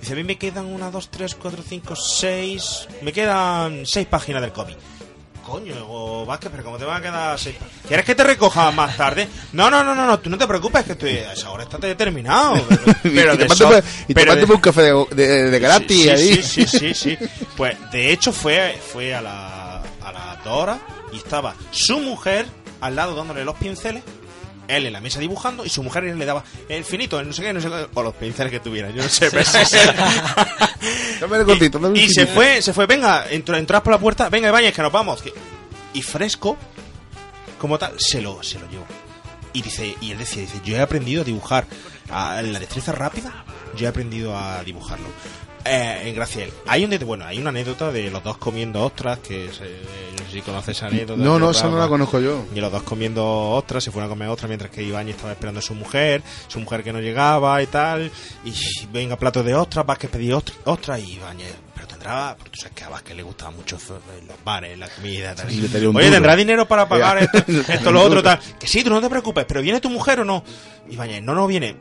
[SPEAKER 3] dice, a mí me quedan una, dos, tres, cuatro, cinco, seis, me quedan seis páginas del cómic. Coño, digo, Vázquez, pero ¿cómo te van a quedar seis? ¿Quieres que te recoja más tarde? No, no, no, no, no, tú no te preocupes, que estoy, a esa hora está terminado. Pero
[SPEAKER 7] y te mando,
[SPEAKER 3] so-
[SPEAKER 7] y te mando
[SPEAKER 3] de-
[SPEAKER 7] un café de, de, de gratis
[SPEAKER 3] sí,
[SPEAKER 7] ahí.
[SPEAKER 3] Sí, sí, sí, sí. Pues de hecho fue, fue a, la, a las dos horas y estaba su mujer al lado dándole los pinceles, él en la mesa dibujando y su mujer le daba el finito, el no sé qué, no sé qué, o los pinceles que tuviera, yo no sé. pero-
[SPEAKER 7] Dame el cortito, dame el
[SPEAKER 3] y se fue, se fue, venga, entró, entras por la puerta, venga, Ibáñez, que nos vamos. Y fresco, como tal, se lo, se lo llevó. Y dice, y él decía, dice, yo he aprendido a dibujar a la destreza rápida, yo he aprendido a dibujarlo. Eh, en él. Hay un, bueno, hay una anécdota de los dos comiendo ostras, que se- no sé si conoces esa anécdota.
[SPEAKER 7] No, no, esa no la conozco yo.
[SPEAKER 3] y los dos comiendo ostras, se fueron a comer ostras mientras que Ibáñez estaba esperando a su mujer, su mujer que no llegaba y tal, y venga plato de ostras, Vázquez pedía ostras, ostras y Ibáñez, pero tendrá, pero tú sabes que a Vázquez le gustaba mucho eh, los bares, la comida, tal.
[SPEAKER 7] Sí,
[SPEAKER 3] Oye,
[SPEAKER 7] duro.
[SPEAKER 3] ¿tendrá dinero para pagar esto, esto, lo otro, tal? Que sí, tú no te preocupes, pero ¿viene tu mujer o no? Ibáñez, no, no viene.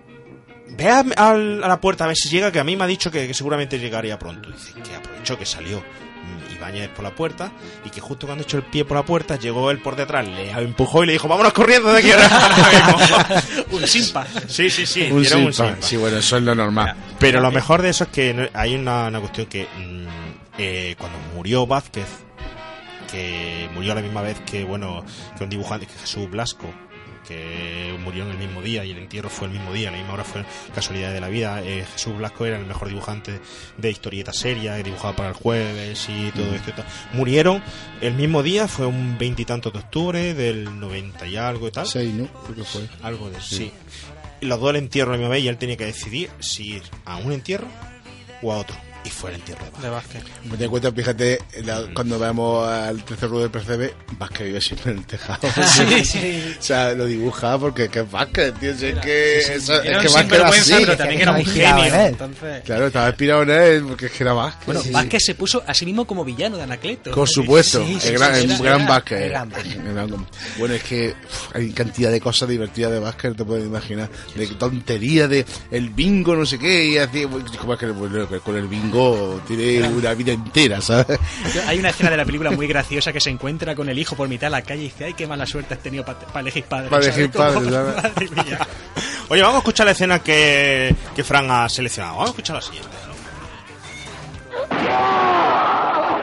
[SPEAKER 3] Ve a, al- a la puerta a ver si llega, que a mí me ha dicho que, que seguramente llegaría pronto. Dice que aprovechó que salió mm, Ibáñez por la puerta y que justo cuando echó el pie por la puerta llegó él por detrás, le empujó y le dijo, vámonos corriendo de aquí ahora mismo".
[SPEAKER 8] un simpa.
[SPEAKER 3] Sí, sí, sí,
[SPEAKER 7] Un
[SPEAKER 3] dieron un
[SPEAKER 7] simpa.
[SPEAKER 3] simpa.
[SPEAKER 7] Sí, bueno, eso es lo normal.
[SPEAKER 3] Pero lo mejor de eso es que hay una, una cuestión que mm, eh, cuando murió Vázquez, que murió a la misma vez que bueno que un dibujante que Jesús Blasco, que murió en el mismo día y el entierro fue el mismo día, a la misma hora fue casualidad de la vida. Eh, Jesús Blasco era el mejor dibujante de historieta seria, que dibujaba para el jueves y todo esto. y tal. Murieron el mismo día, fue un veintitantos de octubre del 90 y algo y tal.
[SPEAKER 7] Seis, ¿no? Creo que fue.
[SPEAKER 3] Algo de
[SPEAKER 7] Sí.
[SPEAKER 3] sí. Y los dos el entierro la misma vez y él tenía que decidir si ir a un entierro o a otro. Y fue el entierro de Vázquez.
[SPEAKER 7] Me di cuenta, fíjate, la- cuando vemos al tercer rudo del percebe, Vázquez vive siempre en el tejado.
[SPEAKER 8] Sí, sí.
[SPEAKER 7] O sea, lo dibuja porque que es Vázquez, tío. si Es que,
[SPEAKER 8] Sí, sí,
[SPEAKER 7] eso-
[SPEAKER 8] era
[SPEAKER 7] es que
[SPEAKER 8] un
[SPEAKER 7] Vázquez era así.
[SPEAKER 8] pero también era un genio. Entonces,
[SPEAKER 7] Claro, estaba inspirado en él porque es que era Vázquez.
[SPEAKER 8] bueno,
[SPEAKER 7] Sí.
[SPEAKER 8] Vázquez se puso a sí mismo como villano de Anacleto.
[SPEAKER 7] Por supuesto,
[SPEAKER 8] Sí, sí,
[SPEAKER 7] el gran,
[SPEAKER 8] sí,
[SPEAKER 7] el gran
[SPEAKER 8] era-
[SPEAKER 7] Vázquez. Bueno, es que uf, hay cantidad de cosas divertidas de Vázquez, no te puedes imaginar. De tontería, de el bingo, no sé qué, y así. Como es que con el bingo tiene una vida entera, ¿sabes?
[SPEAKER 8] Hay una escena de la película muy graciosa que se encuentra con el hijo por mitad de la calle y dice, ay, qué mala suerte has tenido para elegir padre.
[SPEAKER 7] Para elegir padre, ¿sabes?
[SPEAKER 8] Madre mía.
[SPEAKER 3] Oye, vamos a escuchar la escena que, que Fran ha seleccionado. Vamos a escuchar la siguiente.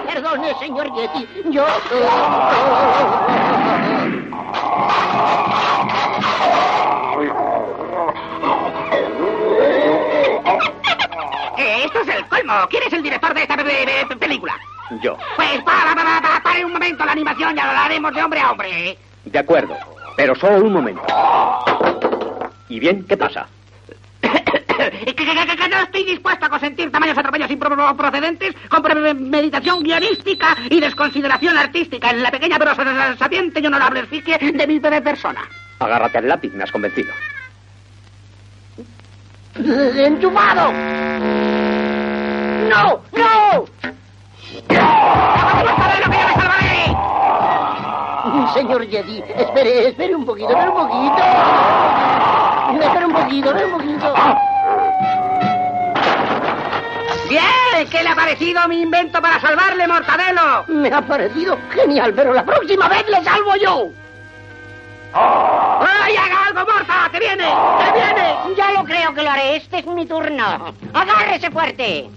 [SPEAKER 4] Perdone, señor Yeti. Yo.
[SPEAKER 2] Eh, esto es el colmo. ¿Quién es el director de esta pe- pe- pe- película?
[SPEAKER 15] Yo.
[SPEAKER 2] Pues para, para, para, pare un momento la animación, ya lo haremos de hombre a hombre.
[SPEAKER 15] De acuerdo. Pero solo un momento. ¿Y bien? ¿Qué pasa?
[SPEAKER 2] que, que- que- que no estoy dispuesto a consentir tamaños atropellos improcedentes con premeditación guionística y desconsideración artística en la pequeña pero sa- sapiente y honorable efigie de mi bebé persona.
[SPEAKER 15] Agárrate al lápiz, me has convencido.
[SPEAKER 4] ¡Enchufado! ¡No! ¡No! Señor Yeti, espere, espere un poquito, espere un poquito. Espera un poquito, espera un poquito.
[SPEAKER 2] Bien, ¿qué le ha parecido mi invento para salvarle, Mortadelo?
[SPEAKER 4] Me ha parecido genial, pero la próxima vez le salvo yo.
[SPEAKER 2] ¡Ay, haga algo, Morta! ¡Que viene! ¡Que viene!
[SPEAKER 4] Ya lo creo que lo haré. Este es mi turno. Agárrese fuerte.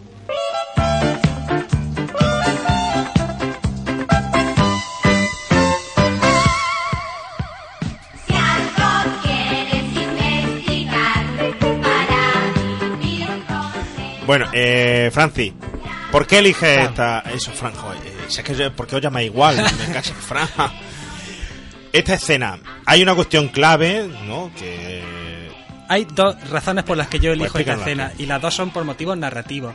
[SPEAKER 3] Bueno, eh, Francis, ¿por qué eliges esta... Eso, Fran, joder, eh, si es que yo- porque os llama igual, me caso, Fran. Esta escena, hay una cuestión clave, ¿no? Que...
[SPEAKER 8] Hay dos razones por las que yo elijo
[SPEAKER 3] Pues
[SPEAKER 8] esta
[SPEAKER 3] explícanos
[SPEAKER 8] escena y las dos son por motivos narrativos.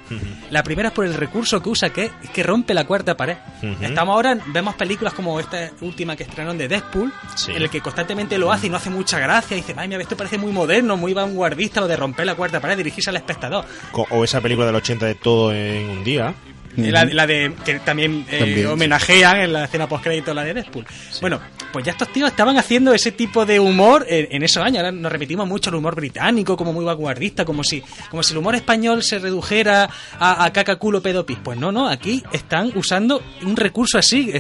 [SPEAKER 8] La primera es por el recurso que usa, que es que rompe la cuarta pared. Estamos ahora, vemos películas como esta última que estrenaron de Deadpool,
[SPEAKER 3] Sí.
[SPEAKER 8] en el que constantemente lo hace y no hace mucha gracia. Y dice, ay, mira, esto parece muy moderno, muy vanguardista, lo de romper la cuarta pared, dirigirse al espectador.
[SPEAKER 3] O esa película del 80 de todo en un día.
[SPEAKER 8] La, la de que también, eh,
[SPEAKER 3] También, sí.
[SPEAKER 8] homenajean en la escena post-crédito la de Deadpool. Bueno, pues ya estos tíos estaban haciendo ese tipo de humor en, en esos años. Ahora nos repetimos mucho el humor británico, como muy vanguardista, como si, como si el humor español se redujera a, a caca, culo, pedo, pis. Pues no, no, aquí están usando un recurso así.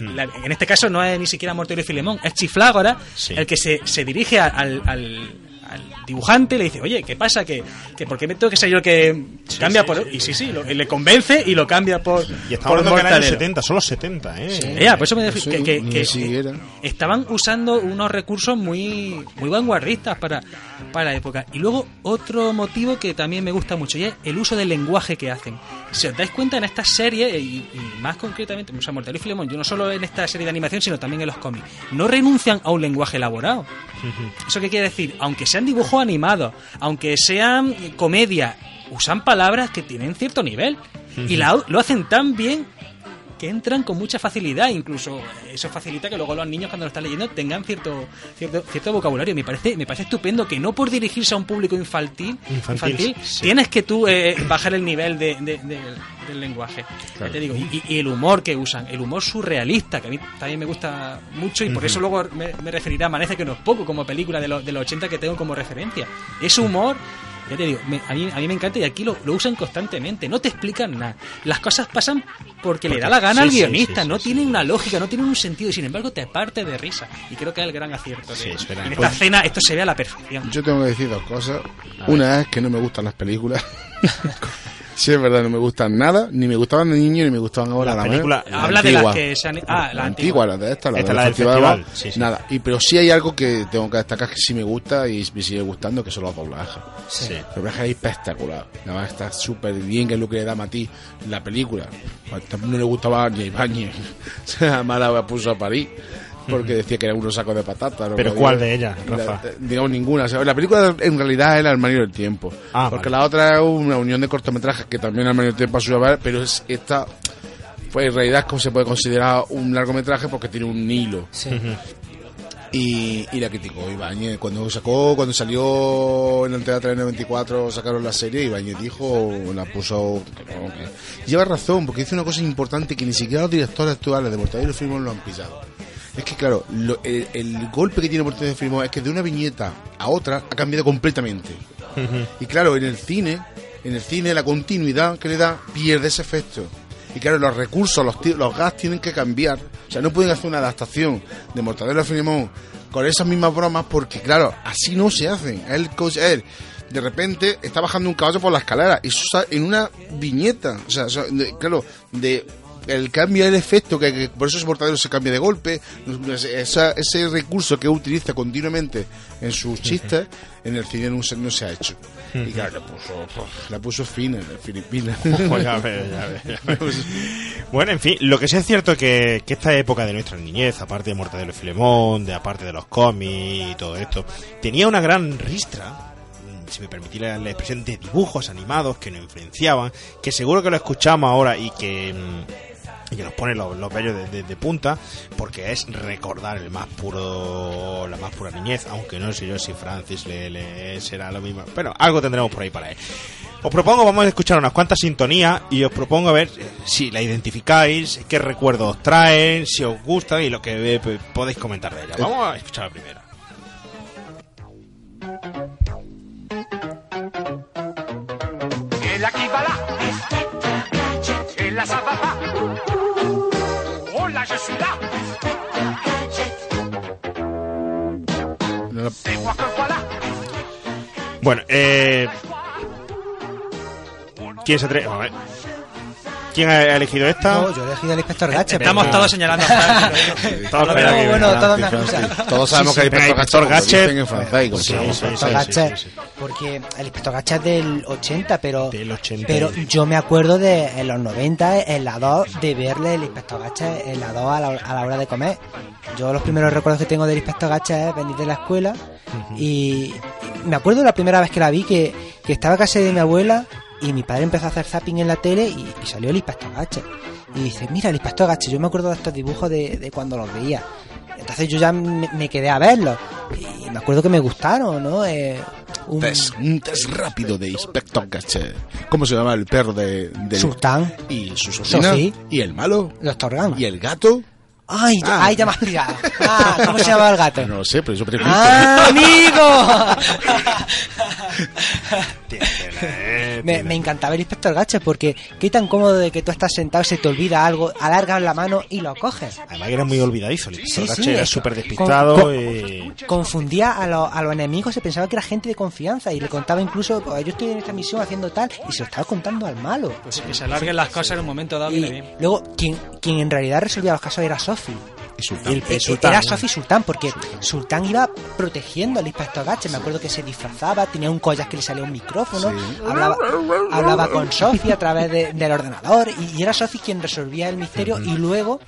[SPEAKER 8] La- en este caso no es ni siquiera Mortero y Filemón, es Chiflágora el que se, se dirige a- al, al- al dibujante le dice, oye, ¿qué pasa? Que, que ¿Por qué me tengo que ser yo el que cambia por...? Y sí, sí, lo- le convence y lo cambia por
[SPEAKER 3] Y estamos
[SPEAKER 8] por
[SPEAKER 3] hablando que año
[SPEAKER 8] Mortadelo.
[SPEAKER 3] 70, son los 70, ¿eh?
[SPEAKER 8] Ya, por eso me
[SPEAKER 7] Sí,
[SPEAKER 8] que, que- estaban usando unos recursos muy muy vanguardistas para, para la época. Y luego otro motivo que también me gusta mucho y es el uso del lenguaje que hacen. Si os dais cuenta en esta serie, y, y más concretamente, o sea, Mortadelo y Filemón, yo no solo en esta serie de animación, sino también en los cómics, no renuncian a un lenguaje elaborado. ¿Eso qué quiere decir? Aunque sean dibujos animados, aunque sean comedia, usan palabras que tienen cierto nivel. Y la- lo hacen tan bien que entran con mucha facilidad, incluso eso facilita que luego los niños cuando lo están leyendo tengan cierto cierto, cierto vocabulario. Me parece me parece estupendo que no por dirigirse a un público infantil,
[SPEAKER 3] Infantil, sí.
[SPEAKER 8] tienes que tú eh, bajar el nivel de- de- de- del lenguaje.
[SPEAKER 3] Claro.
[SPEAKER 8] te digo, y, y el humor que usan, el humor surrealista, que a mí también me gusta mucho y por eso luego me, me referiré a Amanece que no es poco como película de, los de los 80 que tengo como referencia. Ese humor ya te digo, me- a, mí, a mí me encanta y aquí lo, lo usan constantemente. No te explican nada. Las cosas pasan porque, le da la gana
[SPEAKER 3] sí,
[SPEAKER 8] al
[SPEAKER 3] sí,
[SPEAKER 8] guionista.
[SPEAKER 3] sí,
[SPEAKER 8] no tienen una lógica, no tienen un sentido y sin embargo te parte de risa. Y creo que es el gran acierto. de-
[SPEAKER 3] Sí, es verdad.
[SPEAKER 8] en esta
[SPEAKER 3] Pues-
[SPEAKER 8] escena esto se ve a la perfección.
[SPEAKER 7] Yo tengo que decir dos cosas.
[SPEAKER 8] A ver.
[SPEAKER 7] Una es que no me gustan las películas. sí, es verdad, no me gustan nada. Ni me gustaban de niño, ni me gustaban ahora.
[SPEAKER 3] La
[SPEAKER 7] la
[SPEAKER 3] película-.
[SPEAKER 8] Habla de las que se han... Ah, la,
[SPEAKER 7] antigua, la de esta, la,
[SPEAKER 3] Esta
[SPEAKER 7] del
[SPEAKER 3] la del
[SPEAKER 7] festival.
[SPEAKER 3] festival, sí, sí.
[SPEAKER 7] Nada, y, pero sí hay algo que tengo que destacar que sí me gusta y me sigue gustando, que son los doblajes.
[SPEAKER 3] Sí.
[SPEAKER 7] El doblaje es espectacular. Además está súper bien, que es lo que le da Mati la película. No le gustaba ni Ibáñez. O sea, mala la puso a París. Porque decía que era unos sacos de patatas. ¿no?
[SPEAKER 3] ¿Pero cuál
[SPEAKER 7] digo,
[SPEAKER 3] de ellas,
[SPEAKER 7] la-
[SPEAKER 3] Rafa?
[SPEAKER 7] digamos ninguna. O sea, la película en realidad es el armario del tiempo.
[SPEAKER 3] Ah,
[SPEAKER 7] porque
[SPEAKER 3] vale.
[SPEAKER 7] la otra es una unión de cortometrajes que también el armario del tiempo a ver, pero es esta. Pues en realidad como se puede considerar un largometraje porque tiene un hilo. Y, y la criticó Ibáñez. Cuando sacó, cuando salió en el Teatro del 94, sacaron la serie, Ibáñez dijo, la puso. que no, que- Lleva razón, porque dice una cosa importante que ni siquiera los directores actuales de Mortadelo y Filemón lo han pisado. Es que, claro, lo- el, el golpe que tiene Mortadelo y Filemón es que de una viñeta a otra ha cambiado completamente. Y claro, en el cine, en el cine la continuidad que le da pierde ese efecto. Y claro, los recursos, los, los gas tienen que cambiar. O sea, no pueden hacer una adaptación de Mortadelo y Filemón con esas mismas bromas porque, claro, así no se hacen. Él, co- él de repente está bajando un caballo por la escalera y eso en una viñeta. O sea, de- claro, de el cambio del efecto, que, que por eso ese Mortadelo se cambia de golpe, esa- ese recurso que utiliza continuamente en sus chistes, en el cine no se, no se ha hecho. Y claro, le puso, la puso fina, en Filipinas.
[SPEAKER 3] Pues. Bueno, en fin, lo que sí es cierto que, que esta época de nuestra niñez, aparte de Mortadelo y Filemón, de aparte de los cómics y todo esto, tenía una gran ristra, si me permitís la, la expresión, de dibujos animados que nos influenciaban, que seguro que lo escuchamos ahora y que, mm, y que nos pone los, los bellos de, de, punta porque es recordar el más puro la más pura niñez aunque no sé yo si Francis le, será lo mismo pero algo tendremos por ahí para él. Os propongo vamos a escuchar unas cuantas sintonías y os propongo a ver si la identificáis qué recuerdos os traen si os gusta y lo que podéis comentar de ella. Eh. Vamos a escuchar la primera.
[SPEAKER 16] El la là je suis là.
[SPEAKER 3] Bueno, eh. ¿Quién se atreve? A ver. ¿Quién ha elegido esta?
[SPEAKER 9] No, yo he elegido al inspector Gache.
[SPEAKER 8] Estamos
[SPEAKER 9] pero-
[SPEAKER 8] todos señalando a Frank.
[SPEAKER 3] Todos que
[SPEAKER 9] bueno, todos me
[SPEAKER 7] sabemos que hay inspector
[SPEAKER 3] inspector
[SPEAKER 7] Gadget,
[SPEAKER 3] Gadget.
[SPEAKER 7] en francés,
[SPEAKER 3] Sí,
[SPEAKER 9] Inspector Gadget, porque el Inspector Gadget es del 80, pero,
[SPEAKER 3] Del 80.
[SPEAKER 9] pero yo me acuerdo de en los 90, en la 2, de verle el Inspector Gadget en la 2 a la, a la hora de comer. Yo los primeros recuerdos que tengo del Inspector Gadget es venir de la escuela y me acuerdo la primera vez que la vi que, que estaba a casa de mi abuela y mi padre empezó a hacer zapping en la tele y, y salió el Inspector Gadget. Y dice, mira, el Inspector Gadget, yo me acuerdo de estos dibujos de, de cuando los veía. Entonces yo ya me, me quedé a verlos y me acuerdo que me gustaron, ¿no? Eh, un
[SPEAKER 7] Test, un test rápido de Inspector Gadget. ¿Cómo se llama el perro de, de
[SPEAKER 9] Sultán,
[SPEAKER 7] y su sobrina?
[SPEAKER 9] Sophie.
[SPEAKER 7] ¿Y el malo?
[SPEAKER 9] Doctor Gang.
[SPEAKER 7] ¿Y el gato?
[SPEAKER 9] Ay, ya,
[SPEAKER 7] Ah.
[SPEAKER 9] ay, ya me has pillado. Ah, ¿cómo se llama el gato?
[SPEAKER 7] No lo sé, pero yo prefiero.
[SPEAKER 9] ¡Ah, amigo! Me, me encantaba el inspector Gadget porque qué tan cómodo de que tú estás sentado, se te olvida algo, alargas la mano y lo coges.
[SPEAKER 3] Además que era muy olvidadizo. El inspector
[SPEAKER 9] Sí,
[SPEAKER 3] Gadget
[SPEAKER 9] sí,
[SPEAKER 3] era
[SPEAKER 9] es-
[SPEAKER 3] súper despistado.
[SPEAKER 9] con-
[SPEAKER 3] y-
[SPEAKER 9] Confundía a, los- a los enemigos, se pensaba que era gente de confianza y le contaba incluso, pues, yo estoy en esta misión haciendo tal y se lo estaba contando al malo.
[SPEAKER 8] Pues que se alarguen las cosas en un momento dado
[SPEAKER 9] Y luego, quien, quien en realidad resolvía los casos era Sophie. coffee.
[SPEAKER 7] Y Sultán.
[SPEAKER 3] El- el Sultán.
[SPEAKER 9] Era Sophie Sultán, porque Sultán iba protegiendo al inspector Gadget. Me acuerdo que se disfrazaba, tenía un collar que le salía un micrófono, hablaba, hablaba con Sophie a través de- del ordenador y, y era Sophie quien resolvía el misterio y luego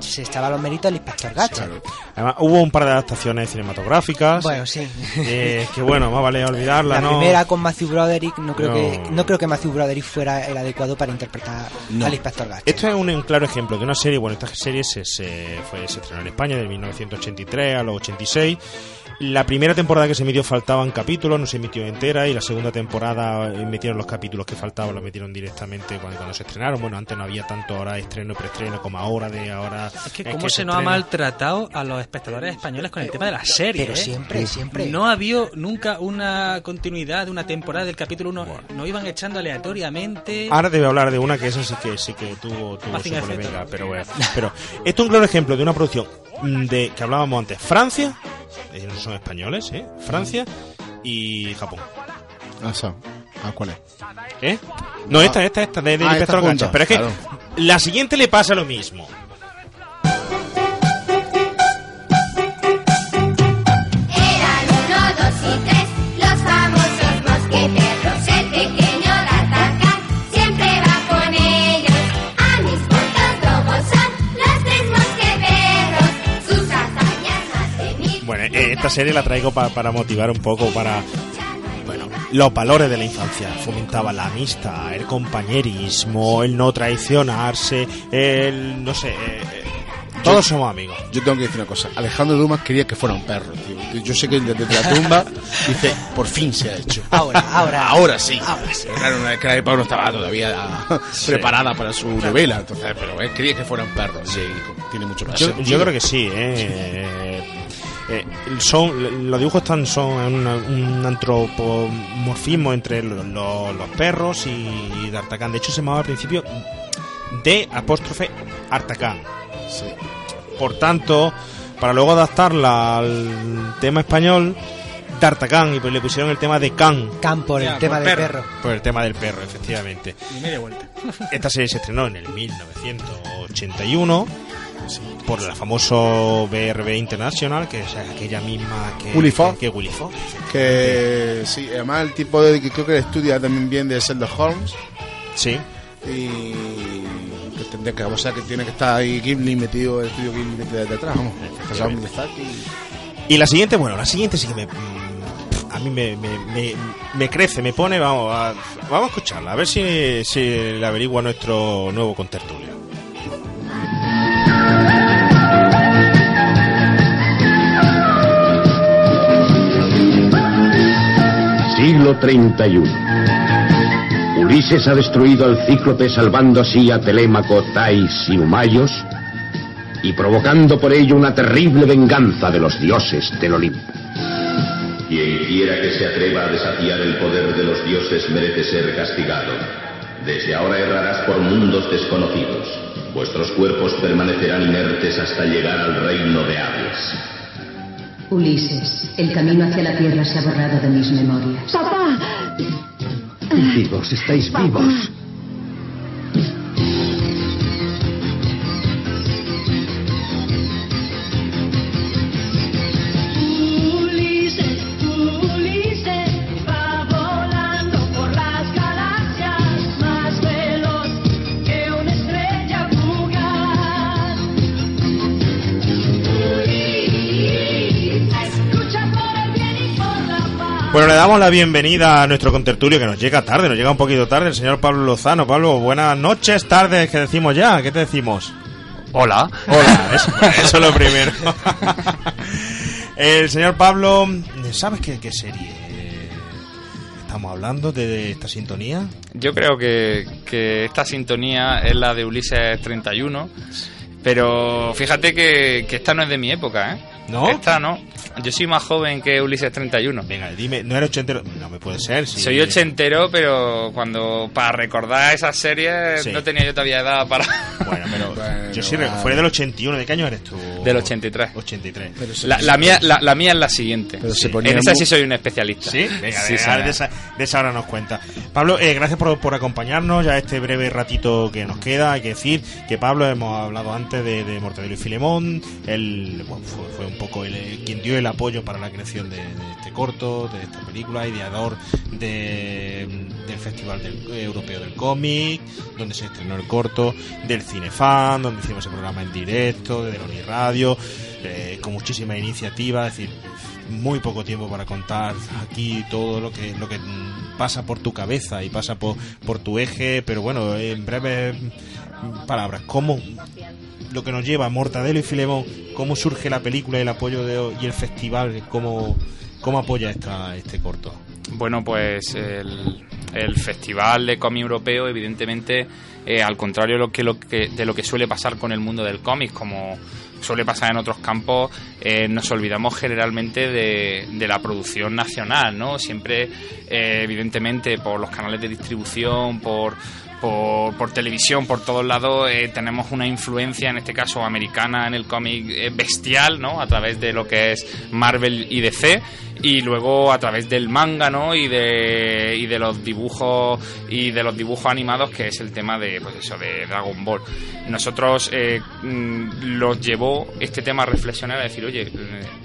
[SPEAKER 9] se echaba los méritos al inspector Gadget.
[SPEAKER 3] Además, hubo un par de adaptaciones cinematográficas.
[SPEAKER 9] Bueno, sí.
[SPEAKER 3] eh, que bueno, más vale olvidarla,
[SPEAKER 9] La
[SPEAKER 3] ¿no?
[SPEAKER 9] primera con Matthew Broderick, no creo,
[SPEAKER 3] No.
[SPEAKER 9] Que, no creo que Matthew Broderick fuera el adecuado para interpretar
[SPEAKER 3] No.
[SPEAKER 9] al inspector Gadget.
[SPEAKER 3] Esto es un, un claro ejemplo de una serie. Bueno, esta serie se, se, fue, se estrenó en España de 1983 a los 86. La primera temporada que se emitió faltaban capítulos, no se emitió entera. Y la segunda temporada eh, metieron los capítulos que faltaban, los metieron directamente cuando, cuando se estrenaron. Bueno, antes no había tanto ahora estreno, preestreno como ahora de ahora.
[SPEAKER 8] Es que cómo se nos ha maltratado a los espectadores españoles con el tema de la serie.
[SPEAKER 9] pero
[SPEAKER 8] ¿eh?
[SPEAKER 9] siempre, siempre.
[SPEAKER 8] No ha habido nunca una continuidad de una temporada del capítulo 1. Nos iban echando aleatoriamente.
[SPEAKER 3] Ahora debe hablar de una que esa sí que sí que tuvo, tuvo su polémica, pero bueno. Pero esto es un claro ejemplo de una producción de que hablábamos antes, Francia, ellos no son españoles, ¿eh? Francia y Japón.
[SPEAKER 7] Ah, sa- ah, ¿cuál es?
[SPEAKER 3] ¿Eh? No,
[SPEAKER 7] Ah.
[SPEAKER 3] esta, esta, esta, de, de
[SPEAKER 7] Ah, esta junta.
[SPEAKER 3] Pero es que
[SPEAKER 7] claro.
[SPEAKER 3] la siguiente le pasa lo mismo. Esta serie la traigo pa- para motivar un poco, para... Bueno, los valores de la infancia. Fomentaba la amistad, el compañerismo, el no traicionarse, el... no sé... eh, eh, todos somos amigos.
[SPEAKER 7] Yo tengo que decir una cosa. Alejandro Dumas quería que fuera un perro, tío. Yo sé que desde la tumba dice, por fin se ha hecho.
[SPEAKER 9] Ahora, ahora.
[SPEAKER 7] Ahora sí.
[SPEAKER 9] Ahora sí.
[SPEAKER 7] Claro, no, es que la época no estaba todavía preparada para su novela. Entonces, pero él quería que fuera un perro. Sí, tiene mucho más
[SPEAKER 3] Yo, creo que sí, ¿eh? Eh, eh, son, los dibujos están, son un antropomorfismo entre lo- lo- los perros y D'Artagnan. De hecho, se llamaba al principio de apóstrofe Artacán. Por tanto, para luego adaptarla al tema español, D'Artagnan, y pues le pusieron el tema de Can.
[SPEAKER 9] Can por el
[SPEAKER 8] Ya,
[SPEAKER 9] tema
[SPEAKER 8] por
[SPEAKER 9] del
[SPEAKER 8] perro.
[SPEAKER 9] perro.
[SPEAKER 3] Por el tema del perro, efectivamente.
[SPEAKER 8] Y media vuelta.
[SPEAKER 3] Esta serie se estrenó en el 1981 por el famoso BRB International, que es aquella misma que
[SPEAKER 7] Willy Fogg.
[SPEAKER 3] que, que Willy Fogg.
[SPEAKER 7] Que sí, además el tipo de que creo que estudia también bien de Sherlock Holmes.
[SPEAKER 3] Sí.
[SPEAKER 7] Y que tendría que, o sea, que tiene que estar ahí Ghibli metido, el estudio Ghibli metido detrás, vamos.
[SPEAKER 3] Y la siguiente, bueno, la siguiente sí que me, a mí me, me, me, me crece, me pone, vamos a, vamos a escucharla, a ver si, si la averigua nuestro nuevo contertulio.
[SPEAKER 17] Siglo 31. Ulises ha destruido al cíclope salvando así a Telémaco, Tais y Humayos y provocando por ello una terrible venganza de los dioses del Olimpo.
[SPEAKER 18] Quien quiera que se atreva a desafiar el poder de los dioses merece ser castigado.
[SPEAKER 17] Desde ahora errarás por mundos desconocidos. Vuestros cuerpos permanecerán inertes hasta llegar al reino de Hades.
[SPEAKER 18] Ulises, el camino hacia la Tierra se ha borrado de mis memorias.
[SPEAKER 19] ¡Papá!
[SPEAKER 1] Vivos, estáis vivos.
[SPEAKER 3] Bueno, le damos la bienvenida a nuestro contertulio que nos llega tarde, nos llega un poquito tarde, el señor Pablo Lozano. Pablo, buenas noches, tardes, que decimos ya? ¿Qué te decimos?
[SPEAKER 20] Hola.
[SPEAKER 3] Hola, eso, eso es lo primero. el señor Pablo, ¿sabes qué, qué serie estamos hablando de, de esta sintonía?
[SPEAKER 20] Yo creo que, que esta sintonía es la de Ulises 31, pero fíjate que, que esta no es de mi época, ¿eh?
[SPEAKER 3] ¿No?
[SPEAKER 20] Esta no. Yo soy más joven que Ulises 31.
[SPEAKER 3] Venga, dime, ¿no eres ochentero? No me puede ser. sí.
[SPEAKER 20] Soy ochentero, pero cuando para recordar esas series
[SPEAKER 3] Sí.
[SPEAKER 20] no tenía yo todavía edad para...
[SPEAKER 3] Bueno, pero yo sí, recuerdo- fue del 81, ¿de qué año eres tú?
[SPEAKER 20] Del 83.
[SPEAKER 3] 83.
[SPEAKER 20] La, la mía, la, la mía es la siguiente.
[SPEAKER 3] Pero se
[SPEAKER 20] Sí.
[SPEAKER 3] ponía
[SPEAKER 20] En esa sí soy un especialista.
[SPEAKER 3] ¿Sí? Venga,
[SPEAKER 20] Sí,
[SPEAKER 3] venga, de, esa, de esa hora nos cuenta. Pablo, eh, gracias por, por acompañarnos ya este breve ratito que nos queda. Hay que decir que Pablo, hemos hablado antes de, de Mortadelo y Filemón. Él bueno, fue, fue un poco el, eh, quien dio el apoyo para la creación de, este corto, de esta película, ideador de, del Festival del- Europeo del Cómic, donde se estrenó el corto, del Cinefan, donde hicimos el programa en directo, de Deloni Radio, eh, con muchísima iniciativa, es decir, muy poco tiempo para contar aquí todo lo que lo que pasa por tu cabeza y pasa por, por tu eje, pero bueno, en breves palabras, ¿cómo lo que nos lleva Mortadelo y Filemón, cómo surge la película y el apoyo de, y el festival, cómo, cómo apoya esta, este corto?
[SPEAKER 20] Bueno, pues el, el Festival de Cómic Europeo, evidentemente, eh, al contrario de lo, que, lo que, de lo que suele pasar con el mundo del cómic, como suele pasar en otros campos, eh, nos olvidamos generalmente de, de la producción nacional, ¿no? Siempre, eh, evidentemente, por los canales de distribución, por por, por televisión, por todos lados, eh, tenemos una influencia, en este caso americana, en el cómic eh, bestial, ¿no? A través de lo que es Marvel y DC, y luego a través del manga, ¿no? Y de, y de los dibujos y de los dibujos animados, que es el tema de, pues eso, de Dragon Ball. Nosotros eh, mm, los llevó este tema a reflexionar, a decir, oye,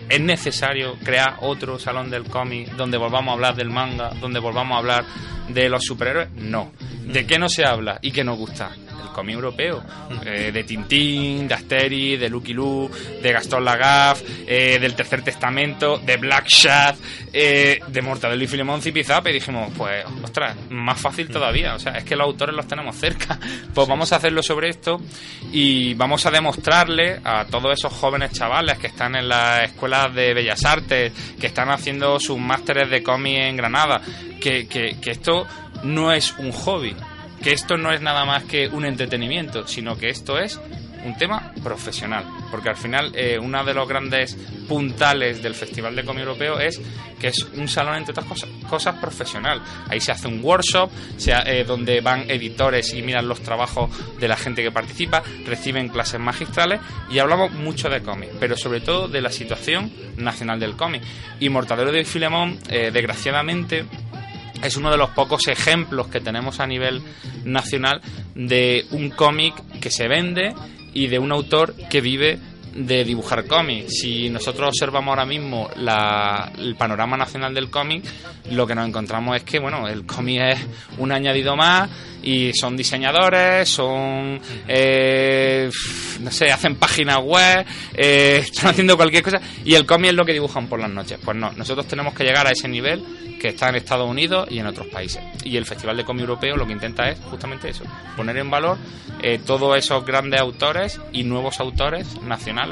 [SPEAKER 20] es necesario crear otro salón del cómic donde volvamos a hablar del manga, donde volvamos a hablar de los superhéroes. No. ¿De qué no se habla y qué nos gusta? El cómic europeo. Eh, de Tintín, de Asterix, de Lucky Luke, de Gastón Lagaffe, eh, del Tercer Testamento, de Black Shad, eh, de Mortadelo y Filemón Zipizape. Y dijimos, pues, ostras, más fácil todavía. O sea, es que los autores los tenemos cerca. Pues vamos a hacerlo sobre esto y vamos a demostrarle a todos esos jóvenes chavales que están en las escuelas de Bellas Artes, que están haciendo sus másteres de cómic en Granada, que, que, que esto no es un hobby, que esto no es nada más que un entretenimiento, sino que esto es un tema profesional. Porque al final, eh, uno de los grandes puntales del Festival de Cómic Europeo es que es un salón, entre otras cosas, cosas profesional. Ahí se hace un workshop eh, donde van editores y miran los trabajos de la gente que participa, reciben clases magistrales y hablamos mucho de cómic, pero sobre todo de la situación nacional del cómic. Y Mortadelo de Filemón, eh, desgraciadamente, es uno de los pocos ejemplos que tenemos a nivel nacional de un cómic que se vende y de un autor que vive de dibujar cómics. Si nosotros observamos ahora mismo la- el panorama nacional del cómic, lo que nos encontramos es que, bueno, el cómic es un añadido más y son diseñadores, son, eh, no sé, hacen páginas web, eh, están haciendo cualquier cosa y el cómic es lo que dibujan por las noches. Pues no, nosotros tenemos que llegar a ese nivel que está en Estados Unidos y en otros países. Y el Festival de Cómic Europeo lo que intenta es justamente eso, poner en valor eh, todos esos grandes autores y nuevos autores nacionales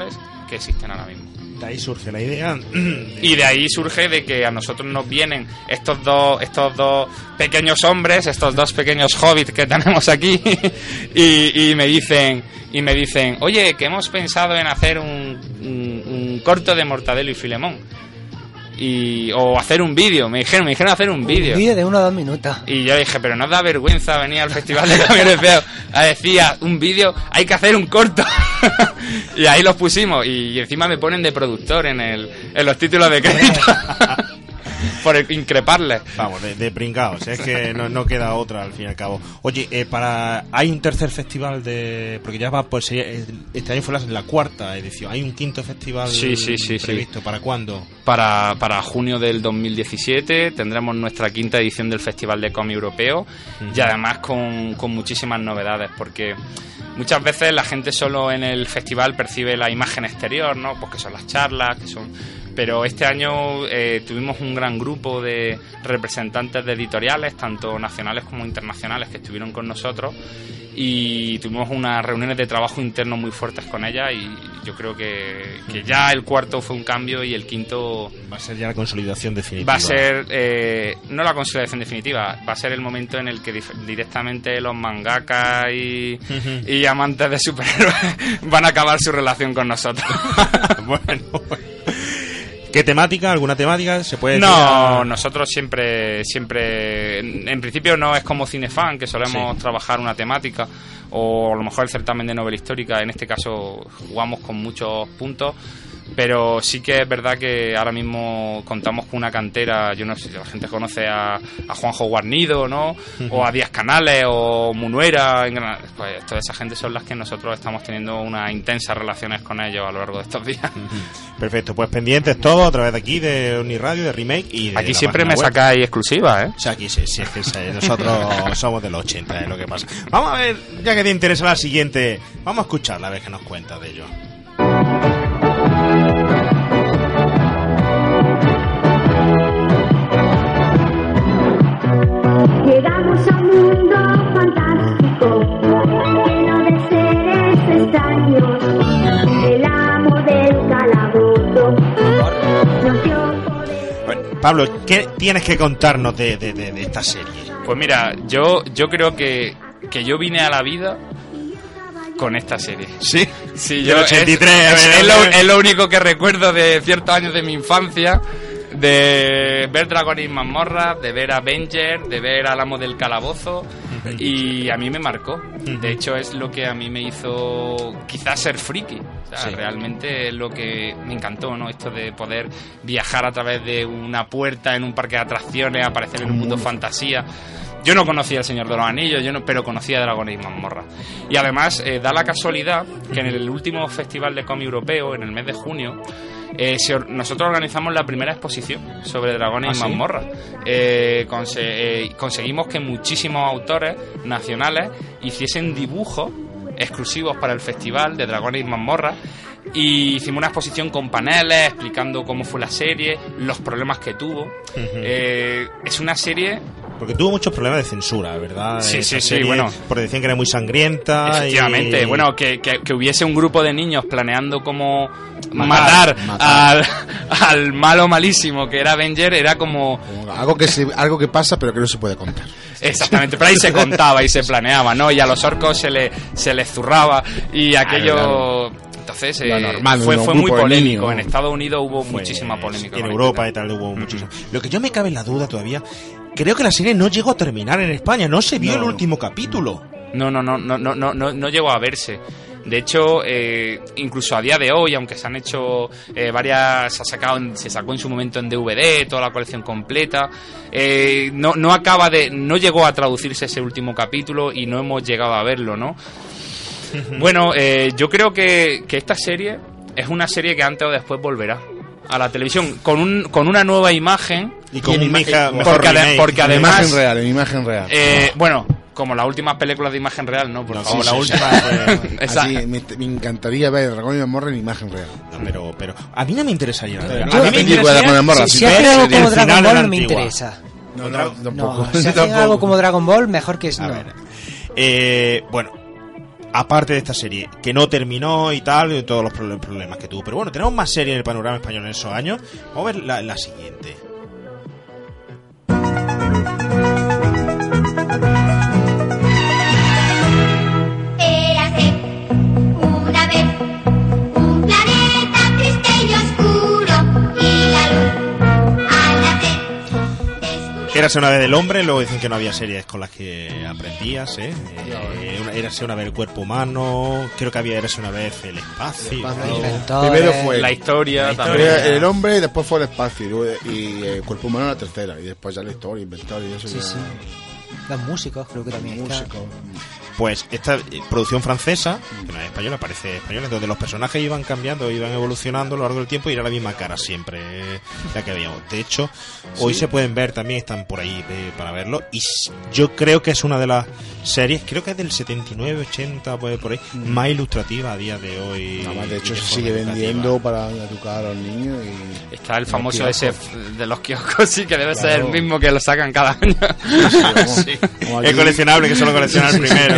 [SPEAKER 20] que existen ahora mismo.
[SPEAKER 3] De ahí surge la idea.
[SPEAKER 20] Y de ahí surge de que a nosotros nos vienen estos dos, estos dos pequeños hombres, estos dos pequeños hobbits que tenemos aquí, y, y me dicen, y me dicen, oye, que hemos pensado en hacer un, un- un corto de Mortadelo y Filemón. Y o hacer un vídeo. Me dijeron, me dijeron hacer un vídeo.
[SPEAKER 9] Un vídeo de uno o dos minutos.
[SPEAKER 20] Y yo dije, pero no da vergüenza venir al Festival de Camiones Feos a decir "Ah, un vídeo, hay que hacer un corto. y ahí los pusimos. Y, encima me ponen de productor en, el, en los títulos de crédito. Por el- increparles.
[SPEAKER 3] Vamos, de, de pringaos, es que no, no queda otra al fin y al cabo. Oye, eh, para hay un tercer festival de... Porque ya va, pues eh, este año fue la, la cuarta edición. ¿Hay un quinto festival
[SPEAKER 20] Sí, sí, sí, sí.
[SPEAKER 3] previsto? ¿Para cuándo?
[SPEAKER 20] Para, para junio del 2017 tendremos nuestra quinta edición del Festival de Cómic Europeo y además con, con muchísimas novedades porque muchas veces la gente solo en el festival percibe la imagen exterior, ¿no? Pues que son las charlas, que son... Pero este año eh, tuvimos un gran grupo de representantes de editoriales, tanto nacionales como internacionales, que estuvieron con nosotros. Y tuvimos unas reuniones de trabajo interno muy fuertes con ellas y yo creo que, que ya el cuarto fue un cambio y el quinto
[SPEAKER 3] Va a ser ya la consolidación definitiva.
[SPEAKER 20] va a ser eh, no la consolidación definitiva va a ser el momento en el que directamente los mangakas y, y amantes de superhéroes van a acabar su relación con nosotros
[SPEAKER 3] ¿Qué temática? ¿Alguna temática? ¿Se puede
[SPEAKER 20] no nosotros siempre siempre en, en principio no es como cinefan que solemos
[SPEAKER 3] Sí.
[SPEAKER 20] trabajar una temática o a lo mejor el certamen de novela histórica en este caso jugamos con muchos puntos pero sí que es verdad que ahora mismo contamos con una cantera, yo no sé si la gente conoce a, a Juanjo Guarnido, ¿no? O a Díaz Canales o Munuera, en pues toda esa gente son las que nosotros estamos teniendo unas intensas relaciones con ellos a lo largo de estos días.
[SPEAKER 3] Perfecto, pues pendientes todos a través de aquí, de Uniradio, de Remake y de
[SPEAKER 20] Aquí
[SPEAKER 3] la
[SPEAKER 20] siempre me
[SPEAKER 3] web.
[SPEAKER 20] sacáis exclusivas, ¿eh?
[SPEAKER 3] O sea, aquí sí, sí, sí, nosotros somos de los 80, es lo que pasa. Vamos a ver, ya que te interesa la siguiente, vamos a escucharla a ver qué nos cuenta de ello. Pablo, ¿qué tienes que contarnos de, de- de- de esta serie?
[SPEAKER 20] Pues mira, yo, yo creo que, que yo vine a la vida con esta serie.
[SPEAKER 3] ¿Sí?
[SPEAKER 20] Sí, yo
[SPEAKER 3] 83,
[SPEAKER 20] es,
[SPEAKER 3] a ver,
[SPEAKER 20] es lo,
[SPEAKER 3] ver.
[SPEAKER 20] es lo único que recuerdo de ciertos años de mi infancia, de ver Dragones y Mazmorras, de ver Avenger, de ver al amo del calabozo, y a mí me marcó. De hecho, es lo que a mí me hizo quizás ser friki. O sea,
[SPEAKER 3] Sí.
[SPEAKER 20] realmente es lo que me encantó, ¿no? Esto de poder viajar a través de una puerta en un parque de atracciones, aparecer en un mundo fantasía. Yo no conocía El Señor de los Anillos, yo no, pero conocía Dragones y Mazmorra. Y además, eh, da la casualidad que en el último Festival de Cómic Europeo, en el mes de junio, eh, se nosotros organizamos la primera exposición sobre Dragones
[SPEAKER 3] ¿Ah,
[SPEAKER 20] y
[SPEAKER 3] sí?
[SPEAKER 20] Mazmorra. Eh, conse- eh, conseguimos que muchísimos autores nacionales hiciesen dibujos exclusivos para el festival de Dragones y Mazmorra y hicimos una exposición con paneles explicando cómo fue la serie, los problemas que tuvo. Eh, es una serie
[SPEAKER 3] Porque tuvo muchos problemas de censura, ¿verdad?
[SPEAKER 20] Sí,
[SPEAKER 3] Esa
[SPEAKER 20] sí, sí, bueno.
[SPEAKER 3] Porque decían que era muy sangrienta.
[SPEAKER 20] Efectivamente,
[SPEAKER 3] y-
[SPEAKER 20] bueno, que, que- que hubiese un grupo de niños planeando cómo
[SPEAKER 3] Matar,
[SPEAKER 20] matar,
[SPEAKER 7] matar.
[SPEAKER 20] Al, al malo malísimo que era Avenger, era como...
[SPEAKER 7] Algo que, se- algo que pasa pero que no se puede contar.
[SPEAKER 20] Exactamente, pero ahí se contaba y se planeaba, ¿no? Y a los orcos se, le, se les zurraba y aquello...
[SPEAKER 7] claro.
[SPEAKER 20] Entonces eh,
[SPEAKER 7] normal,
[SPEAKER 20] fue, fue muy polémico. En Estados Unidos hubo
[SPEAKER 3] Fue-
[SPEAKER 20] muchísima polémica.
[SPEAKER 3] En Europa
[SPEAKER 20] este
[SPEAKER 3] y tal hubo muchísimo. Lo que yo me cabe en la duda todavía, creo que la serie no llegó a terminar en España, no se vio
[SPEAKER 20] No,
[SPEAKER 3] el último capítulo.
[SPEAKER 20] No, no, no, no, no, no, no, llegó a verse. De hecho, eh, incluso a día de hoy, aunque se han hecho eh, varias, se ha sacado, se sacó en su momento en DVD toda la colección completa, eh, no, no acaba de, no llegó a traducirse ese último capítulo y no hemos llegado a verlo, ¿no? Bueno, eh, yo creo que, que esta serie es una serie que antes o después volverá a la televisión con, un, con una nueva imagen
[SPEAKER 3] Y con
[SPEAKER 7] en
[SPEAKER 3] un
[SPEAKER 7] ima-
[SPEAKER 3] mija-
[SPEAKER 7] en-
[SPEAKER 3] mejor
[SPEAKER 20] porque, ade-
[SPEAKER 3] remake.
[SPEAKER 20] porque
[SPEAKER 7] En
[SPEAKER 20] además
[SPEAKER 7] imagen real, en imagen real.
[SPEAKER 20] eh, bueno, como las últimas películas de imagen real, ¿no? Por
[SPEAKER 3] No,
[SPEAKER 20] favor,
[SPEAKER 3] como la
[SPEAKER 20] sí,
[SPEAKER 3] última
[SPEAKER 20] sí.
[SPEAKER 7] Así, me, me encantaría ver Dragón y Mamorra en imagen real.
[SPEAKER 3] No, pero, pero a mí no me interesaría.
[SPEAKER 7] Yo-
[SPEAKER 3] a mí me
[SPEAKER 7] la película de
[SPEAKER 3] interesaría
[SPEAKER 7] Dragon Morra,
[SPEAKER 3] si
[SPEAKER 7] si
[SPEAKER 9] algo como Dragon Ball no me interesa.
[SPEAKER 7] No, no, tampoco.
[SPEAKER 9] No, si hacen algo como Dragon Ball, mejor que es
[SPEAKER 3] A
[SPEAKER 9] no.
[SPEAKER 3] ver. Eh, bueno, aparte de esta serie, que no terminó y tal, y todos los proble- problemas que tuvo. Pero bueno, tenemos más series en el panorama español en esos años. Vamos a ver la, la siguiente.
[SPEAKER 21] Érase una vez
[SPEAKER 3] del hombre, luego dicen que no había series con las que aprendías, ¿eh? eh una- Érase una vez el cuerpo humano, creo que había Érase una vez el espacio. ¿no?
[SPEAKER 7] Primero fue
[SPEAKER 20] La historia
[SPEAKER 7] el,
[SPEAKER 20] también.
[SPEAKER 7] el hombre y después fue el espacio y, el cuerpo humano la tercera y después ya la historia, inventario y eso
[SPEAKER 9] Sí,
[SPEAKER 7] ya-
[SPEAKER 9] sí. Los músicos, creo que también. está.
[SPEAKER 3] Pues esta eh, producción francesa, que no es española, parece española, donde los personajes iban cambiando, iban evolucionando a lo largo del tiempo y era la misma cara siempre eh, la que habíamos. De hecho, hoy
[SPEAKER 7] Sí.
[SPEAKER 3] se pueden ver también, están por ahí eh, para verlo. Y yo creo que es una de las series, creo que es del 79, 80, pues, por ahí, más ilustrativa a día de hoy.
[SPEAKER 7] Nada más, de hecho se sigue vendiendo para educar a los niños y
[SPEAKER 20] Está el famoso ese de los kioscos, sí, que debe ser el mismo que lo sacan cada año.
[SPEAKER 3] Sí. Es coleccionable, que solo colecciona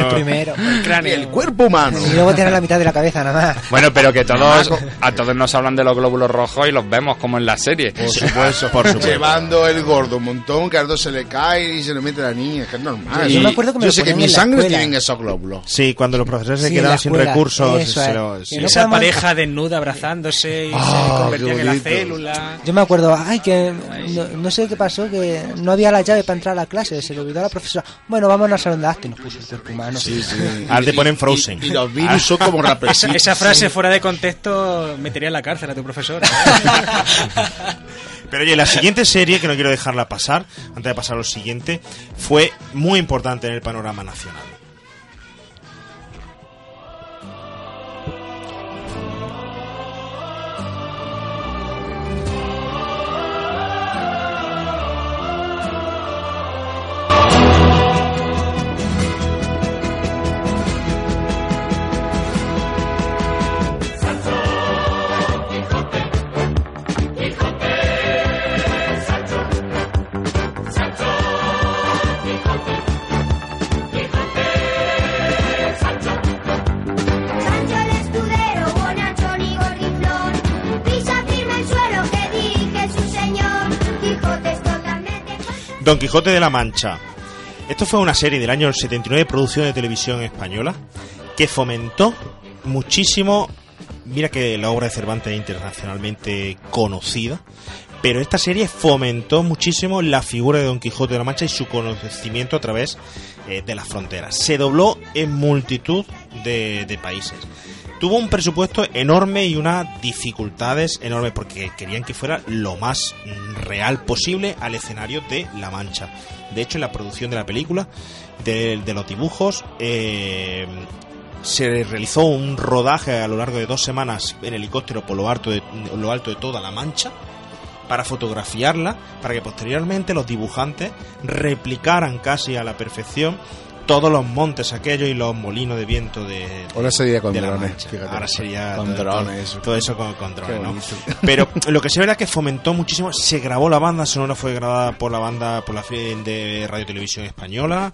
[SPEAKER 3] el primero.
[SPEAKER 9] El primero.
[SPEAKER 7] el cuerpo humano
[SPEAKER 9] Y luego tiene la mitad de la cabeza nada más.
[SPEAKER 20] Bueno, pero que todos, a todos nos hablan de los glóbulos rojos y los vemos como en la serie.
[SPEAKER 7] por supuesto,
[SPEAKER 3] por supuesto.
[SPEAKER 7] llevando el gordo un montón que al otro se le cae y se le mete a la niña que es normal
[SPEAKER 3] Sí, yo me acuerdo
[SPEAKER 9] que me
[SPEAKER 7] yo
[SPEAKER 9] lo
[SPEAKER 7] sé que mi sangre tienen esos glóbulos
[SPEAKER 3] Sí, cuando los profesores se
[SPEAKER 9] Sí,
[SPEAKER 3] quedaban sin recursos.
[SPEAKER 9] eso
[SPEAKER 3] se
[SPEAKER 9] es.
[SPEAKER 3] lo-
[SPEAKER 9] Que
[SPEAKER 3] sí.
[SPEAKER 9] no
[SPEAKER 8] Esa
[SPEAKER 9] podemos-
[SPEAKER 8] pareja desnuda abrazándose y
[SPEAKER 7] Ah,
[SPEAKER 8] se convertían en la célula.
[SPEAKER 9] Yo me acuerdo, ay, que no, no sé qué pasó, que no había la llave para entrar a la clase, se le olvidó a la profesora. Bueno, vamos al salón de arte y nos puso el cuerpo humano.
[SPEAKER 7] Sí, sí.
[SPEAKER 3] Ahora te ponen Frozen.
[SPEAKER 7] y, y los virus son como
[SPEAKER 8] Esa,
[SPEAKER 7] rapecitos
[SPEAKER 8] esa frase fuera de contexto metería en la cárcel a tu profesora.
[SPEAKER 3] Pero oye, la siguiente serie, que no quiero dejarla pasar, antes de pasar a lo siguiente, fue muy importante en el panorama nacional. Don Quijote de la Mancha. Esto fue una serie del año 79 de producción de televisión española que fomentó muchísimo. Mira que la obra de Cervantes es internacionalmente conocida, pero esta serie fomentó muchísimo la figura de Don Quijote de la Mancha y su conocimiento a través eh, de las fronteras. Se dobló en multitud de, países. Tuvo un presupuesto enorme y unas dificultades enormes porque querían que fuera lo más real posible al escenario de La Mancha. De hecho, en la producción de la película, de, los dibujos, eh, se realizó un rodaje a lo largo de dos semanas en helicóptero por lo alto de toda La Mancha para fotografiarla, para que posteriormente los dibujantes replicaran casi a la perfección todos los montes aquellos y los molinos de viento de,
[SPEAKER 7] Ahora sería con drones, fíjate.
[SPEAKER 3] Ahora sería
[SPEAKER 7] Con
[SPEAKER 3] todo,
[SPEAKER 7] drones.
[SPEAKER 3] todo- todo eso con, con drones, ¿no? Pero lo que se verá que fomentó muchísimo, se grabó la banda sonora, fue grabada por la banda, por la de Radio Televisión Española,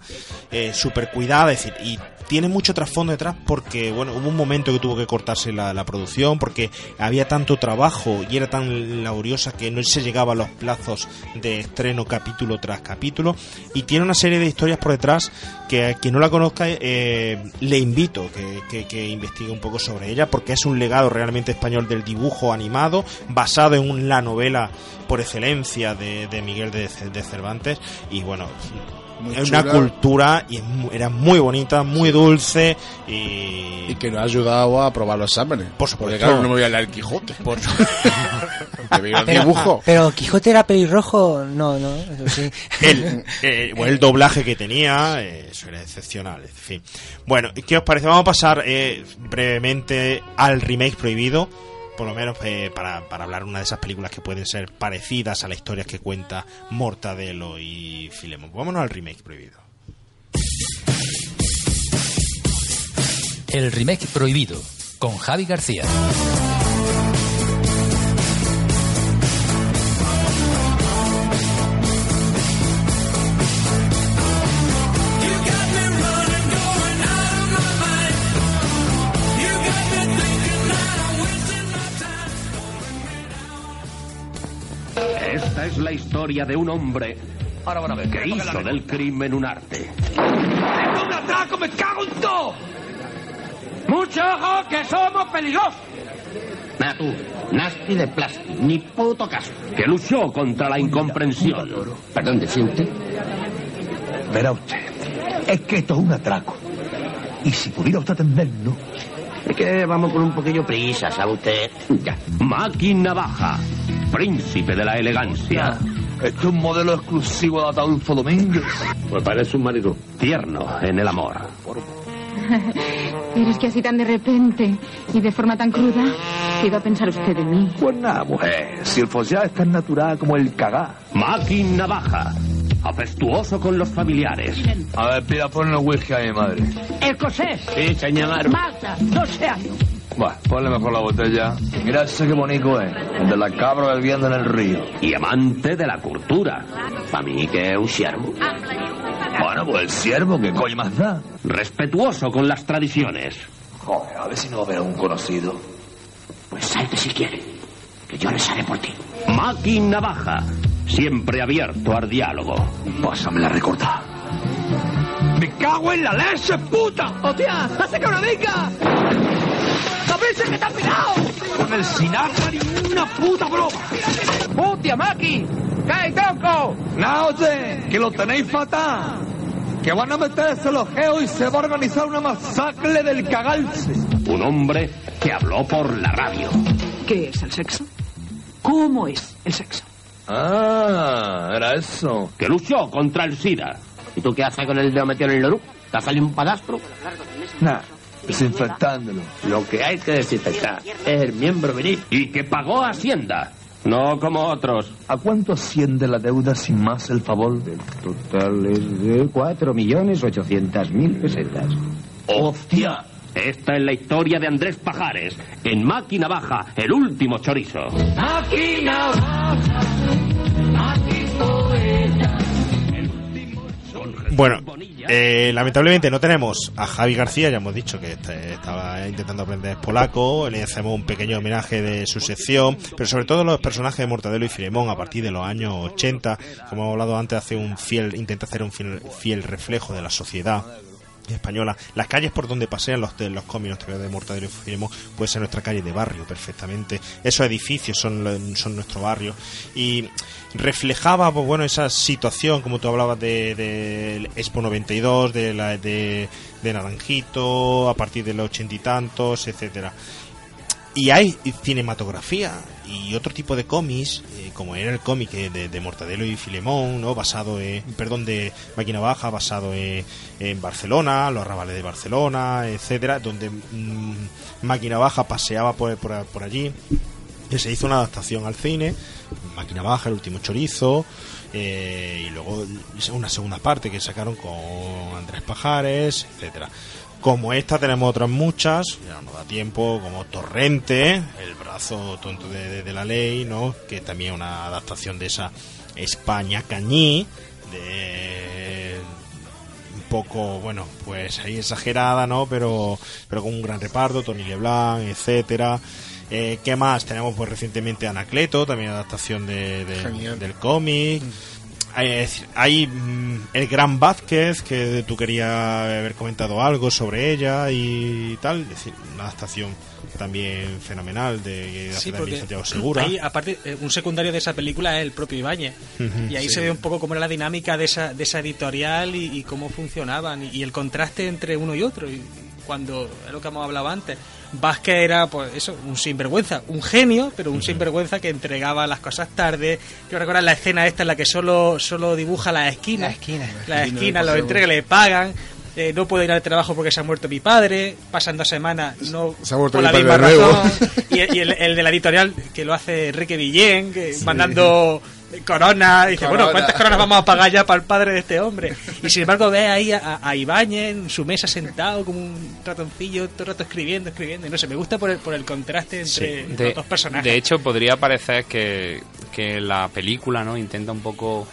[SPEAKER 3] eh, súper cuidada, es decir, y tiene mucho trasfondo detrás porque, bueno, hubo un momento que tuvo que cortarse la, la producción porque había tanto trabajo y era tan laboriosa que no se llegaba a los plazos de estreno capítulo tras capítulo y tiene una serie de historias por detrás que a quien no la conozca eh, le invito que, que, investigue un poco sobre ella porque es un legado realmente español del dibujo animado basado en la novela por excelencia de, de Miguel de, de Cervantes. Y bueno
[SPEAKER 7] Muy
[SPEAKER 3] es una cultura y es mu- era muy bonita muy dulce y,
[SPEAKER 7] y que nos ha ayudado a aprobar los exámenes
[SPEAKER 3] Por supuesto.
[SPEAKER 7] porque claro no me voy a leer Quijote
[SPEAKER 3] por
[SPEAKER 7] el
[SPEAKER 9] Pero,
[SPEAKER 7] dibujo
[SPEAKER 9] pero Quijote era pelirrojo, no, no, eso sí.
[SPEAKER 3] el, eh, el doblaje que tenía, eh, eso era excepcional, en fin. Bueno, ¿qué os parece? Vamos a pasar eh, brevemente al remake prohibido, por lo menos eh, para, para hablar una de esas películas que pueden ser parecidas a las historias que cuenta Mortadelo y Filemón. Vámonos al remake prohibido.
[SPEAKER 6] El remake prohibido con Javi García.
[SPEAKER 17] Historia de un hombre que hizo del crimen un arte.
[SPEAKER 16] ¡Tengo un atraco! ¡Me cago en todo! ¡Mucho ojo que somos peligrosos!
[SPEAKER 17] Ah, tú,
[SPEAKER 14] Nasty de plástico, ni puto caso. Que luchó contra la incomprensión. Perdón, ¿decía usted?
[SPEAKER 22] Verá usted, es que esto es un atraco. Y si pudiera usted atenderlo...
[SPEAKER 14] Es que vamos con un poquillo prisa, ¿sabe usted? Ya. Máquina Baja, príncipe de la elegancia.
[SPEAKER 22] Esto es un modelo exclusivo de Adolfo Domínguez.
[SPEAKER 14] Pues parece un marido tierno en el amor.
[SPEAKER 23] Pero es que así tan de repente y de forma tan cruda, ¿qué iba a pensar usted de mí?
[SPEAKER 22] Pues nada, mujer, si el follar es tan natural como el cagá.
[SPEAKER 14] Máquina Baja, afectuoso con los familiares.
[SPEAKER 22] A ver, pida ponle whisky a mi madre.
[SPEAKER 2] Escocés.
[SPEAKER 14] Sí, señor.
[SPEAKER 2] Malta, 12 años.
[SPEAKER 22] Bueno, ponle mejor la botella. Mira ese que bonito es, el de la cabra bebiendo en el río.
[SPEAKER 14] Y amante de la cultura. Para mí que es un siervo.
[SPEAKER 22] Bueno, pues el siervo, ¿qué coño más da?
[SPEAKER 14] Respetuoso con las tradiciones.
[SPEAKER 22] Joder, a ver si no va a haber un conocido.
[SPEAKER 2] Pues salte si quiere, que yo le sale por ti.
[SPEAKER 14] Máquina Baja, siempre abierto al diálogo.
[SPEAKER 22] Pásame la recorta. ¡Me cago en la leche, puta!
[SPEAKER 2] ¡Hostia! ¡Hace que una venga! ¡Sabéis que está pirado!
[SPEAKER 22] Con el Sinatra ni una puta broma.
[SPEAKER 2] ¡Hostia, Maki! ¡Cae, tronco!
[SPEAKER 22] No, oye, que lo tenéis fatal. Que van a meterse los geos y se va a organizar una masacre del cagalse.
[SPEAKER 14] Un hombre que habló por la radio.
[SPEAKER 2] ¿Qué es el sexo? ¿Cómo es el sexo?
[SPEAKER 22] Ah, era eso.
[SPEAKER 14] Que luchó contra el SIDA. ¿Y tú qué haces con el dedo metido en el lorú? ¿Te ha salido un padastro?
[SPEAKER 22] Nah, desinfectándolo.
[SPEAKER 14] Lo que hay que desinfectar es el miembro viril. Y que pagó Hacienda. No como otros.
[SPEAKER 22] ¿A cuánto asciende la deuda sin más el favor?
[SPEAKER 24] El total es de 4.800.000 pesetas.
[SPEAKER 14] ¡Hostia! Esta es la historia de Andrés Pajares. En Máquina Baja, el último chorizo.
[SPEAKER 2] ¡Máquina baja!
[SPEAKER 3] Bueno, eh, lamentablemente no tenemos a Javi García, ya hemos dicho que este- estaba intentando aprender polaco, le hacemos un pequeño homenaje de su sección, pero sobre todo los personajes de Mortadelo y Filemón a partir de los años 80, como hemos hablado antes, hace un fiel, intenta hacer un fiel, fiel reflejo de la sociedad española. Las calles por donde pasean los, de los cómics de Mortadelo y Filemón puede ser nuestra calle de barrio perfectamente. Esos edificios son, son nuestro barrio. Y reflejaba, pues bueno, esa situación, como tú hablabas de, de Expo 92, de, la, de Naranjito, a partir de los ochenta y tantos, etcétera y hay cinematografía y otro tipo de cómics eh, como era el cómic eh, de, de Mortadelo y Filemón no basado en perdón de Máquina Baja basado en, en Barcelona los arrabales de Barcelona etcétera donde mm, Máquina Baja paseaba por, por, por allí que se hizo una adaptación al cine Máquina Baja el último chorizo eh, y luego una segunda parte que sacaron con Andrés Pajares etcétera como esta tenemos otras muchas, ya no da tiempo, como Torrente, el brazo tonto de, de- de la ley, ¿no? Que también es una adaptación de esa España cañí, de un poco, bueno, pues ahí exagerada, ¿no? Pero, pero con un gran reparto, Tony Leblanc, etcétera. Eh, ¿Qué más? Tenemos pues recientemente Anacleto, también adaptación de, del cómic. Hay, hay, mm, el Gran Vázquez, que tú querías haber comentado algo sobre ella y tal. Es decir, una adaptación también fenomenal de,
[SPEAKER 8] Sí,
[SPEAKER 3] también
[SPEAKER 8] porque
[SPEAKER 3] Santiago Segura.
[SPEAKER 8] ahí, aparte, eh, un secundario de esa película es el propio Ibáñez. Y ahí
[SPEAKER 3] sí.
[SPEAKER 8] se ve un poco cómo era la dinámica de esa, de esa editorial y, y cómo funcionaban. Y, y el contraste entre uno y otro. Y cuando, es lo que hemos hablado antes, Vázquez era, pues eso, un sinvergüenza, un genio, pero un sinvergüenza que entregaba las cosas tarde. Yo recuerdo la escena esta en la que solo, solo dibuja las esquinas.
[SPEAKER 9] Las esquinas.
[SPEAKER 8] Las esquinas, lo entrega, le pagan. eh, no puedo ir al trabajo porque se ha muerto mi padre. Pasan dos semanas, no
[SPEAKER 7] Se ha muerto
[SPEAKER 8] por
[SPEAKER 7] mi
[SPEAKER 8] la misma razón. Y, y el, el de la editorial que lo hace Enrique Villén, que mandando corona. Y dice,
[SPEAKER 7] Corona.
[SPEAKER 8] bueno, ¿cuántas coronas vamos a pagar ya para el padre de este hombre? Y sin embargo, ve ahí a, a Ibáñez en su mesa sentado como un ratoncillo, todo el rato escribiendo, escribiendo. Y no sé, me gusta por el, por el contraste entre
[SPEAKER 20] de,
[SPEAKER 8] los dos personajes.
[SPEAKER 20] de hecho, podría parecer que, que la película no intenta un poco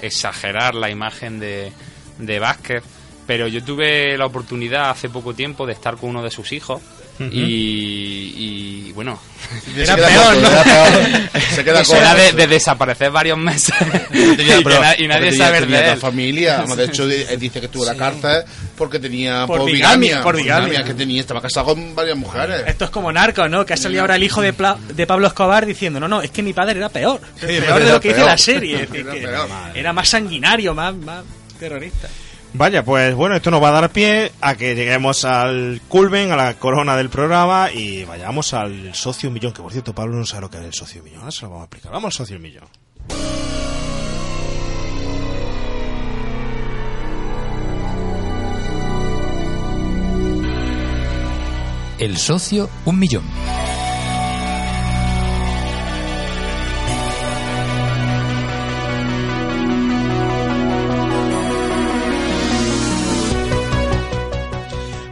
[SPEAKER 20] exagerar la imagen de, de Vázquez, Pero yo tuve la oportunidad hace poco tiempo de estar con uno de sus hijos. Y, y, bueno,
[SPEAKER 7] Se
[SPEAKER 20] era
[SPEAKER 7] queda
[SPEAKER 20] peor,
[SPEAKER 7] corto,
[SPEAKER 20] ¿no?
[SPEAKER 7] era peor. Se queda
[SPEAKER 20] Eso era
[SPEAKER 7] corto.
[SPEAKER 20] de, de desaparecer varios meses
[SPEAKER 7] Tenía-
[SPEAKER 20] y,
[SPEAKER 7] pero-
[SPEAKER 20] na- y nadie sabe de él.
[SPEAKER 7] familia. Además, de hecho, dice que estuvo en la cárcel porque tenía
[SPEAKER 8] Por
[SPEAKER 7] por,
[SPEAKER 8] bigamia,
[SPEAKER 7] bigamia.
[SPEAKER 8] por bigamia.
[SPEAKER 7] que tenía, estaba casado con varias mujeres.
[SPEAKER 8] Esto es como narco, ¿no? Que ha salido ahora el hijo de, Pla- de Pablo Escobar diciendo, no, no, es que mi padre era peor. peor de lo que dice
[SPEAKER 7] peor.
[SPEAKER 8] la serie. es decir,
[SPEAKER 7] Era
[SPEAKER 8] que
[SPEAKER 7] peor.
[SPEAKER 8] era más sanguinario, más, más terrorista.
[SPEAKER 3] Vaya, pues bueno, esto nos va a dar pie a que lleguemos al culmen, a la corona del programa y vayamos al socio millón, que por cierto Pablo no sabe lo que es el socio millón, se lo vamos a explicar. Vamos al socio millón.
[SPEAKER 6] El socio, un millón.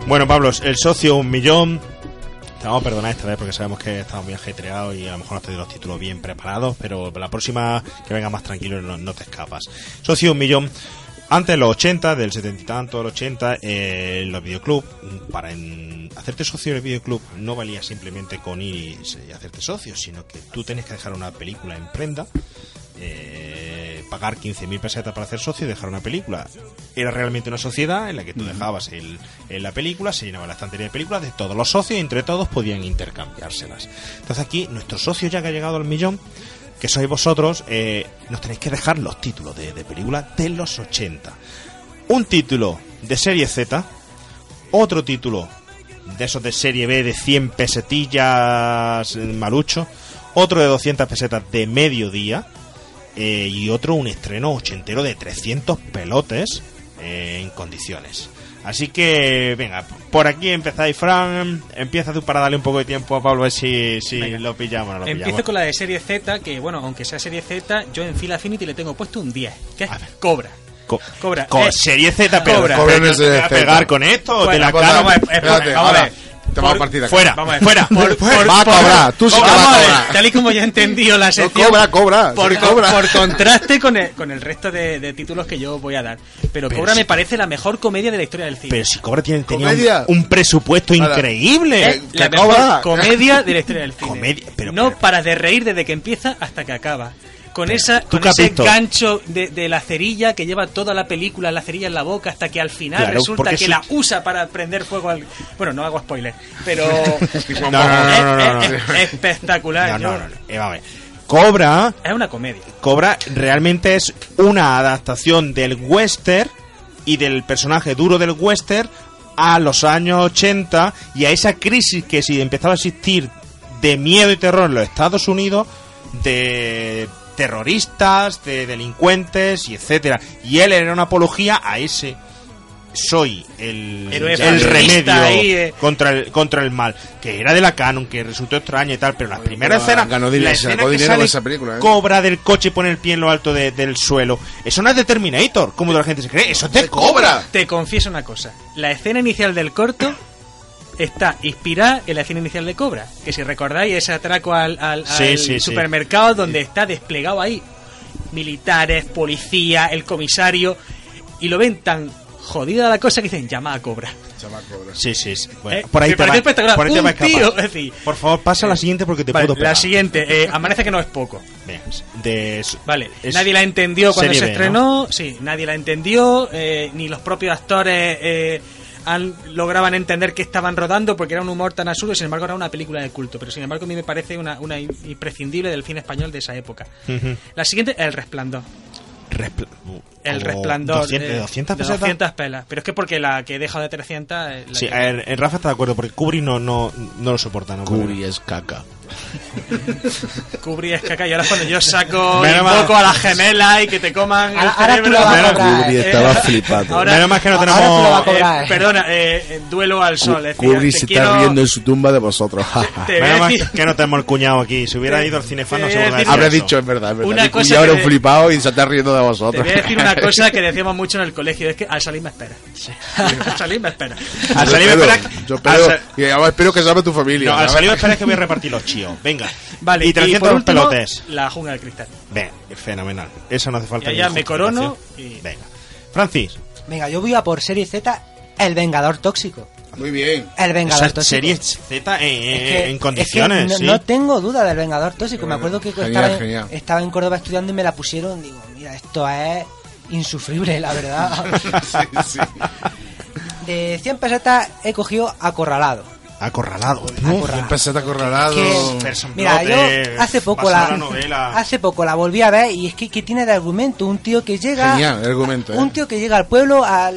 [SPEAKER 3] Bueno, Pablo, el socio un millón. Te vamos a perdonar esta vez porque sabemos que estamos muy ajetreados y a lo mejor no tenido los títulos bien preparados, pero la próxima que venga más tranquilo no, no te escapas. Socio un millón. Antes, en los 80, del 70 y tanto al 80, eh, en los videoclub, para en- hacerte socio del videoclub no valía simplemente con ir y, y hacerte socio, sino que tú tenías que dejar una película en prenda, eh, pagar 15.000 pesetas para hacer socio y dejar una película. Era realmente una sociedad en la que tú dejabas el- en la película, se llenaba la estantería de películas de todos los socios y entre todos podían intercambiárselas. Entonces aquí, nuestro socio ya que ha llegado al millón, que sois vosotros, eh, nos tenéis que dejar los títulos de, de películas de los 80. Un título de serie Z, otro título de esos de serie B de 100 pesetillas eh, malucho, otro de 200 pesetas de mediodía eh, y otro un estreno ochentero de 300 pelotes eh, en condiciones. Así que, venga, por aquí empezáis, Fran. Empieza tú para darle un poco de tiempo a Pablo a ver si, si lo pillamos o no lo
[SPEAKER 8] Empiezo
[SPEAKER 3] pillamos.
[SPEAKER 8] con la de serie Z, que bueno, aunque sea serie Z, yo en Fila Affinity le tengo puesto un 10, que es Cobra.
[SPEAKER 3] Co-
[SPEAKER 8] Cobra.
[SPEAKER 3] con
[SPEAKER 8] eh,
[SPEAKER 3] serie Z, pero,
[SPEAKER 8] Cobra.
[SPEAKER 3] te vas a pegar con esto,
[SPEAKER 8] Bueno,
[SPEAKER 3] te la
[SPEAKER 8] pues
[SPEAKER 3] cara.
[SPEAKER 8] vamos a ver, espérate, vamos a ver.
[SPEAKER 7] Te vamos a partir de acá.
[SPEAKER 3] Fuera,
[SPEAKER 8] Vamos a
[SPEAKER 3] fuera,
[SPEAKER 8] Por- por-
[SPEAKER 7] Va a
[SPEAKER 8] por-
[SPEAKER 7] cobrar, tú sí que
[SPEAKER 8] vamos
[SPEAKER 7] vas a
[SPEAKER 8] ver,
[SPEAKER 7] cobrar.
[SPEAKER 8] Tal y como yo he entendido la sección.
[SPEAKER 7] cobra, cobra,
[SPEAKER 8] Por,
[SPEAKER 7] cobra.
[SPEAKER 8] por contraste con el, con el resto de, de títulos que yo voy a dar. Pero,
[SPEAKER 3] Pero
[SPEAKER 8] Cobra
[SPEAKER 3] si-
[SPEAKER 8] me parece la mejor comedia de la historia del cine.
[SPEAKER 3] Pero si Cobra tiene, tenía un, un presupuesto increíble.
[SPEAKER 8] es la mejor
[SPEAKER 7] Cobra.
[SPEAKER 8] comedia de la historia del cine.
[SPEAKER 3] Comedia, pero-
[SPEAKER 8] no paras de reír desde que empieza hasta que acaba. Con, esa,
[SPEAKER 3] ¿tú
[SPEAKER 8] con ese gancho de, de la cerilla que lleva toda la película, la cerilla en la boca, hasta que al final
[SPEAKER 3] Claro,
[SPEAKER 8] resulta que la usa para prender fuego al... Bueno, no hago spoiler, pero...
[SPEAKER 3] No, no.
[SPEAKER 8] Es, es- espectacular. Yo-.
[SPEAKER 3] Eh. Cobra,
[SPEAKER 8] Es una comedia.
[SPEAKER 3] Cobra realmente es una adaptación del western y del personaje duro del western a los años 80 y a esa crisis que si empezaba a existir de miedo y terror en los Estados Unidos de terroristas, de delincuentes y etcétera. Y él era una apología a ese soy el, remedio
[SPEAKER 8] ahí, eh.
[SPEAKER 3] contra el contra el mal que era de la canon que resultó extraña y tal pero las primeras
[SPEAKER 7] pero
[SPEAKER 3] escenas
[SPEAKER 7] ganó dinero,
[SPEAKER 3] la
[SPEAKER 7] se
[SPEAKER 3] escena
[SPEAKER 7] sacó
[SPEAKER 3] que
[SPEAKER 7] dinero
[SPEAKER 3] sale
[SPEAKER 7] con esa película, ¿eh?
[SPEAKER 3] cobra del coche y pone el pie en lo alto de- del suelo eso no es de Terminator como la gente se cree eso es de cobra
[SPEAKER 8] Te confieso una cosa. La escena inicial del corto está inspirada en la escena inicial de Cobra. Que si recordáis, ese atraco al, al-
[SPEAKER 3] Sí,
[SPEAKER 8] al
[SPEAKER 3] sí, sí.
[SPEAKER 8] supermercado donde está desplegado ahí militares, policía, el comisario. Y lo ven tan jodida la cosa que dicen, llama a Cobra.
[SPEAKER 3] sí sí, sí. Bueno,
[SPEAKER 8] Eh,
[SPEAKER 3] por ahí te va,
[SPEAKER 8] espectacular.
[SPEAKER 3] por ahí te va a
[SPEAKER 8] tío, es decir-
[SPEAKER 3] por favor pasa a la siguiente porque te
[SPEAKER 8] Vale,
[SPEAKER 3] puedo pegar
[SPEAKER 8] la siguiente, eh, amanece que no es poco.
[SPEAKER 3] De,
[SPEAKER 8] Vale,
[SPEAKER 3] es
[SPEAKER 8] nadie la entendió cuando se
[SPEAKER 3] B,
[SPEAKER 8] estrenó, sí, nadie la entendió, eh, ni los propios actores eh, han, lograban entender que estaban rodando porque era un humor tan absurdo, sin embargo era una película de culto, pero sin embargo a mí me parece una, una imprescindible del cine español de esa época. La siguiente, El Resplandor.
[SPEAKER 3] Respl-
[SPEAKER 8] El Resplandor.
[SPEAKER 3] 200,
[SPEAKER 8] eh,
[SPEAKER 3] de 200
[SPEAKER 8] de
[SPEAKER 3] pesetas
[SPEAKER 8] 200 pelas. Pero es que porque la que he dejado de 300... eh, la
[SPEAKER 3] Sí,
[SPEAKER 8] que-
[SPEAKER 3] en Rafa está de acuerdo porque Kubrick no, no, no lo soporta. No
[SPEAKER 7] Cubri es caca.
[SPEAKER 8] Cubri es caca y ahora cuando yo saco
[SPEAKER 3] Menos
[SPEAKER 8] un poco a la gemela y que te coman el
[SPEAKER 9] Ahora- ahora tú
[SPEAKER 8] cerebro.
[SPEAKER 9] lo vas a
[SPEAKER 3] Menos-
[SPEAKER 9] cobrar.
[SPEAKER 7] Cubri
[SPEAKER 9] eh.
[SPEAKER 7] estaba flipando.
[SPEAKER 8] ahora-
[SPEAKER 3] Menos mal que no
[SPEAKER 9] ahora tú lo vas
[SPEAKER 3] tenemos.
[SPEAKER 9] a cobrar.
[SPEAKER 8] Eh, perdona, eh, eh, duelo al sol. es decir,
[SPEAKER 7] Cubri
[SPEAKER 8] te
[SPEAKER 7] se
[SPEAKER 8] quiero-
[SPEAKER 7] está riendo en su tumba de vosotros.
[SPEAKER 8] te
[SPEAKER 3] Menos que no tenemos el cuñado aquí. Si hubiera ido al cinefan, no
[SPEAKER 8] te
[SPEAKER 3] se
[SPEAKER 8] voy a
[SPEAKER 3] hubiera
[SPEAKER 8] decir-
[SPEAKER 7] Habrá
[SPEAKER 3] eso.
[SPEAKER 7] dicho, es verdad, es verdad.
[SPEAKER 8] Una
[SPEAKER 7] Mi
[SPEAKER 8] cosa
[SPEAKER 7] cuñado
[SPEAKER 8] que
[SPEAKER 7] era un flipado y se está riendo de
[SPEAKER 8] Te
[SPEAKER 7] vosotros.
[SPEAKER 8] voy a decir una cosa que decíamos mucho en el colegio, es que al salir me espera. al salir me espera.
[SPEAKER 3] Al salir me espera.
[SPEAKER 7] Yo espero, espero que salve tu familia.
[SPEAKER 3] No, al salir me espera que voy a repartir los Venga.
[SPEAKER 8] Vale,
[SPEAKER 3] y 300
[SPEAKER 8] por último,
[SPEAKER 3] pelotes.
[SPEAKER 8] La jungla del cristal.
[SPEAKER 3] Ven, fenomenal. Eso no hace falta
[SPEAKER 8] Ya, me corono y-
[SPEAKER 3] Venga. Francis,
[SPEAKER 9] Venga, yo voy a por serie Z, El Vengador Tóxico.
[SPEAKER 7] Muy bien.
[SPEAKER 9] El Vengador Tóxico.
[SPEAKER 3] serie Z en,
[SPEAKER 9] Es que-
[SPEAKER 3] en condiciones,
[SPEAKER 9] es que no,
[SPEAKER 3] sí.
[SPEAKER 9] no tengo duda del Vengador Tóxico. Me acuerdo que
[SPEAKER 3] Genial,
[SPEAKER 9] estaba, en,
[SPEAKER 3] genial.
[SPEAKER 9] estaba en Córdoba estudiando y me la pusieron. Digo, mira, esto es insufrible, la verdad. De 100 pesetas he cogido Acorralado.
[SPEAKER 3] Acorralado.
[SPEAKER 7] Cien pesetas acorralado.
[SPEAKER 9] Que- mira, yo hace poco la, hace poco la volví a ver y es que, que tiene de argumento un tío que llega
[SPEAKER 7] Genial, el argumento, ¿eh?
[SPEAKER 9] un tío que llega al pueblo al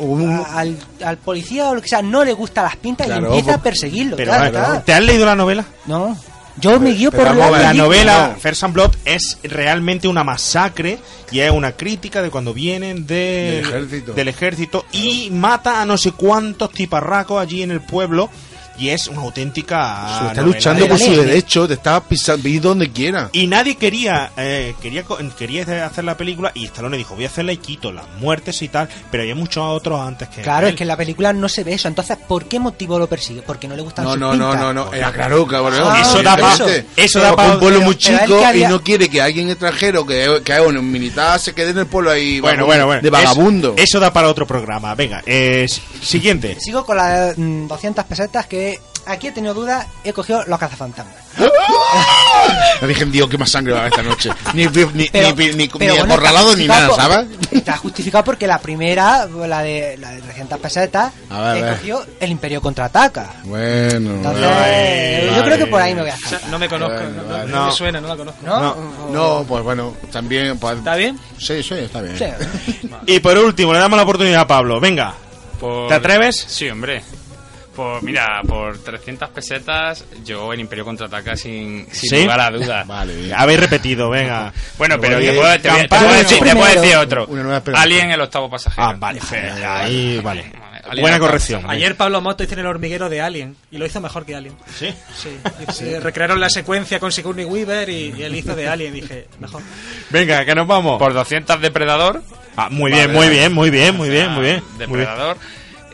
[SPEAKER 9] al, al- al policía o lo que sea no le gustan las pintas
[SPEAKER 3] Claro,
[SPEAKER 9] y empieza a perseguirlo
[SPEAKER 3] Pero,
[SPEAKER 9] claro.
[SPEAKER 3] ¿Te has leído la novela?
[SPEAKER 9] no yo me guío por la,
[SPEAKER 3] la novela First and Blood es realmente una masacre y es una crítica de cuando vienen del,
[SPEAKER 7] Del ejército.
[SPEAKER 3] del ejército y mata a no sé cuántos tiparracos allí en el pueblo y es una auténtica
[SPEAKER 7] Se está luchando
[SPEAKER 3] de-
[SPEAKER 7] por su derecho, te está pisando, ir donde quiera.
[SPEAKER 3] y nadie quería eh, quería co- quería hacer la película y Stallone dijo voy a hacerla y quito las muertes y tal pero hay muchos otros antes que
[SPEAKER 9] claro
[SPEAKER 3] él.
[SPEAKER 9] es que en la película no se ve eso entonces ¿por qué motivo lo persigue? porque no le gustan
[SPEAKER 7] No,
[SPEAKER 9] sus
[SPEAKER 7] no, no,
[SPEAKER 9] pintas.
[SPEAKER 7] no, no. Era claro, cabrón.
[SPEAKER 9] Ah,
[SPEAKER 3] Eso da pa- eso da pa-
[SPEAKER 7] un pueblo muy
[SPEAKER 9] pero- él
[SPEAKER 7] chico y no quiere que alguien extranjero que, que es un militar se quede en el pueblo ahí
[SPEAKER 3] bueno bueno bueno
[SPEAKER 7] de vagabundo.
[SPEAKER 3] eso, eso da para otro programa venga eh, siguiente
[SPEAKER 9] sigo con las mm, 200 pesetas que aquí he tenido dudas he cogido los cazafantasmas
[SPEAKER 7] Me dije, Dios, qué más sangre va a haber esta noche. Ni, ni, ni,
[SPEAKER 9] Pero-
[SPEAKER 7] ni, ni,
[SPEAKER 9] pero
[SPEAKER 7] ni
[SPEAKER 9] bueno,
[SPEAKER 7] acorralado ni nada, ¿sabes?
[SPEAKER 9] Está justificado porque la primera, la de, la de 300 pesetas,
[SPEAKER 7] A ver, a
[SPEAKER 9] he
[SPEAKER 7] ver.
[SPEAKER 9] cogido el Imperio contraataca.
[SPEAKER 7] Bueno.
[SPEAKER 9] Entonces, yo creo que por ahí me voy a
[SPEAKER 8] O sea,
[SPEAKER 9] escapar.
[SPEAKER 8] no me conozco,
[SPEAKER 7] Bueno,
[SPEAKER 8] no,
[SPEAKER 7] vale.
[SPEAKER 8] no
[SPEAKER 7] No.
[SPEAKER 8] me suena, no la conozco.
[SPEAKER 9] ¿No?
[SPEAKER 7] No, pues bueno, también. Pues,
[SPEAKER 8] ¿Está bien?
[SPEAKER 7] Sí, sí, está bien.
[SPEAKER 3] y por último le damos la oportunidad a Pablo venga
[SPEAKER 20] Por-
[SPEAKER 3] ¿Te atreves?
[SPEAKER 20] Sí, hombre. Pues mira, por 300 pesetas, yo el Imperio contraataca sin, sin
[SPEAKER 3] ¿Sí?
[SPEAKER 20] lugar a dudas.
[SPEAKER 7] Vale,
[SPEAKER 3] habéis repetido venga
[SPEAKER 20] Bueno, pero te puedo, te te puedo decir, te puedo decir otro.
[SPEAKER 7] Una nueva esperanza.
[SPEAKER 20] Alien, el octavo pasajero.
[SPEAKER 3] ah vale fe- ahí vale
[SPEAKER 20] Alien
[SPEAKER 3] buena corrección
[SPEAKER 8] Ayer Pablo Moto hizo en el hormiguero de Alien y lo hizo mejor que Alien.
[SPEAKER 3] ¿Sí?
[SPEAKER 8] Sí. Se recrearon la secuencia con Sigourney Weaver y, y él hizo de Alien. Dije, mejor.
[SPEAKER 3] venga que nos vamos
[SPEAKER 20] Por 200 Depredador.
[SPEAKER 3] Ah, muy bien, muy bien, muy bien, muy bien, muy bien. Muy bien.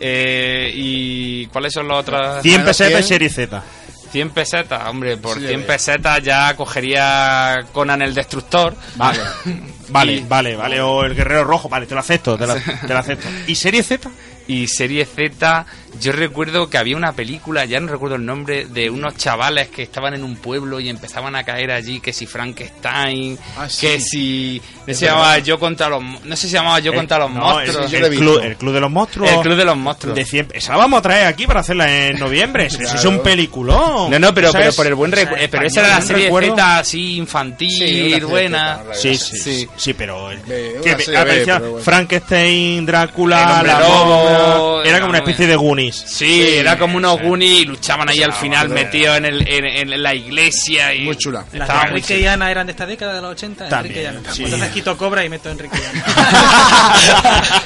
[SPEAKER 20] Eh, ¿Y cuáles son las otras?
[SPEAKER 3] 100 pesetas y
[SPEAKER 20] 100.
[SPEAKER 3] serie Z.
[SPEAKER 20] 100 pesetas, hombre, por
[SPEAKER 3] Sí,
[SPEAKER 20] 100
[SPEAKER 3] eh.
[SPEAKER 20] pesetas ya cogería Conan el Destructor.
[SPEAKER 3] Vale. Vale,
[SPEAKER 20] Y-
[SPEAKER 3] vale, vale. O el guerrero rojo, vale, te lo acepto, te lo, te lo acepto. ¿Y serie Z?
[SPEAKER 20] Y serie Z, yo recuerdo que había una película, ya no recuerdo el nombre, de unos chavales que estaban en un pueblo y empezaban a caer allí, que si Frankenstein,
[SPEAKER 7] Ah, sí.
[SPEAKER 20] que si... No se llamaba. Yo contra los... No sé si se llamaba Yo
[SPEAKER 3] Eh,
[SPEAKER 20] contra los
[SPEAKER 3] no,
[SPEAKER 20] monstruos.
[SPEAKER 3] el, el club, el Club de los Monstruos.
[SPEAKER 20] El Club de los Monstruos.
[SPEAKER 3] De 100 esa la vamos a traer aquí para hacerla en noviembre. Ese es un peliculón.
[SPEAKER 20] No, no, pero, pero por el buen
[SPEAKER 3] esa
[SPEAKER 20] recu-
[SPEAKER 3] es
[SPEAKER 20] eh, Pero esa era la serie
[SPEAKER 3] recuerdo.
[SPEAKER 20] Z así infantil,
[SPEAKER 3] Sí,
[SPEAKER 20] buena.
[SPEAKER 3] Z, Sí, sí, sí, sí, pero el,
[SPEAKER 7] una
[SPEAKER 3] que
[SPEAKER 7] serie B,
[SPEAKER 3] aparecía
[SPEAKER 7] pero bueno.
[SPEAKER 3] Frankenstein, Drácula, la
[SPEAKER 20] lobo,
[SPEAKER 3] era como una especie de Goonies.
[SPEAKER 20] Sí, era como unos Goonies y luchaban ahí al final metidos en, el, en, en la iglesia. Y
[SPEAKER 7] Muy chula.
[SPEAKER 8] Las de Enrique y Ana eran de esta década de los 80.
[SPEAKER 3] También,
[SPEAKER 8] Enrique y Ana.
[SPEAKER 3] sí.
[SPEAKER 8] Entonces quito Cobra y meto a Enrique y Ana.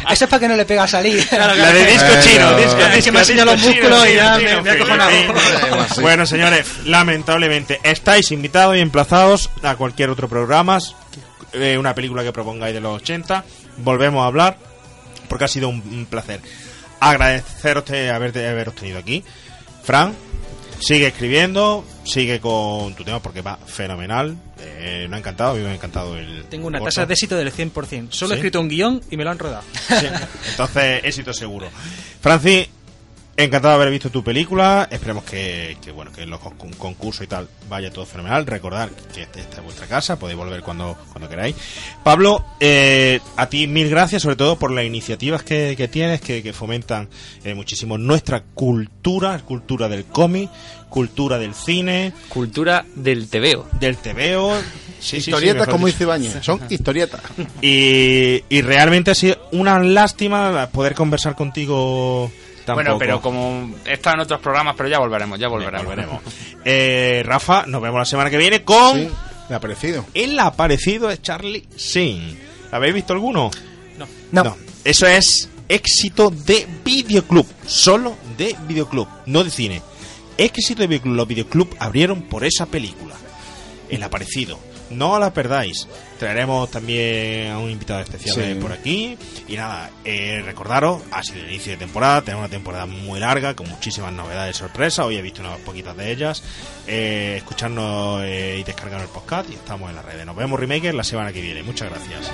[SPEAKER 9] Eso es para que no le pega a salir.
[SPEAKER 3] La de disco chino, disco,
[SPEAKER 8] es que
[SPEAKER 3] disco,
[SPEAKER 8] me enseña los
[SPEAKER 3] disco chino,
[SPEAKER 8] músculos y
[SPEAKER 3] disco
[SPEAKER 8] ya
[SPEAKER 3] chino,
[SPEAKER 8] me- me.
[SPEAKER 3] Bueno, señores, lamentablemente estáis invitados y emplazados a cualquier otro programa, eh, una película que propongáis de los 80. Volvemos a hablar porque ha sido un, un placer. Agradeceros de haberte, haberos tenido aquí. Fran, sigue escribiendo, sigue con tu tema porque va fenomenal. Eh, me ha encantado, a mí me ha encantado el.
[SPEAKER 8] Tengo una tasa de éxito del 100%. Solo
[SPEAKER 3] ¿Sí?
[SPEAKER 8] he escrito un guion y me lo han rodado.
[SPEAKER 3] Sí. Entonces, éxito seguro. Francis, encantado de haber visto tu película. Esperemos que, que, bueno, que en los con- concursos y tal vaya todo fenomenal. Recordar que esta esta es vuestra casa, podéis volver cuando, cuando queráis. Pablo, eh, a ti mil gracias, sobre todo por las iniciativas que, que tienes, que, que fomentan eh, muchísimo nuestra cultura, cultura del cómic, cultura del cine,
[SPEAKER 20] Cultura del tebeo.
[SPEAKER 3] del tebeo. Sí, sí, sí,
[SPEAKER 7] historietas, como dice Bañez. Son historietas.
[SPEAKER 3] Y, y realmente ha sido una lástima poder conversar contigo
[SPEAKER 20] Bueno, pero como he estado en otros programas, pero ya volveremos, ya volveremos.
[SPEAKER 3] volveremos. Eh, Rafa, nos vemos la semana que viene con
[SPEAKER 7] Sí, me ha parecido.
[SPEAKER 3] el aparecido de Charlie Sin. ¿Habéis visto alguno?
[SPEAKER 8] No.
[SPEAKER 9] No.
[SPEAKER 3] Eso es éxito de videoclub. Solo de videoclub, no de cine. Éxito de videoclub. Los videoclub abrieron por esa película. El aparecido. No las perdáis. Traeremos también a un invitado especial por aquí. Y nada, eh, recordaros, ha sido el inicio de temporada. Tenemos una temporada muy larga, con muchísimas novedades y sorpresas. Hoy he visto unas poquitas de ellas. Eh, escucharnos eh, y descargarnos el podcast. Y estamos en las redes. Nos vemos, Remaker, la semana que viene. Muchas gracias.